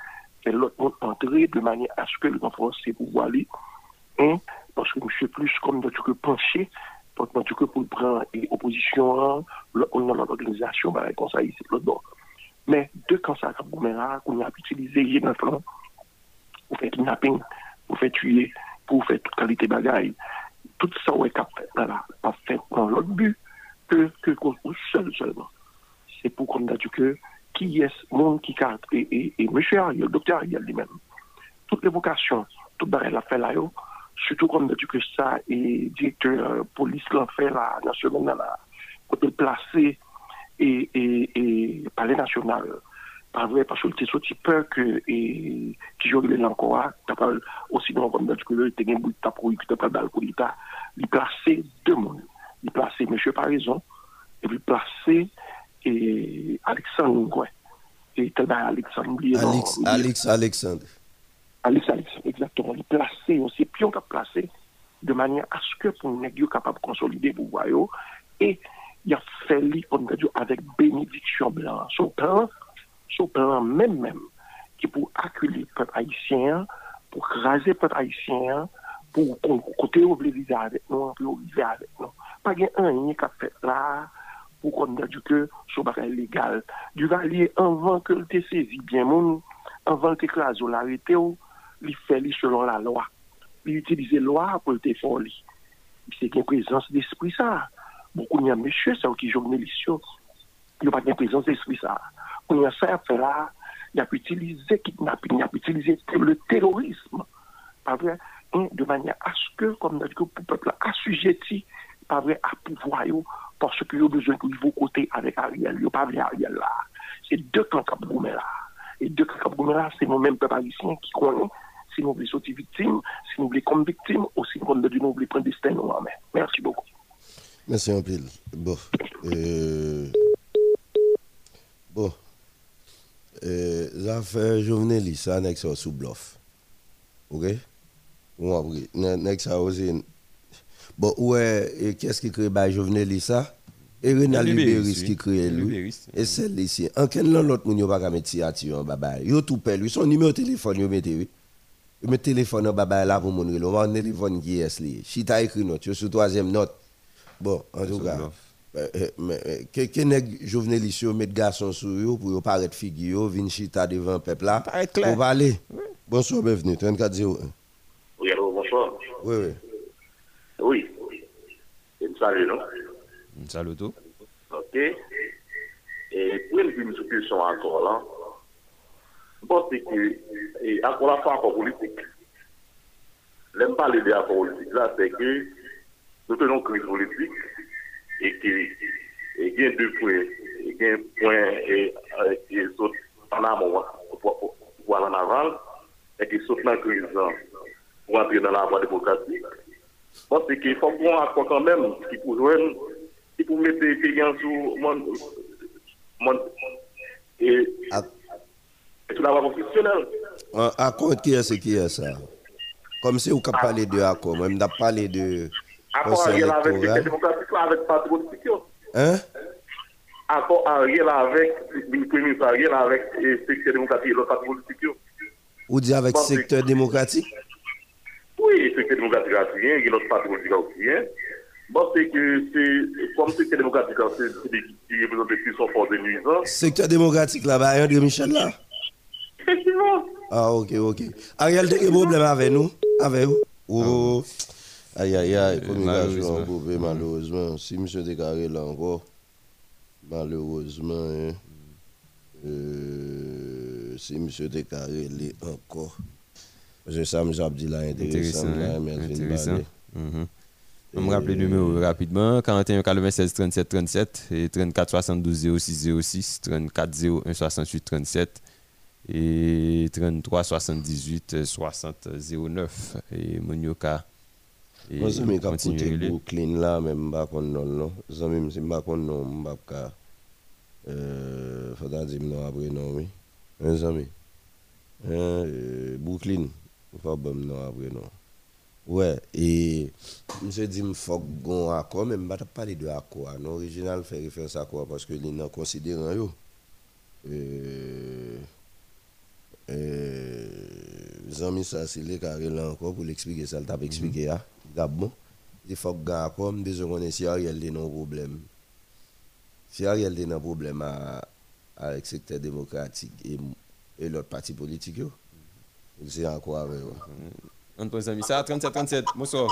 S16: et l'autre monde entrer de manière à ce que le renforce ses pouvoirs là. Hein, parce que suis plus comme tout que penché, dans tout que pour prendre et opposition, là, on a l'organisation, bah, comme ça, ici, l'autre bord. Mais deux cancers qu'on a utilisé hier dans le plan, pour faire kidnapping, pour faire tuer, pour faire toute qualité bagaille, tout ça, ouais, fait, voilà, pas fait dans l'autre but que, que, seul seulement. C'est pour qu'on a qui est ce monde qui carte, et, et, et monsieur Ariel, le docteur Ariel lui-même, toute l'évocation, toute barrière la fait là, yo, surtout comme dit que ça, et directeur euh, police l'a fait là, national, dans la, côté placé, et, et, et palais national, pas vrai, parce que c'est sorti peur que, et, qui joue les encore, t'as pas aussi non comme dit que le, t'es un bout de ta deux mondes. Il placé monsieur par raison, e Aleksandre Ngwe. E tel ba Aleksandre.
S4: Alex, Alex, Aleksandre.
S16: Alex, Aleksandre, exactement. Li plase, ou se pion ka plase, de manye aske pou nek yo kapab konsolide pou wayo, e ya feli pou nek yo avek benediksyon blan. Sou plan, sou plan men men, ki pou akuli pep haisyen, pou krasi pep haisyen, pou kote yo vle vize avek nou, pou yo vize avek nou. Pa gen an, yon yon ka fet la, qu'on ait dit que ce n'est légal. Du valier avant que le te saisi bien moun, que écrase l'arrêté, il fait li selon la loi. Il utilise la loi pour le te faire li. C'est une présence d'esprit ça. Beaucoup de monsieur, ça qui journalistes, il n'y a pas de présence d'esprit ça. On a ça à faire là, il a utilisé kidnapping, il a utilisé le terrorisme. Pas vrai? hein, de manière à ce que, comme on a dit, que le peuple assujetti, pas parce qu'il y a besoin qu'il faut côté avec Ariel. A pas Ariel là. C'est deux clans qui ont là. Et deux clans qui ont là, c'est nous-mêmes, peuple haïtien, qui connaissent si nous voulons sortir victime, si nous voulons comme victime, ou si nous voulons prendre destin nous en. Merci beaucoup.
S4: Merci un. Bon. Euh... Bon. Euh, l'affaire journaliste, ça n'est que sous bluff. OK? Après, n'est que ça. Bon, ouais, et qu'est-ce qui crée? Bah, journaliste ça? Et Renal Libéris qui crée lui. Et celle ici. En quel nom l'autre moun yo pas mettre signature en baba? Yo tout lui. Son numéro de téléphone yo mette oui. Yo mette téléphone en baba là pour moun relo. On téléphone qui est li. Chita écrit note. Yo sur troisième note. Bon, en tout cas. Mais que nèg journaliste yo mettre garçon sur yo pour yo paraître figure yo vinn chita devant peuple là. Pour parler. Bonsoir, bienvenue 3401.
S14: Oui, allô, bonsoir.
S4: Oui, oui.
S14: Oui. Salve nou.
S3: Salve tou.
S14: Ok. E pou yon vim sou kresyon akor la, mpote ki akor la fa akor politik. Lem pale de akor politik la, se ke nou tenon kriz politik e ki gen dè pwen, gen pwen e sot anan mwa pou anan aval, e ki sot nan kriz an pou antre nan la vwa demokratik, Pense qu'il faut qu'on accord quand même qui pour joindre si vous mettez les pays sous mon, mon, et, et sur la voie constitutionnelle.
S4: Accord qui est ce qui est ça? Comme si vous parlé de accord, même vous parlé de.
S14: Accord Ariel avec le démocratique avec le parti politique.
S4: Hein?
S14: Accord Ariel avec le premier ministre Ariel avec le secteur démocratique et le parti politique.
S4: Ou dit avec le secteur démocratique?
S14: Oui, le secteur démocratique a rien, et l'autre parti politique a aussi rien. Bon, c'est que c'est comme secteur démocratique, c'est qui représente plus son fort de nuisance.
S4: Secteur démocratique là-bas, André Michel là?
S14: Effectivement.
S4: Ah, ok, ok. Ariel, tu as des problèmes avec nous? Avec vous? Oh. Aïe, aïe, aïe, communication en malheureusement. Si monsieur déclaré là encore, malheureusement, hein, euh, si monsieur déclaré là encore. Me dit là intéressant, mais
S3: intéressant. Je me rappelle le numéro rapidement. 41 96 37 37 et 34 72 06 06 34 01 68 37 et 33 78 60 09 et Monyoka
S4: et moi c'est mes capoter Brooklyn là pas qu'on non? Non ça même c'est pas euh faudra dire non après non oui. Un ami hein Brooklyn faut pas non après non Ouais, et je dis qu'il faut qu'on accord, mais je ne vais pas parler de. L'original fait référence à quoi? Parce que les gens considérant yo. Euh, euh, Zami ça c'est les carrés là encore pour l'expliquer ça, t'a expliqué là. D'abord, il faut qu'on accord, mais besoin qu'on si Ariel a un problème. Si Ariel a un problème avec le secteur démocratique et, et l'autre parti politique, c'est encore avec eux.
S3: Antoine Zami, ça 37 37, bonsoir.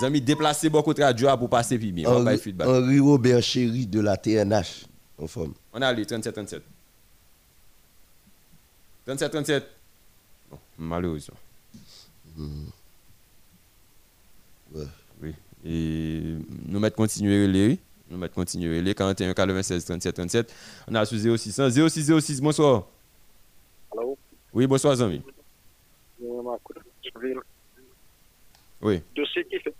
S3: Zami déplacé beaucoup de radio pour passer puis bien.
S4: Henri, Henri Robert Chéri de la TNH en forme.
S3: On a lu 37 37. 37 37. Non, malheureusement.
S4: Mm. Ouais.
S3: Oui. Et nous mettons continuer les nous mettons continuer les 41 96 37 37. On a sur 0600 06 06 bonsoir.
S19: Allô?
S3: Oui, bonsoir, Zami. Oui.
S19: De ce qui fait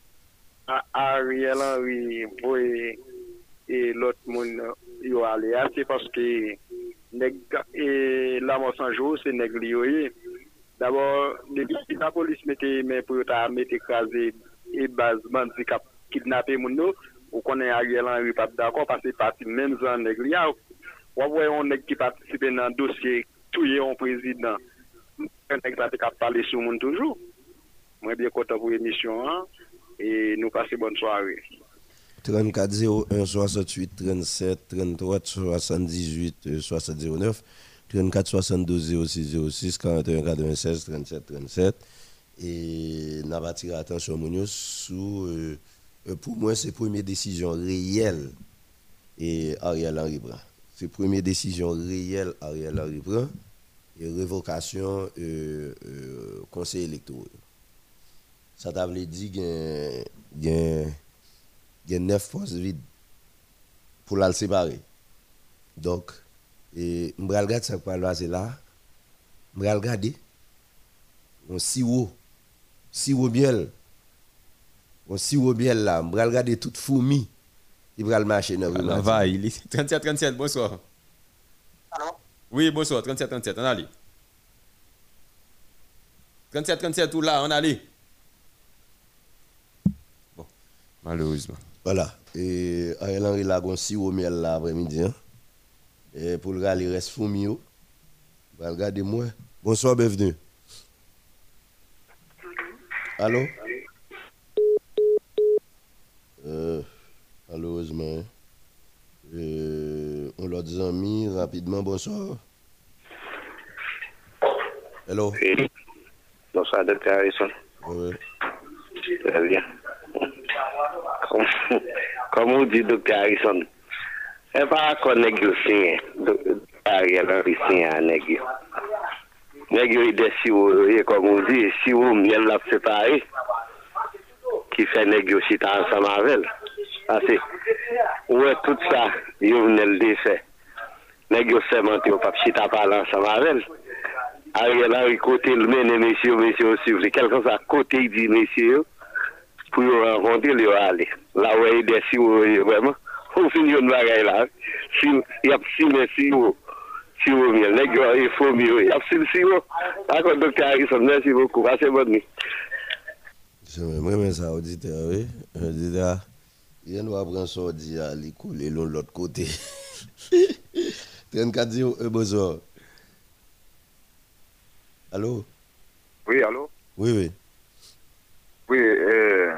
S19: à Ariel Henry, oui, et l'autre monde, yo sont c'est parce que et la mort sans jour, c'est négligé. D'abord, la police mettait mais pour mettre écrasé et base handicap kidnapper moun nou, ou konnen Ariel Henry pas d'accord parce que parti même zone négligé.
S20: Ou voyons on qui participe dans dossier dosye touye yon prezident. Un nèk la te kap pale sou moun toujou. Mwen biye kontan pou emisyon an. E nou pase bonne soare.
S4: 34 01 68 37 33 78 709 34 62 06 06 41 96 37 37 et n'a pas tiré attention sous euh, pour moi c'est première décision réelle et Ariel Henry prend c'est première décision réelle Ariel Henry prend et révocation euh, euh, conseil électoral ça t'a voulu dire qu'il y a neuf postes vides pour la séparer. Donc, je regarde ce qui là. Je regarde on sirop, sirop miel. On sirop miel là. Je regarde toute fourmi. Il va le marcher dans
S3: la va, il est 37 37 bonsoir.
S12: Allô?
S3: Oui, bonsoir 37 37 on allez. 37 37 tout là, on allez. Bon, malheureusement.
S4: Voilà. Et Ariel Henry là, on si au miel là après-midi. hein. Et pour le gars, il reste fou mio. Va regarder moi. Bonsoir, bienvenue. Allô? Euh, malheureusement. Euh, on l'a dit amis, rapidement, bonsoir. Hello. Oui.
S21: Bonsoir, docteur Harrison.
S4: Oui.
S21: Très bien. Comme, comme on dit, docteur Harrison, c'est pas qu'on négocie, docteur Harrison, à négocier. Négocier des sirops, comme on dit, sirop, miel, la séparé, qui fait négocier ensemble avec elle. Asi, ouwe tout sa, yo vnel de se. Neg yo semente yo pap chita palan sa mavel. A yon la yon kote l mene mesye yo, mesye yo sivri. Kelkan sa kote yi di mesye yo, pou yo renkonte li yo ale. La weye desi yo vreman. Ou fin yon bagay la. Si, yap si mesye yo, si yo mye. Neg yo e fom yo, yap si si yo. Akon doktor Harrison, mersi boku. Ase bon mi.
S4: Mwen men sa audite, oui. Audite a. oui. Auditeur, il y a ça, dit à l'école, et l'autre côté. 34 0, euh, bonsoir. Allô?
S14: Oui, allô?
S4: Oui, oui.
S14: Oui, euh,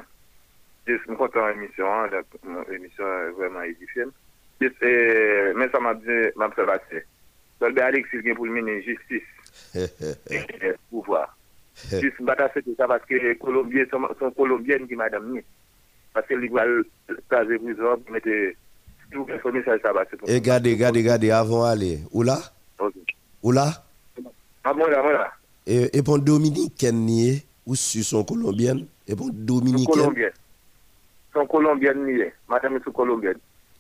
S14: je suis content de l'émission, l'émission est vraiment édifiante. Yes, euh, mais ça m'a. Soldat Alexis pour le ministre justice pouvoir. Parce que les Colombiens sont, sont Colombiennes qui madame ni. Parce que les va caser prison, mettre tout?
S4: Où là?
S14: Ah, là, moi là.
S4: Et, et pour Dominicaine, nié, ou si sont colombiennes, et pour Dominicaine.
S14: Colombienne. Sont colombiennes nié. Madame est colombienne.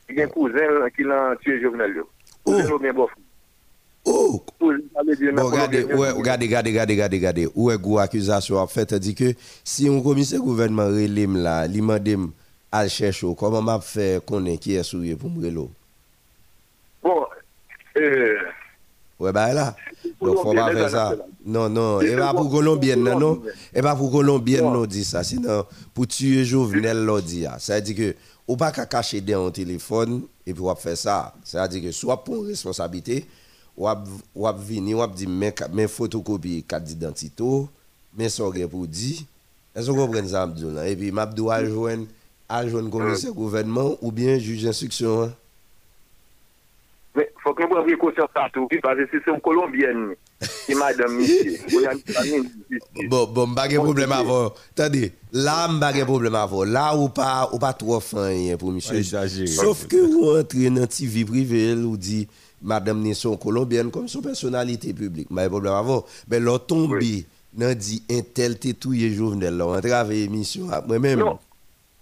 S14: Il y a un cousin qui l'a tué Jovenel. Oh. bien bof.
S4: Oh! Bon, est gros accusation en fait, dit que si un commissaire gouvernement relève là, il m'a dit à chercher comment m'a fait connaître qui est souillé pour me relo.
S14: Bon, euh,
S4: Ouais, bah là. Donc, faut pas faire ça. Non, non. Et pas pour Colombienne, non, non. Et pas pour Colombienne, non, dit ça. Sinon, pour tuer Jovenel, l'on dit ça. C'est-à-dire que, ou pas qu'à cacher dans un téléphone, et puis on faire ça. C'est-à-dire que, soit pour responsabilité, ou ou venir, ou dire, mais, mais photocopie carte d'identité, mais ça, pour dire. Est-ce que vous comprenez ça? Et puis, Mabdou a joindre, a joindre commissaire gouvernement, ou bien juge d'instruction, hein?
S14: Mais faut que vous précaution ça tout, parce que si c'est une Colombienne, c'est madame Missier.
S4: Bon, bon, pas de problème avant. Attendez, là, pas de problème avant. Là, ou pas, ou pas trop fin pour monsieur. Sauf que vous entrez dans la vie privée, vous dit, madame Nisson colombienne comme son personnalité publique. Pas de problème avant. Mais là, tombé, nan dit, un tel tétouille journal, on travaille émission, moi-même.
S14: Non,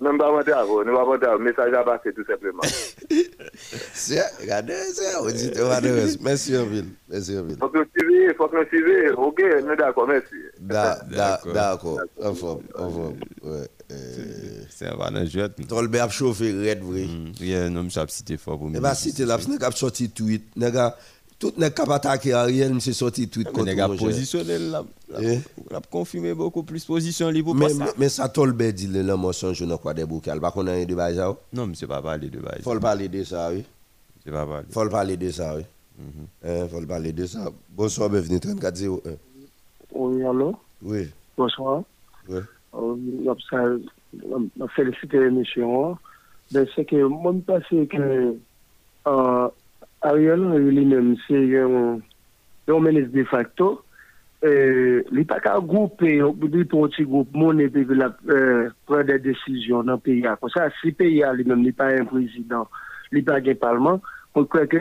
S14: Pas monter nous monter message à passer tout simplement.
S4: C'est, regardez, c'est, auditeur, Merci, en ville. Merci, en ville.
S14: Donc, le TV, suivi, faut que nous suivions. Ok, nous d'accord, merci.
S4: Da- da- D'accord, en forme, en forme. Ouais.
S3: C'est un van jouet.
S4: Tolbe ap chauffé red vrai.
S3: Yeah, non, m'sap cité fort pour
S4: E ba site la, nèg ap sorti tweet, a tout nèg kap atake Ariel, m'se sorti tweet
S3: Mais a
S4: mon cher.
S3: positionné là,
S4: Eh?
S3: l'a confirmé beaucoup plus position li pour
S4: Mais
S3: pas ça.
S4: mais ça Tolbe dit le le mensonge dans quoi des boucal, pas qu'on a un de bail ça.
S3: Non, mais c'est pas parler de bail.
S4: Faut le parler de ça, oui.
S3: C'est pas parler.
S4: Faut le parler de ça, oui. Hein, faut le parler de ça. Bonsoir, bienvenue 3401.
S22: Oui, allô?
S4: Oui.
S22: Bonsoir.
S4: Oui.
S22: Euh, j'observe- je félicite l'émission. Ben, c'est que moi, je pense que euh, Ariel Henry lui-même, c'est un, ministre de facto. Euh, il n'est pas qu'à grouper, il pour un petit groupe, mon et puis prendre des décisions dans le pays. Comme ça, si le pays lui-même n'est pas un président, il n'est pas un parlement, on croit que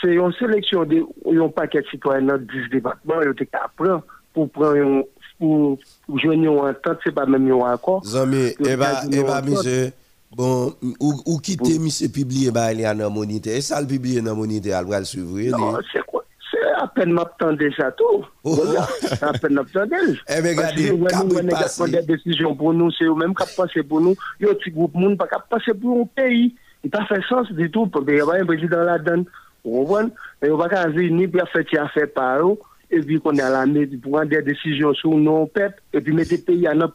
S22: c'est une sélection de un paquet de citoyens dans 10 départements, ils ont prendre pour prendre un- pour, joindre une entente, c'est pas même un accord.
S4: Zami,
S22: Pour
S4: e ba,
S22: joindre
S4: e
S22: une
S4: ba,
S22: entente.
S4: monsieur, Bon, ou, ou quitter monsieur publier bah il y a dans moniteur et ça le publier dans moniteur elle va le suivre.
S22: Non, c'est quoi C'est à peine m'attendais ça tout. C'est à peine m'attendais.
S4: Eh
S22: bien
S4: regardez, quand
S22: des décisions pour nous, c'est eux même qui passer pour nous, il y a un petit groupe monde pas qui passer pour un pays. Il pas fait sens du tout parce qu'il y a un président là-dedans. Vous comprenez Mais on va pas dire ni bien fait affaire par eux et puis qu'on est à la pour prendre des décisions sur nos peuples et puis mettre pays à notre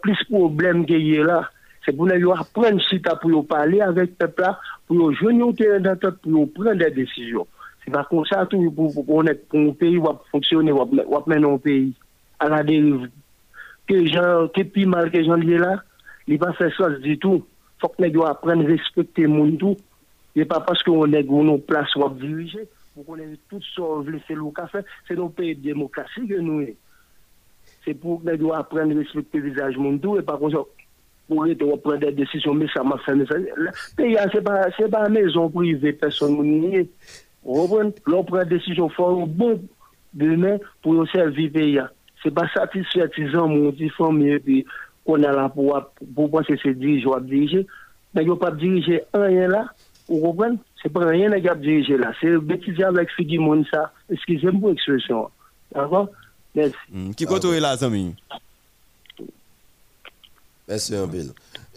S22: plus problème qu'il y a là. C'est pour nous apprendre si pour parler avec le peuple pour joindre au terrain d'entente, pour prendre des décisions. C'est pas comme ça tout pour, un pays va fonctionner, va mener un pays à la dérive. Que gens, que plus mal que gens là, il va faire ça du tout. Faut que gens apprennent à respecter monde tout. Et pas parce qu'on est dans nos places ou diriger, qu'on ait tout ça, c'est le café, c'est nos pays de démocratie que nous sommes. C'est pour que gens apprennent à respecter le visage monde et pas. pour prendre des décisions, mais ça m'a fait. Pays, c'est pas, c'est pas maison privée, personne ne L'on prend des décisions fortes, bon, demain, pour servir pays. C'est pas satisfaisant, mon petit famille, puis qu'on a là pour, pour penser c'est diriger ou diriger. Mais il n'y a pas diriger rien là, vous comprenez? C'est pas rien qui a dirigé là. C'est bêtise avec Figi Monsa. Excusez-moi pour l'expression. D'accord? Merci.
S3: Hmm, qui compte là, Zami?
S4: Merci un peu.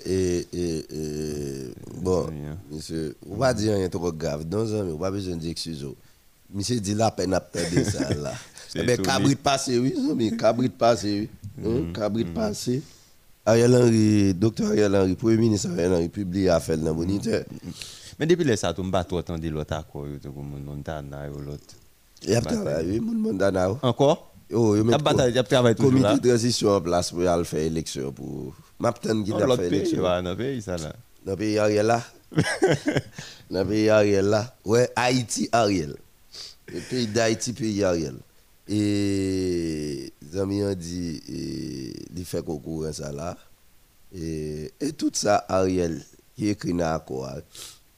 S4: Et, et, et bon, monsieur, on va dire rien trop grave. Non, on va pas besoin d'excuses. Monsieur dit la peine à perdre ça là.
S3: C'est
S4: Eh ben,
S3: tout,
S4: cabrit passé, oui, mais cabrit passé, oui. Hein, Cabrit passé. Ariel Henry, docteur Ariel Henry, Premier ministre Ariel Henry, publié affaire dans le moniteur.
S3: Mais depuis les ça, tu m'as pas entendu l'autre accord, tout comme Montana ou l'autre.
S4: Il y a travaillé, mon mandana.
S3: Encore?
S4: Oh, il
S3: Y a bataille, y a travail toujours
S4: Comité de transition en place pour aller faire élection. Pour... M'attendre qu'il
S3: Oh,
S4: a
S3: l'autre
S4: fait
S3: pays,
S4: élection.
S3: ouais, dans le pays, ça là.
S4: Dans le pays Ariel là. Dans le pays Ariel là. Ouais, Haïti Ariel. Le pays d'Haïti, pays Ariel. Et les amis ont dit, il fait concours à ça là. Et, et tout ça, Ariel, qui écrit dans l'accord.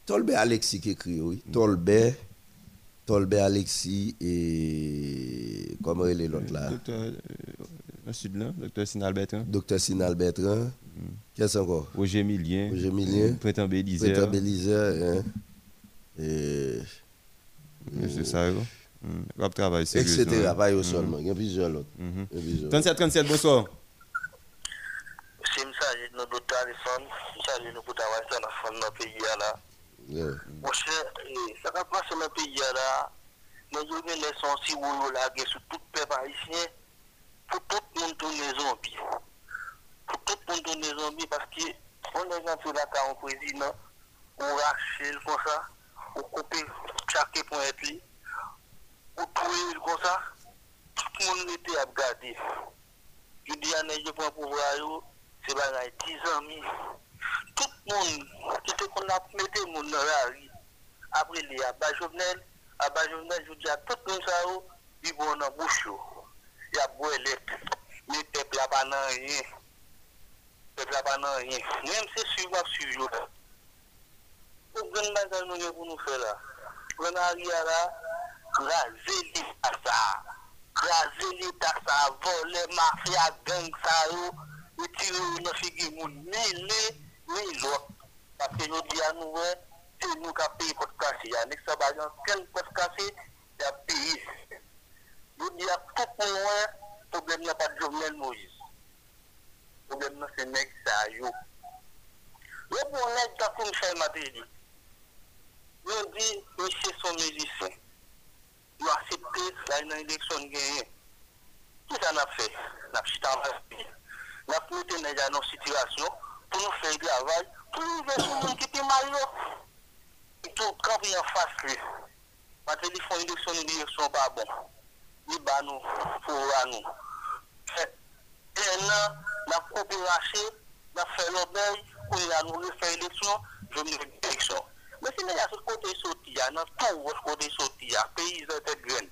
S4: Tolbe Alexis qui écrit, oui. Tolbe, Tolbe Alexis et. Comment il est l'autre là?
S3: Docteur, le sud là, docteur Sinal Bertrand.
S4: Docteur Sinal Bertrand. Qu'est-ce encore?
S3: Roger Millien.
S4: Roger Millien.
S3: Printemps Bélisère.
S4: Printemps Bélisère. Hein? Et.
S3: C'est ça. Hmm. On va travailler
S4: Etc. Pas
S3: Mhm.
S4: seulement. Il y a plusieurs autres. A plusieurs
S3: 37, 37, bonsoir.
S15: C'est message de notre docteur Alison, message de pour travailler dans notre pays là.
S4: Yeah.
S15: Mon cher, eh, ça va passer dans le pays là. Mais je vais laisser un si vous là sur tout le peuple haïtien pour tout le monde tourner zombie. Pour tout le monde tourner zombie parce que on est tout la cas au président, on rache comme ça, on coupe chaque point de lui, on trouve ça, tout le monde était à regarder. Je dis à je prends pouvoir, c'est pas 10 ans, mi. tout le monde, tout ce qu'on a mis dans la rue, après les Abba Jovenel, Abba Jovenel, je dis à tout le monde ça, ils vont ya bwele, mi pepla pa nan yin, pepla pa nan yin, nem se suiv ap suiv yo. La. Ou gen bagay nou yo pou nou fe la, gen a ria la, graze li tasa, graze li tasa, vole, mafya, gang sa yo, iti yo yon figi moun, me le, me lot, paske yo di anou we, se nou ka peyi pot kasi, anek sa bagan, ken pot kasi, ya peyi, Jouni ap tout pou mwen, problem yon pa Jovenel Moïse. Problem nan se neg sa yo. Yo pou neg ta pou Michel Matéli. Yo di, Michel son mezisen. Yo asepte la yon eleksyon genye. Ki sa nap fe? Nap chita mwen. Nap mette neg anon situasyon pou nou fe yon aval pou nou ve sou mwen ki te maryo. E tou kamp yon fas li. Matéli fon eleksyon, eleksyon pa bon. Nous, pour nous. Et là, la coopération, la fait l'obéi, pour la nous faire l'élection, je me fais l'élection. Mais si nous avons côté sorti, dans tout votre côté sorti, pays de tête graine.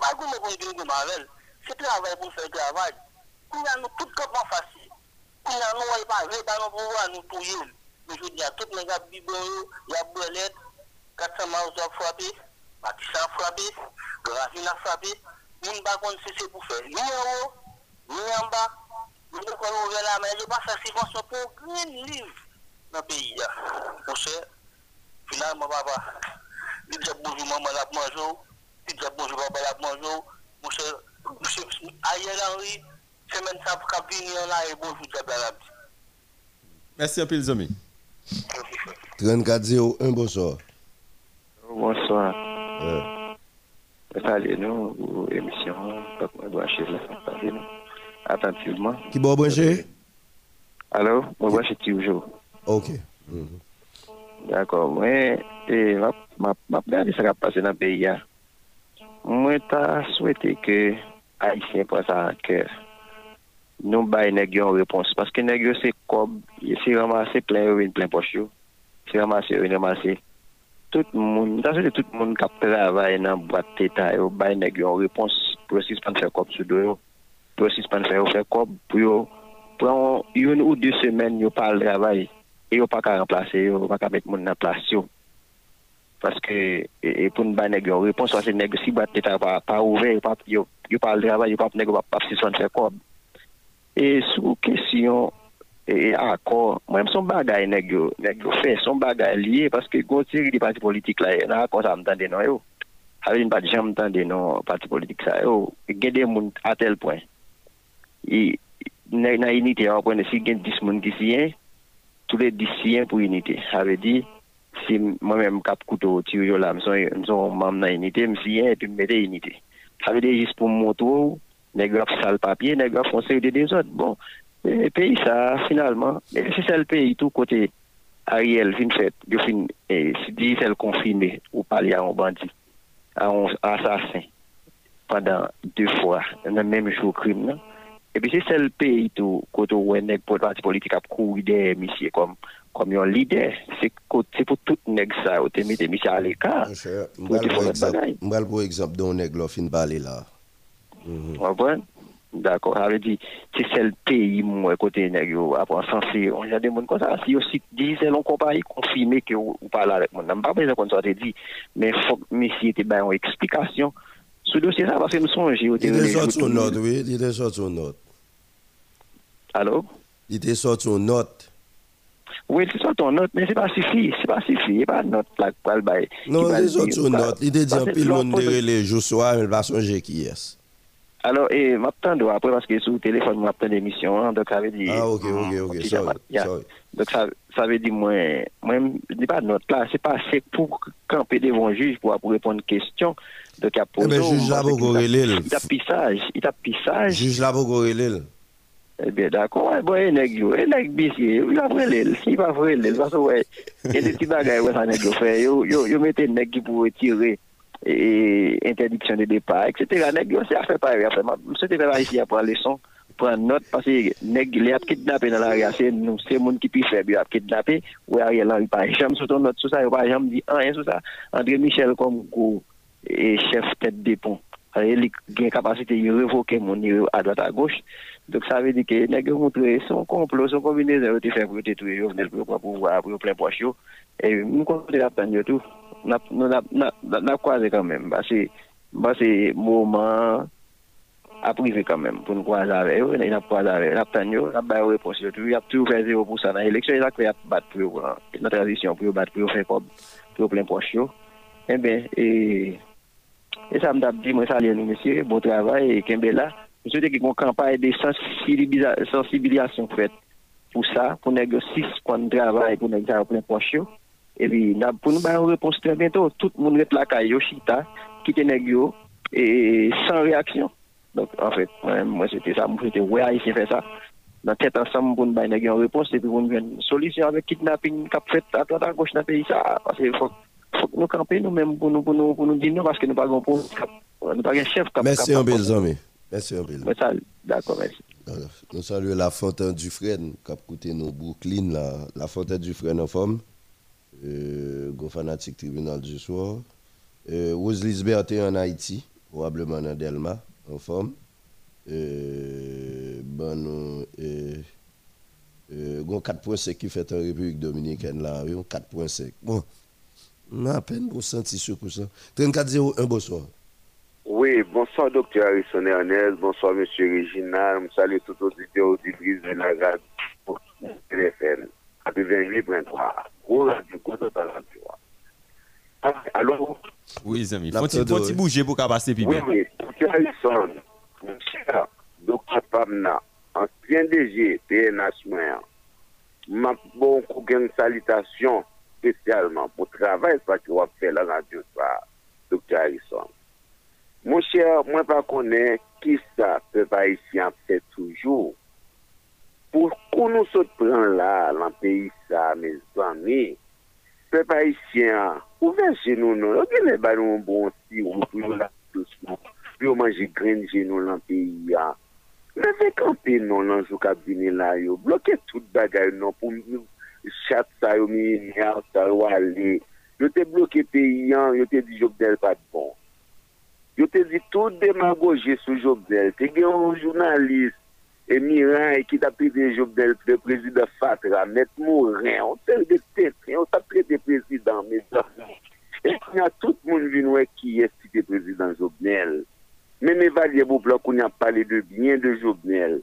S15: Pas comme dit que Marvel, c'est travail pour faire travail. Nous avons tout comment facile. Nous avons pas vrai dans nos pouvoirs, nous touiller. Mais je dis à tout les gars, il y a Belette, 400 miles a frappé, Matisa Frabi, Gravina Frabi, moun bakon se se pou fe. Ni an ou, ni an ba, moun kon ou ve la men, yo pa sa sivansyon pou gren liv nan peyi ya. Mwen se, finalman baba, li dja bonjou maman ap manjou, li dja bonjou baba ap manjou, mwen se, mwen se, aye lan ri, semen sa pou kabini an la e bonjou dja belab.
S3: Merci un peu les amis.
S4: 34 01, bonsoir.
S23: Bonsoir.
S4: Mwen
S23: pale nou ou emisyon Pak mwen dwa chè la san
S4: pale nou Atantivman
S23: Ki bo bwenche? Alo, mwen
S4: bwenche
S23: ti oujou Ok. D'akor, mwen Mwen pale se ka pase nan beya Mwen ta souwete ke Aisyen pou sa anker Nou bay negyo an repons Paske negyo se kob Se ramase plen ou en plen poch yo. Se ramase ou en ramase tout moun, mwen se tout moun kap travay nan boat teta yo, bay neg yon repons, prosis pan fè kop sou do yo, prosis pan fè yo fè kop, pou yo, pran yon ou di semen yo pal travay, e yo pa ka remplase yo, pa ka met moun nan plas yo. Paske, e, e pou nou bay neg yon repons, wase neg si boat teta pa, pa ouve, yo, pa, yo, yo pal travay, yo pap neg yo pap si son fè kop. E sou kesyon, e, e akor, mwen son bagay neg yo, neg yo fe, son bagay liye, paske goun siri di parti politik la e, yo, nan akor sa mtande nan yo. Awe yon pati chan mtande nan parti politik sa yo, gen de moun atel pwen. E nan unité yo pwen, si gen dis moun ki siyen, tou le dis siyen pou unité. Awe di, si mwen men kap kouto ti yo la, mson mam nan unité, msiyen, epi mwete unité. Awe di, jis pou mwoto, neg yo ap sal papye, neg yo ap fonse yo de de zot. Bon, E peyi sa, finalman, eh, se sel peyi tou kote Ariel vin fet, yo fin, eh, si di sel konfine ou pali a an bandi, a an asasin, pandan 2 fwa, nan menm jou krim nan, eh e pi se sel peyi tou kote ou en neg pot pati politik ap kou ide misye kom, kom yon lider, se, se pou tout neg sa, ou te mette misye al ekar, pou te pou
S4: et
S23: bagay.
S4: Mbal pou ekzap don neg lo fin pali la.
S23: Wabwen? Mm -hmm. D'accord. Ça veut dire, si c'est le pays, moi, côté nèg yo, après, censé, on a des gens comme ça. Si aussi l'on compagnie confirmé que parlez avec moi. Je ne pas besoin qu'on soit dit, mais faut que monsieur te baille une explication. Sur le dossier, ça, parce que nous sommes, j'ai
S4: Il était sorti une note, oui, il était sorti une note.
S23: Allô?
S4: Il était sorti une note.
S23: Oui, c'est ton note, mais c'est pas suffi, c'est pas suffi, il n'y a pas de note là pour le bail.
S4: Non, il est sorti une note. Il était dit
S23: que
S4: pile
S23: pose-
S4: de les jours soir, mais il va songer qui est.
S23: Alors, et m'attends après parce que sur le téléphone, m'attends l'émission, hein, donc ça veut dire.
S4: Ah, ok, ok, ok,
S23: petit
S4: sorry,
S23: jamat, yeah.
S4: sorry.
S23: Donc ça, ça veut dire, moi, moi, dis pas de note là, c'est pas assez pour camper devant un juge pour, pour répondre aux questions. Donc, il y a
S4: Eh ben, juge là, vous
S23: Il t'a pissage, il pissage.
S4: Juge là, vous.
S23: Eh bien, d'accord, ouais, bon, il il va vrailer, parce que, ouais, il y a des petits bagages, ouais, ça fait, un pourrait E, e, interdiksyon de depa, etc. Nèk yo se a fè pari, mse te fè pari si a pran leson, pran not, pasi nèk li ap kidnapè nan la rease, nou se moun ki pi feb yo ap kidnapè, ou a rè lan li pari. Jam sou ton not sou sa, yo pari jam di an, yon sou sa, André Michel kom kou e chef tèt depon. Aè li gen kapasite yon revoke moun yon a doat a goch, Dok sa ve di ke neg yo moutre son komplo, son kombine zan yo te fèm pou yo te touye yo vnel pou yo kwa pou vwa pou yo plen poch yo. E mou kontre la tan yo tou. nap kwaze kanmen. Basi mouman aprive kanmen pou nou kwaze ave yo, nap kwaze ave yo, nap tan yo, nap bayo repons yo. Yap tou fè 0% nan eleksyon, yap kwe yap bat pou yo, nan tradisyon pou yo bat pou yo fè kob, pou yo plen poch yo. E ben, e sa mdap di mwen salye nou mesye, bon travay, kembe la. Mwen souwete ki kon kampaye de sensibilasyon pou fèt pou sa, pou negyo 6 kon travay, pou negyo sa replen poch yo. E pi, nab pou nou bayon repons tre bento, tout moun ret lakay yo chita, kite neg yo, e san reaksyon. Donk, an fèt, mwen se te sa, mwen se te wè a yi se fè sa. Nan tèt ansam pou nou bayon neg yo repons, e pi pou nou ven solisyon avè kidnapping kap fèt atlata goch nan peyi sa. Pase fòk, fòk nou kampe nou mèm pou nou, pou nou, pou nou di nou, paske nou bagon pou kap, nou bagon chef
S4: kap.
S23: Mèsi
S4: an bel zami, mèsi an bel.
S23: Mwen sal, dako,
S4: mèsi. Nou salwe la fontan du fren, kap koute nou Brooklyn la, la fontan du fren an fòm. Euh, gros fanatique tribunal du soir. Euh, Rose en Haïti, probablement dans Delma, en forme. Euh, bon, nous, euh, euh, 4.5 qui fait en République Dominicaine là, oui, 4.5. Bon, on a à peine pour sentir ce coup ça. 3401, bonsoir.
S24: Oui, bonsoir, docteur Harrison Ernest. Bonsoir, monsieur Réginal. Je salue tout auditeur auditrice de la radio TFM. 88.3. cours du code de la ah, Alors.
S3: Oui, les amis, faut-il
S24: faut
S3: bouger pour qu'à passer plus
S24: Oui, oui, Dr. Harrison, mon cher Dr. Pamna, ancien DG PNH Moyen, m'a bon beaucoup une salutation spécialement pour le travail que vous fait la radio, Dr. Harrison. Mon cher, moi, pas connaître qui ça peut pas ici en fait toujours. pou kou nou sot pran la lan peyi sa, me zami, pe pa isyen, ouve genou nou, yo gen le ba nou bon si, ou pou yo la tous nou, pou yo manje gren genou lan peyi ya. Le vek anpe nou lan jou kabine la yo, bloke tout bagay nou, pou chat sa yo mi, nyar sa yo ale, yo te bloke peyi yan, yo te di jok del pat bon. Yo te di tout demagoje sou jok del, te gen yon jounalist, Emiran e ki tapre de job de, de prezident Fatra, met Mouren, on tel de tete, on tapre de prezident Medan. E ki nan tout moun vinwe ki esti de prezident Jobnel. Men evalye bou blok, on yon pale de bien de Jobnel.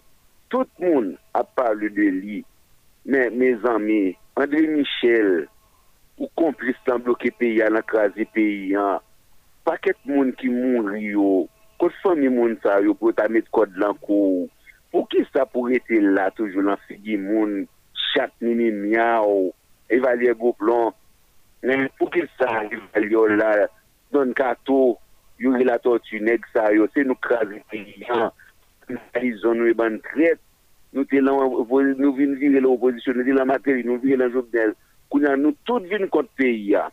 S24: Tout moun ap pale de li. Men, me zami, André Michel, ou komplis tan bloke peyi an akrazi peyi an, paket moun ki moun riyo, kout fami moun sa yo pou ta met kod lankou, pou ki sa pou ete la toujou nan figi moun, chat nini mya ou evalye goplon, nen pou ki sa evalyo la, don kato, yon relato tu neg sa yo, se nou krasi yon, yon nou e ban tret, nou te lan, nou vin vire la oposisyon, nou te lan materi, nou vire la jobnel, kounan nou tout vin kont peyi ya,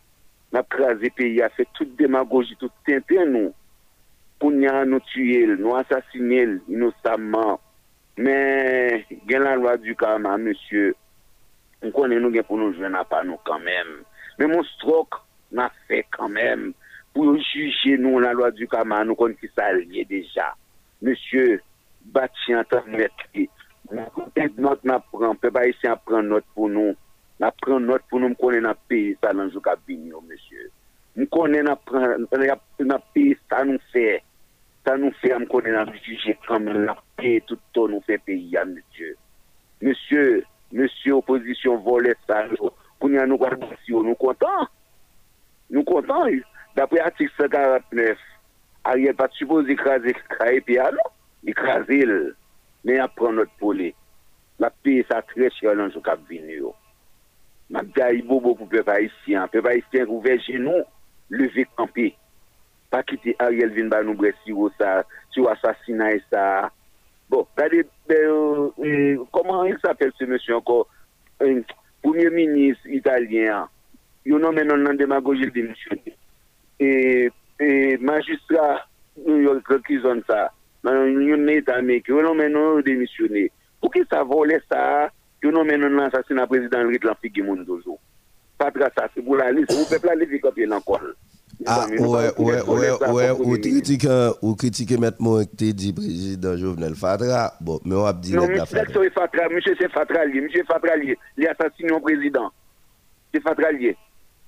S24: nap krasi peyi ya, se tout demagogi, tout tenten nou, kounan nou tuyel, nou asasinel, inosamman, Men gen la lwa du karma, monsye, m konen nou gen pou nou jwen apan nou kanmem. Men moun strok nan fe kanmem. Pou yo juje nou la lwa du karma, nou konen ki sa liye deja. Monsye, bati an tan metri. Moun konen not nan pran, pe ba yisi an pran not pou nou. Nan pran not pou nou m konen nan peyi sa nan jou kabinyo, monsye. M konen nan pran, nan peyi sa nou fey. Sa nou fe am konen an juje kam la pe tout ton nou fe peyi an, monsye. Monsye, monsye oposisyon vole sa yo, konen an nou garbasi yo, nou kontan. Nou kontan, dapre atik 149, a ye pat suppose ikraze kae pe non? alo, ikraze il, men ap pran not pole. La pe sa treche yo lan jou kap vini yo. Mabda yi bobo pou pe pa isyen, pe pa isyen rouve genou, leve kampi. pa kite Ariel vin ba nou bre siro sa, siro asasina e sa. Bon, gade, e, koman yon s'apel se monsi anko, e, pounye minis italien, yon nan menon nan demagogil dimisyoni. E, e magistra yon krekizon sa, nan yon ne itamek, yon nan menon demisyoni. Pou ki sa vole sa, yon nan menon nan asasina prezident rit lan figi moun dozo. Patra sa, se pou la li, se pou pepla li vi kopye nan kol.
S4: Ah, ouais, ouais, ouais, ouais, ou critique, ou critique mettre mon te dit président Jovenel Fadra, bon, mais on a dit
S24: Non, monsieur, c'est Fatra, monsieur, c'est Fatra lié, monsieur Fatra lié, il assassiné un président. C'est Fatra lié.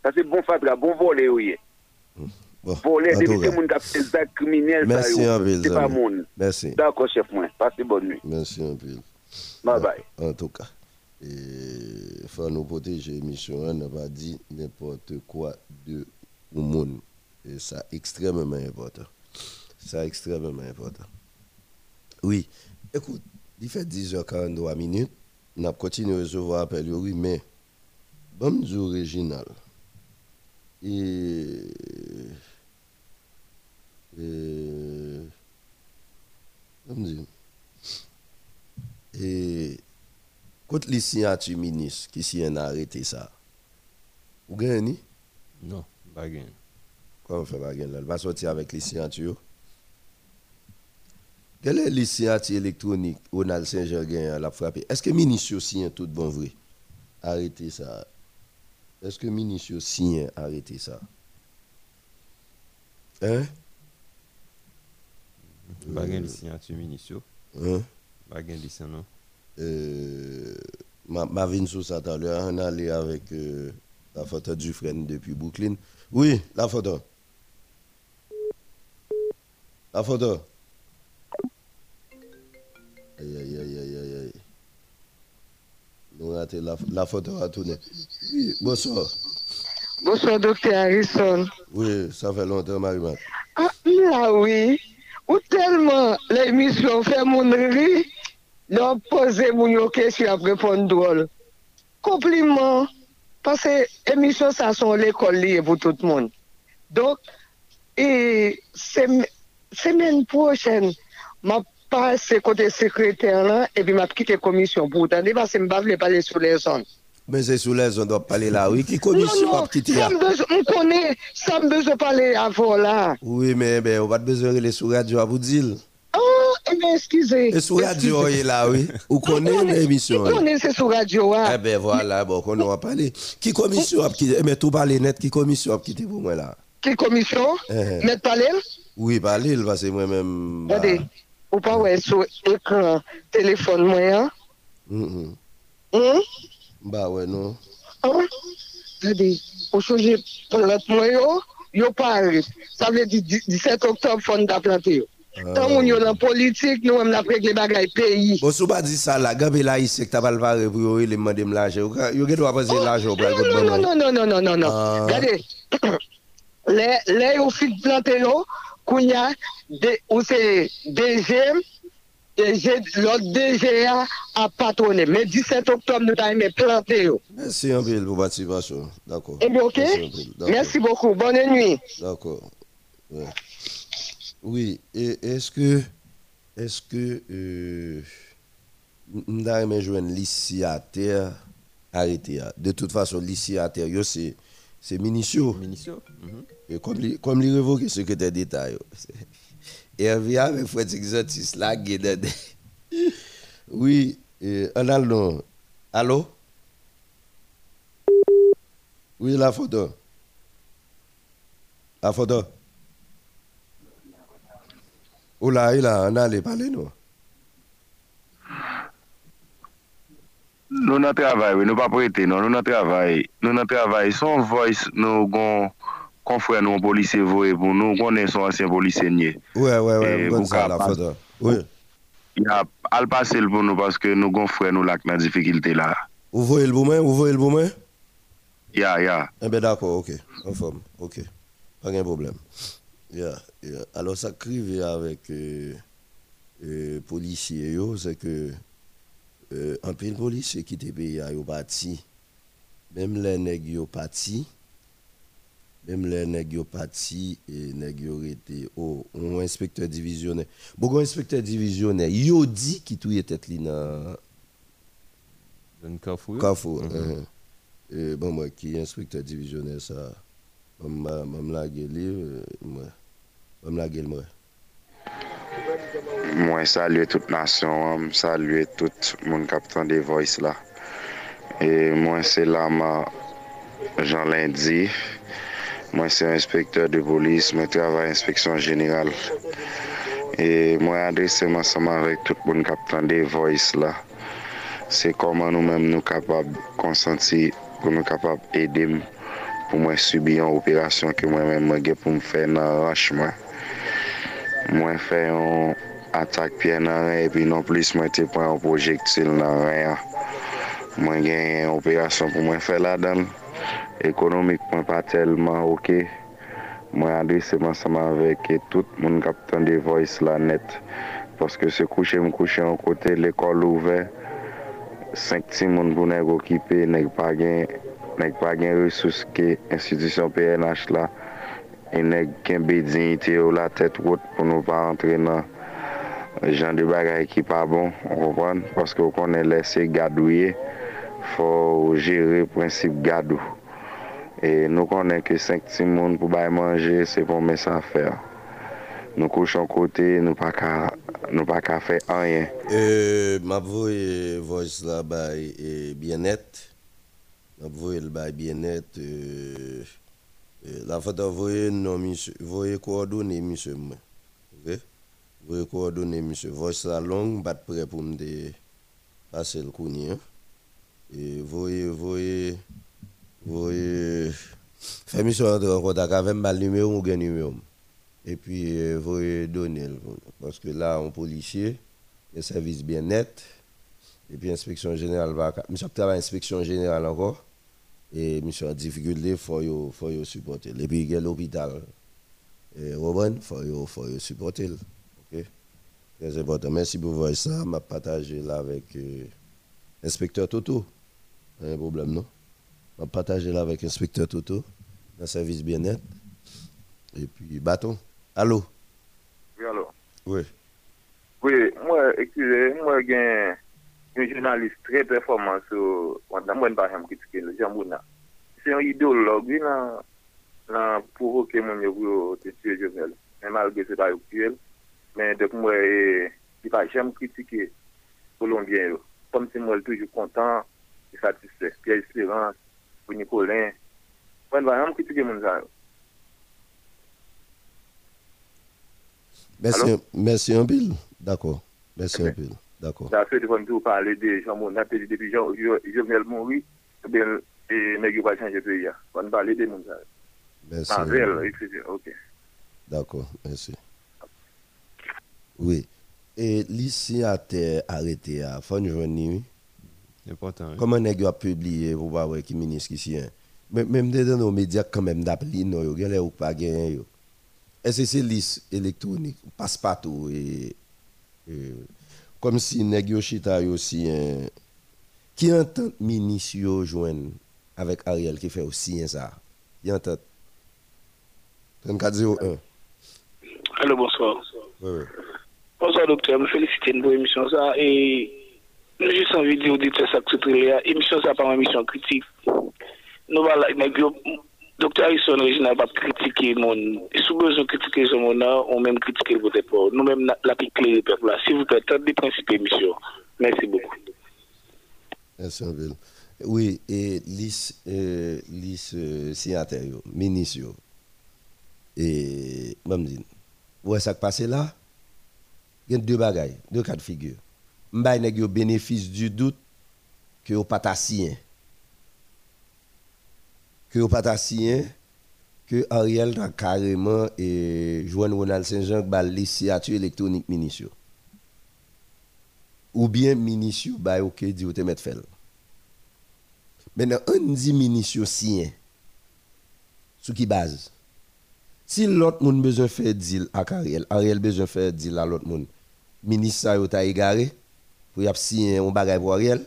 S24: Ça, c'est bon Fatra, bon volé, oui. Volé,
S4: en
S24: depuis
S4: tout
S24: que
S4: cas.
S24: moun kap fait des actes criminels,
S4: Merci en ville,
S24: c'est pas moun.
S4: Merci.
S24: D'accord, chef, moi. Passez bonne nuit.
S4: Merci un peu.
S24: Bye bye.
S4: En tout cas, il faut nous protéger l'émission, on n'a pas dit n'importe quoi de au monde. Et ça extrêmement important. Ça extrêmement important. Oui, écoute, il fait 10h43 minutes. n'a continué à recevoir appel, oui, mais, bon, original. Et, et, dire, et, quand les signatures ministres qui s'y ont arrêté ça, vous gagnez?
S3: Non, pas gain.
S4: Comment on fait là? Elle va sortir avec les signatures. Quelle est les signatures électroniques Ronald Saint-Jean gagne la frappé? Est-ce que ministre signe tout bon vrai? Arrêtez ça. Est-ce que ministre signe arrêtez ça? Hein?
S3: Pas gain de signature ministre.
S4: Hein?
S3: De ça, non?
S4: Euh, ma, ma vine sur ça tout à l'heure, on allait avec euh, la photo du frère depuis Brooklyn. Oui, la photo. La photo. Aïe, aïe, aïe, aïe, aïe, aïe. Nous raté la, la photo a tourné. Oui, bonsoir.
S25: Bonsoir, docteur Harrison.
S4: Oui, ça fait longtemps, Marie-Mat.
S25: Ah, là, oui. Ou tellement l'émission fait mon rire, l'on pose mon question après répondre drôle. Compliment. Parce que l'émission, ça sont l'école liée pour tout le monde. Donc, et sem- semaine prochaine, je passe côté secrétaire là, et puis je quitte la commission pour attendre parce que je ne veux pas parler sur les zones.
S4: Mais c'est sous les on doit parler là, oui. Qui commission a quitté là?
S25: on connaît, ça me besoin de parler avant là.
S4: Oui, mais ben, on va pas besoin de les sous radio à vous dire.
S25: Eh bien, excusez.
S4: Et sous radio, il est là, oui. Vous connaissez l'émission?
S25: On connaît, c'est sur radio.
S4: Eh ben voilà, bon, qu'on va parler. Qui commission a quitté? Eh ben, tout parler net, qui commission a quitté pour moi là?
S25: Quelle commission?
S4: Eh,
S25: Mettre parler
S4: Oui, parler, parce que moi-même. bah,
S25: Regardez, ou pas ouais, sur l'écran téléphone moi, hein? Hein?
S4: Bah ouais, non.
S25: Hein? Regardez, au changer plate moi, yo, yo parle. Ça veut dire 17 octobre, fond d'implanter. yo. Tant qu'on est dans la politique, nous, on a pris les bagages pays.
S4: Bon, si vous pas dit ça là, Gabé là, il sait que t'as pas le parler pour lui demander de l'argent. Vous avez droit passer l'argent pour le
S25: Non, non, non, non, non, non, non, non.
S4: Ah.
S25: Regardez, les, les au fil planté là, qu'on y a, des- où c'est DG, DG, l'autre DGA a patronné. Mais 17 octobre, nous avons planté. yo.
S4: Merci un peu pour la participation. D'accord.
S25: Eh ok?
S4: Merci
S25: beaucoup. Bonne nuit.
S4: D'accord. Ouais. Oui, et est-ce que, est-ce que, euh, nous avons joué l'ici à terre arrêté. là. De toute façon, l'ici à terre, c'est, c'est Minicio.
S3: Minicio.
S4: Et comme li, comme li révoqué secrétaire d'État, Hervé avec Fred Exotis, là. Oui, et, en allons. Allô? Oui, la photo. La photo. Ou la, ila, an ale pale nou?
S23: Nou nan travay, we, nou pa prete, non, nou nan travay. Nou nan travay, son voice nou gon konfren nou polise voe pou nou konen son ansyen polise nye.
S4: Ouè,
S23: ouè,
S4: ouè,
S23: mwen
S4: sa la foda. Ouè.
S23: Ya, al pase l pou nou paske nou gon fren nou lak nan difikilte la.
S4: Ou voe l pou mwen, ou voe l pou mwen?
S23: Ya, ya.
S4: Eh Ebe dako, ok, an fom, ok. Pagen problem. Yeah, yeah. Alors, ça crive avec euh, euh, policiers, c'est que euh, un peu de policiers qui étaient payés, yo parti. Même les nègres parti. Même les nègres parti et nègres yo été oh, un inspecteur divisionnaire. Beaucoup inspecteur divisionnaire, yo dit qui touye tête li dans
S3: Carrefour?
S4: Carrefour.
S3: Mhm.
S4: Et bon, moi, qui est inspecteur divisionnaire, ça, je me la gueule, moi, Mwen la gel mwen.
S26: Mwen salye tout nasyon, mwen salye tout moun kapitan de voice la. E mwen se lama Jean Lindy, mwen se inspektor de polis, mwen travay inspeksyon general. E mwen adrese mwen saman vek tout moun kapitan de voice la. Se koman nou menm nou kapab konsanti pou nou kapab edem pou mwen subi yon operasyon ke mwen menm mwen gen pou mwen fe nan ranch mwen. mwen fè yon atak piè nan ren epi non plis mwen te pren yon projektil nan ren ya. Mwen gen yon operasyon pou mwen fè la dan. Ekonomik mwen pa telman ok. Mwen adrese mwen seman vek e tout moun kapitan de voice la net. Paske se kouche m kouche yon kote l'ekol ouve. Senk ti moun pou nèk okipe neg pa gen, nèk pa gen resous ke institisyon PNH la. e neg kenbe dignite yo la tet wot pou nou pa antre nan jan de bagay ki pa bon, repon, paske ou konen lese gadouye, fò jere prinsip gadou. E nou konen ke 5 ti moun pou bay manje, se pou mè sa fè. Nou kouchon kote, nou pa ka, nou pa ka fè anyen.
S4: E, mabvoye voice la bay e, bien net, mabvoye l bay bien net, Euh... la fois voye non monsieur, voye coordonnées monsieur moi. OK? Voye coordonnées monsieur. Voice la longue, bat prêt pour me de passer le kouni. Hein? Et voye voye voye fais monsieur entrer en contact avec mal numéro ou gen numéro. Et puis euh, voye donner le- parce que là un policier le service bien-être, et puis inspection générale va. Monsieur travaille inspection générale encore, et monsieur en difficulté, il faut yo, faut yo supporter. Et puis il y a l'hôpital, et Robin, il faut yo, faut yo supporter. Ok? Très important. Merci pour voir ça. Je partagé là avec euh, inspecteur Toto. Pas un problème, non? Je partagé là avec inspecteur Toto, dans le service bien-être. Et puis, bâton. Allô?
S14: Oui, alors.
S4: Oui.
S14: Oui, moi, excusez, moi, j'ai yon jounalist tre performans yo, wan nan mwen bahem kritike nou, jan moun nan. Se yon ideolog, yon nan, nan provoke moun yo vyo te tue jounel. Men malge se ba yo kuel, men dek mwen, e, ki pa jem kritike kolombien yo. Kom se mwen toujou kontan, ki satisfek. Pierre Espérance, Bouni Colin, mwen bahem kritike moun zan yo.
S4: Mersi
S14: anpil,
S4: dako, mersi anpil. D'accord. Merci un pile. D'accord.
S14: Ça fait devant tout parler de Jean Mouna, puis depuis Jovenel Moury, eh bien, et nèg yo pas changer pays. ya. On parler de moun ça.
S4: Merci.
S14: Marvel, etc. OK.
S4: D'accord, merci. Oui. Et lycée a été arrêté à fin de journée.
S3: Important. oui.
S4: Comment yo a publié pour voir qui ministre si hein? Même même dans nos médias quand même d'appli non yo, gen ou pas yo. Est-ce que c'est liste électronique, passe partout et, et comme si nèg yo chita yo si hein, qui entend ministre joindre avec Ariel qui fait aussi ça. Qui entend 3401.
S27: Allô, bonsoir.
S4: Oui, oui.
S27: Bonsoir, docteur. Je me félicite pour l'émission. Ça. Et j'ai juste envie de dire ça que c'est L'émission, ça pas une émission critique. Nous, voilà, nèg yo- docteur Harrison, original, pas critiquer mon. Sous besoin de critiquer ce monde-là, on même critiquer votre pas. Nous-mêmes, la- la pique les peuples là. S'il vous plaît, tentez des principes émission. Merci beaucoup.
S4: Merci. Oui, et lis, euh, lis euh, ministre, et même dit, ouais, ça passe là, il y a deux bagailles, deux cas de figure. M'bay nèg yo bénéfice du doute que yo pas. Que ta sien, que Ariel a carrément et Joanne Ronald Saint-Jean ba les signature électronique ministre. Ou bien ministre bay OK di yo te mettre. Maintenant, on dit ministre sien. Sous qui base? Si l'autre monde besoin faire deal à Ariel, Ariel besoin faire deal à l'autre monde. Ministre ça yo ta égaré pour y a signé un bagage pour Ariel.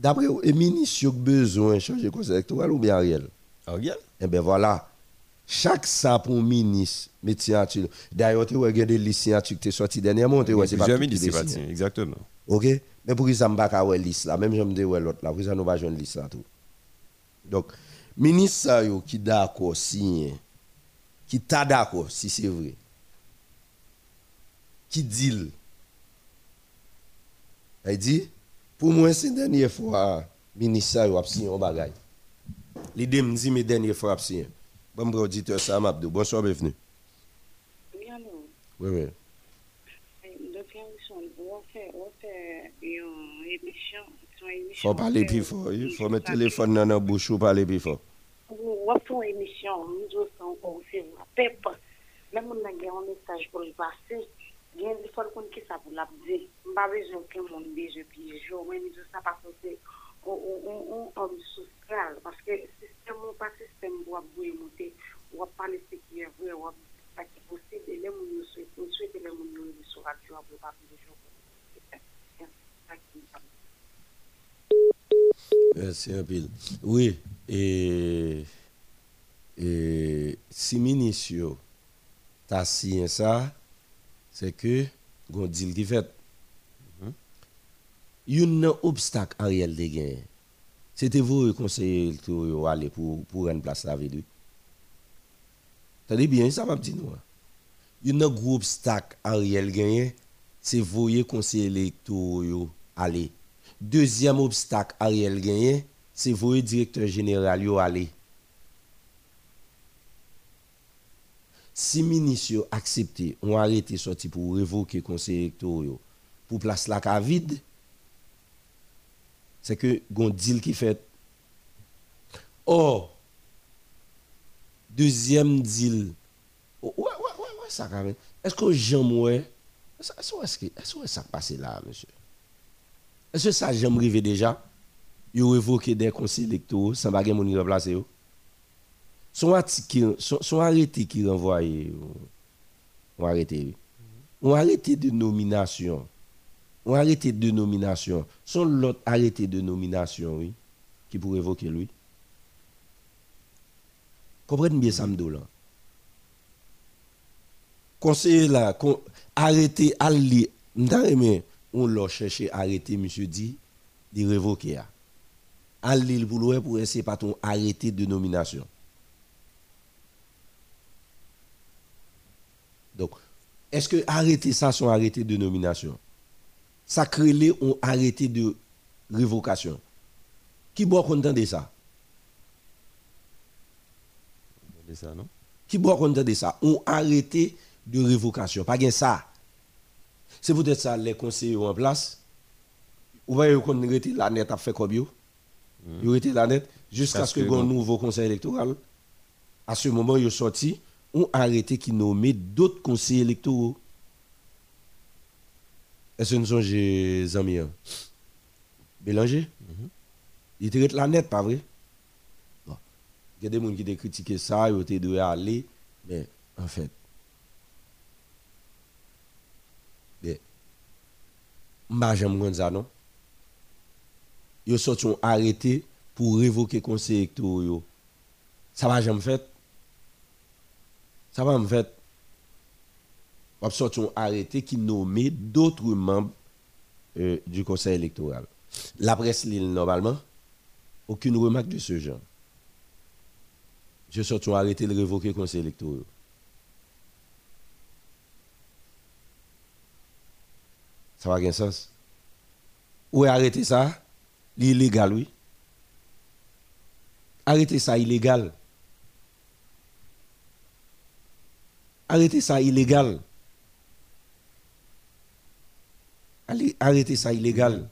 S4: D'après vous, le ministre yo besoin changer conseil électoral ou bien Ariel?
S3: Ariel.
S4: Eh bien voilà. Chaque ça pour ministre, signature. D'ailleurs, tu vois, il y a des listes signatures qui sont sorties dernièrement. c'est pas
S3: Plusieurs
S4: qui
S3: ministres, parti, exactement.
S4: OK? Mais pour qui ça me pas ka ouais liste là, même je me dis l'autre là, pour ça nous pas joindre liste là tout. Donc ministre qui d'accord signé qui t'a d'accord si c'est vrai. Qui dit Elle dit? Pour moi c'est la dernière fois ministre ça yo a signé un bagage. L'idée me dit mes dernières fois a signé. Bon auditeur Sam Abdou, bonsoir bienvenue.
S17: Oui,
S4: Oui oui.
S17: Wilson, on fait, fait une émission, émission.
S4: Faut parler plus fort, il faut mettre le téléphone dans la bouche ou parler plus fort.
S17: On fait une émission, nous autres, on recevoir pep. Même on a un message pour le passer. Il fois qu'on qui ça pour la dire. On pas besoin que mon bise pigeon, mais nous ça pas censé on on on homme social parce que système ou pas système doit bouger monter, on va parler ce qui est vrai, on va pas qui possible et les gens nous souhaitent, nous souhaitons les gens nous sur radio pour pas de jour.
S4: Merci un peu. Oui, et, et si t'a signé ça, c'est que gon deal qui un obstacle Ariel de gagné. C'était vous le conseiller électoral aller pour pour une place la ville. T'as bien ça m'a dit nous. Il un gros obstacle Ariel gagné, c'est vous le conseiller électoral aller. Deuxième obstacle Ariel gagné, c'est vous le directeur général yo aller. Si ministre accepté, on arrêté sorti pour révoquer conseil électoral pour place la vide, c'est que gon deal qui fait. Or, deuxième deal, ça. Est-ce que j'aime, est-ce que, ça passe là, monsieur? Est-ce que ça j'aime arrivé déjà? Ils ont révoqué des conseils électoraux sans baguette mon remplacer. Son son, son arrêté qui renvoie, on arrêté. On arrêté de nomination. On arrêté de nomination. Son l'autre arrêté de nomination, oui, qui pourrait évoquer lui. Comprenez bien ça, là. Conseiller là, con, arrêté, aller, m'dame, on l'a cherché, arrêté, monsieur dit, de révoquer. Aller pour l'ouest pour essayer pas ton arrêté de nomination. Donc, est-ce que arrêter ça, son arrêté de nomination Ça crée les un arrêté de révocation. Qui boit content de ça?
S3: C'est ça, non?
S4: Qui boit content de ça? Un arrêté de révocation. Pas gain ça. C'est peut-être ça, les conseillers en place. Vous voyez qu'on arrêté la net a fait comme yo? Ils ont été la net jusqu'à ce que un nouveau conseil électoral. À ce moment, ils ont sorti un arrêté qui nommait d'autres conseillers électoraux. Est-ce que nous sommes des amis hein? Bélanger? Il traite la net, pas vrai? Bon. Il y a des gens qui ont critiqué ça, ils ont dû aller, mais en fait, mais, je j'aime ça, non? Ils ont sorti arrêté pour révoquer conseil électoral. Ça va jamais fait. Ça va me fait. On sorti un arrêté qui nommait d'autres membres euh, du conseil électoral. La presse lit normalement, aucune remarque de ce genre. Je sorti un arrêté de révoquer conseil électoral. Ça va avoir un sens? Ou arrêter ça, l'illégal, oui. Arrêter ça illégal. Arrêter ça illégal. Allez, arrêter ça illégal.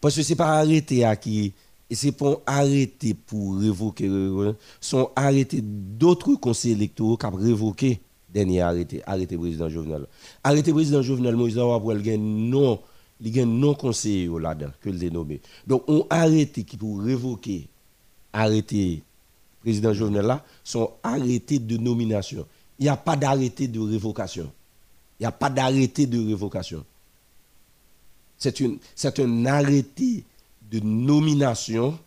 S4: Parce que ce n'est pas arrêter à qui. Et c'est pas arrêter pour révoquer. euh, Sont arrêtés d'autres conseils électoraux qui ont révoqué dernier arrêté, arrêté président Jovenel. Arrêté président Jovenel Moïse pour il non, il non conseiller là-dedans que le dénommé. Donc on arrêté qui pour révoquer arrêté président Jovenel là sont arrêtés de nomination. Il n'y a pas d'arrêté de révocation. Il n'y a pas d'arrêté de révocation. C'est une- c'est un arrêté de nomination.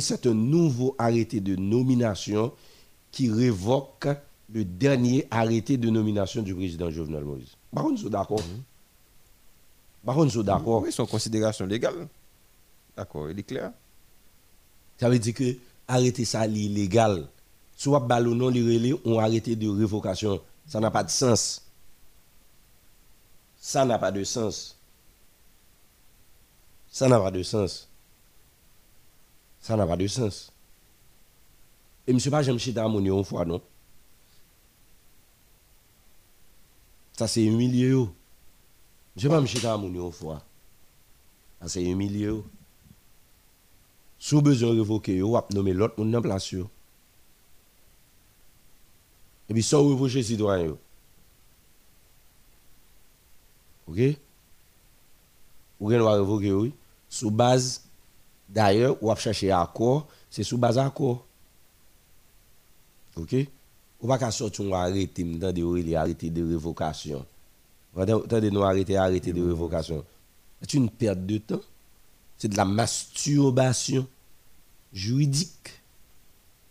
S4: C'est un nouveau arrêté de nomination qui révoque le dernier arrêté de nomination du président Jovenel Moïse. Par contre, nous sommes d'accord. Par contre, nous sommes d'accord.
S3: Oui, son considération légale. D'accord, il est clair.
S4: Ça veut dire que arrêter ça c'est illégal. Soit ballon non on arrêté de révocation. Ça n'a pas de sens. Ça n'a pas de sens. Ça n'a pas de sens. Ça n'a pas de sens. Et monsieur pas j'aime chita mon une fois non? Ça c'est humilié yo. Monsieur pas chita mon une fois. Ça c'est humilié. Sous besoin révoquer yo, ap nommer l'autre moun nan place. Et puis sans révoquer citoyen yo. OK? Ou gen va révoquer oui, sous base d'ailleurs ou ap chercher accord, c'est sous base accord. OK? Ou pas qu'à sortir un arrêté m'dan de ou il arrêté de révocation. Attendez, nous arrêter, arrêter de révocation. C'est une perte de temps. C'est de la masturbation juridique,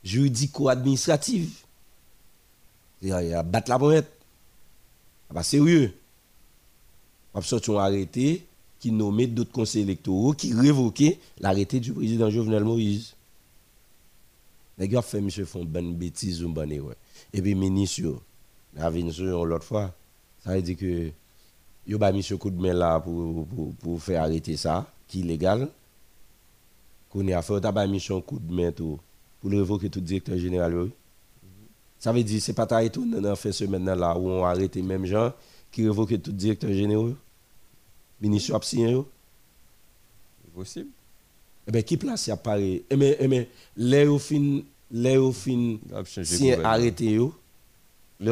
S4: juridico-administrative. Il y a battre la pointe. Ah bah, sérieux. On a arrêté qui nommait d'autres conseils électoraux qui révoquaient l'arrêté du président Jovenel Moïse. Les gars fait monsieur font bonne bêtise ou bonne erreur. Et puis ministre, la sur l'autre fois, ça veut dire que yo ba monsieur coup de main là pour, pour, pour faire arrêter ça, qui est illégal. Qu'on a fait ta mission coup de main pour révoquer tout directeur général. Ça veut dire c'est pas ta étonnant dans fin semaine là où on arrêté même gens qui révoquent tout directeur général. Ministre a signé yo?
S3: Possible.
S4: Eh bien, qui place à Paris Eh bien, eh bien, au fin, les au fin, si arrêté au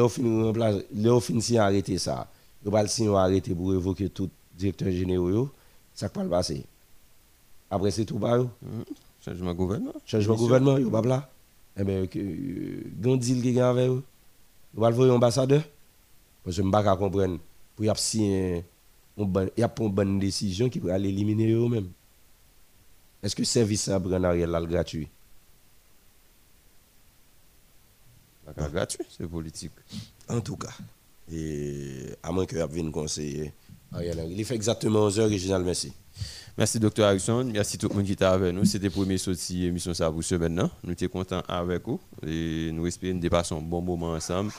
S4: fin remplace, les au fin si arrêté ça, yo pas le arrêté pour évoquer tout directeur général ça va le passer. Après c'est tout pas yo.
S3: Changement de gouvernement.
S4: Changement gouvernement, yo pas là. Eh bien, euh, grand deal qui gagne avec yo. Yo pas le voir ambassadeur parce que je pas comprendre pour y a une bonne y a une bonne décision qui peut aller éliminer eux même. Est-ce que le service à prendre Ariel là le gratuit?
S3: Pas gratuit, c'est politique.
S4: En tout cas, et à moins que y vienne conseiller Ariel Henry. Il fait exactement 11 heures, Réginal, merci.
S3: Merci, Dr. Harrison. Merci tout le monde qui était avec nous. C'était la première sortie émission ça pour ce maintenant. Nous étions contents avec vous et nous espérons de passer un bon moment ensemble.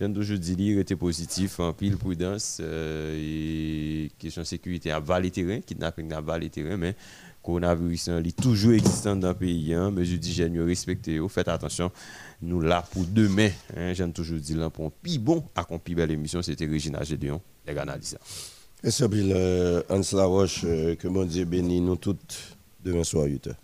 S3: J'aime toujours dire, rester positif, en pile prudence euh, et question de sécurité à valer terrain, kidnapping à valer terrain, mais coronavirus hein, est toujours existant dans le pays. Hein, mesures d'hygiène respectées. Faites attention, nous là pour demain. Hein, J'aime toujours dire là pour un bon à une pi belle émission. C'était Régina Gédéon, les ça.
S4: Et ça, puis, euh, Hans Laroche, euh, que mon Dieu bénisse nous toutes demain soir 8 heures.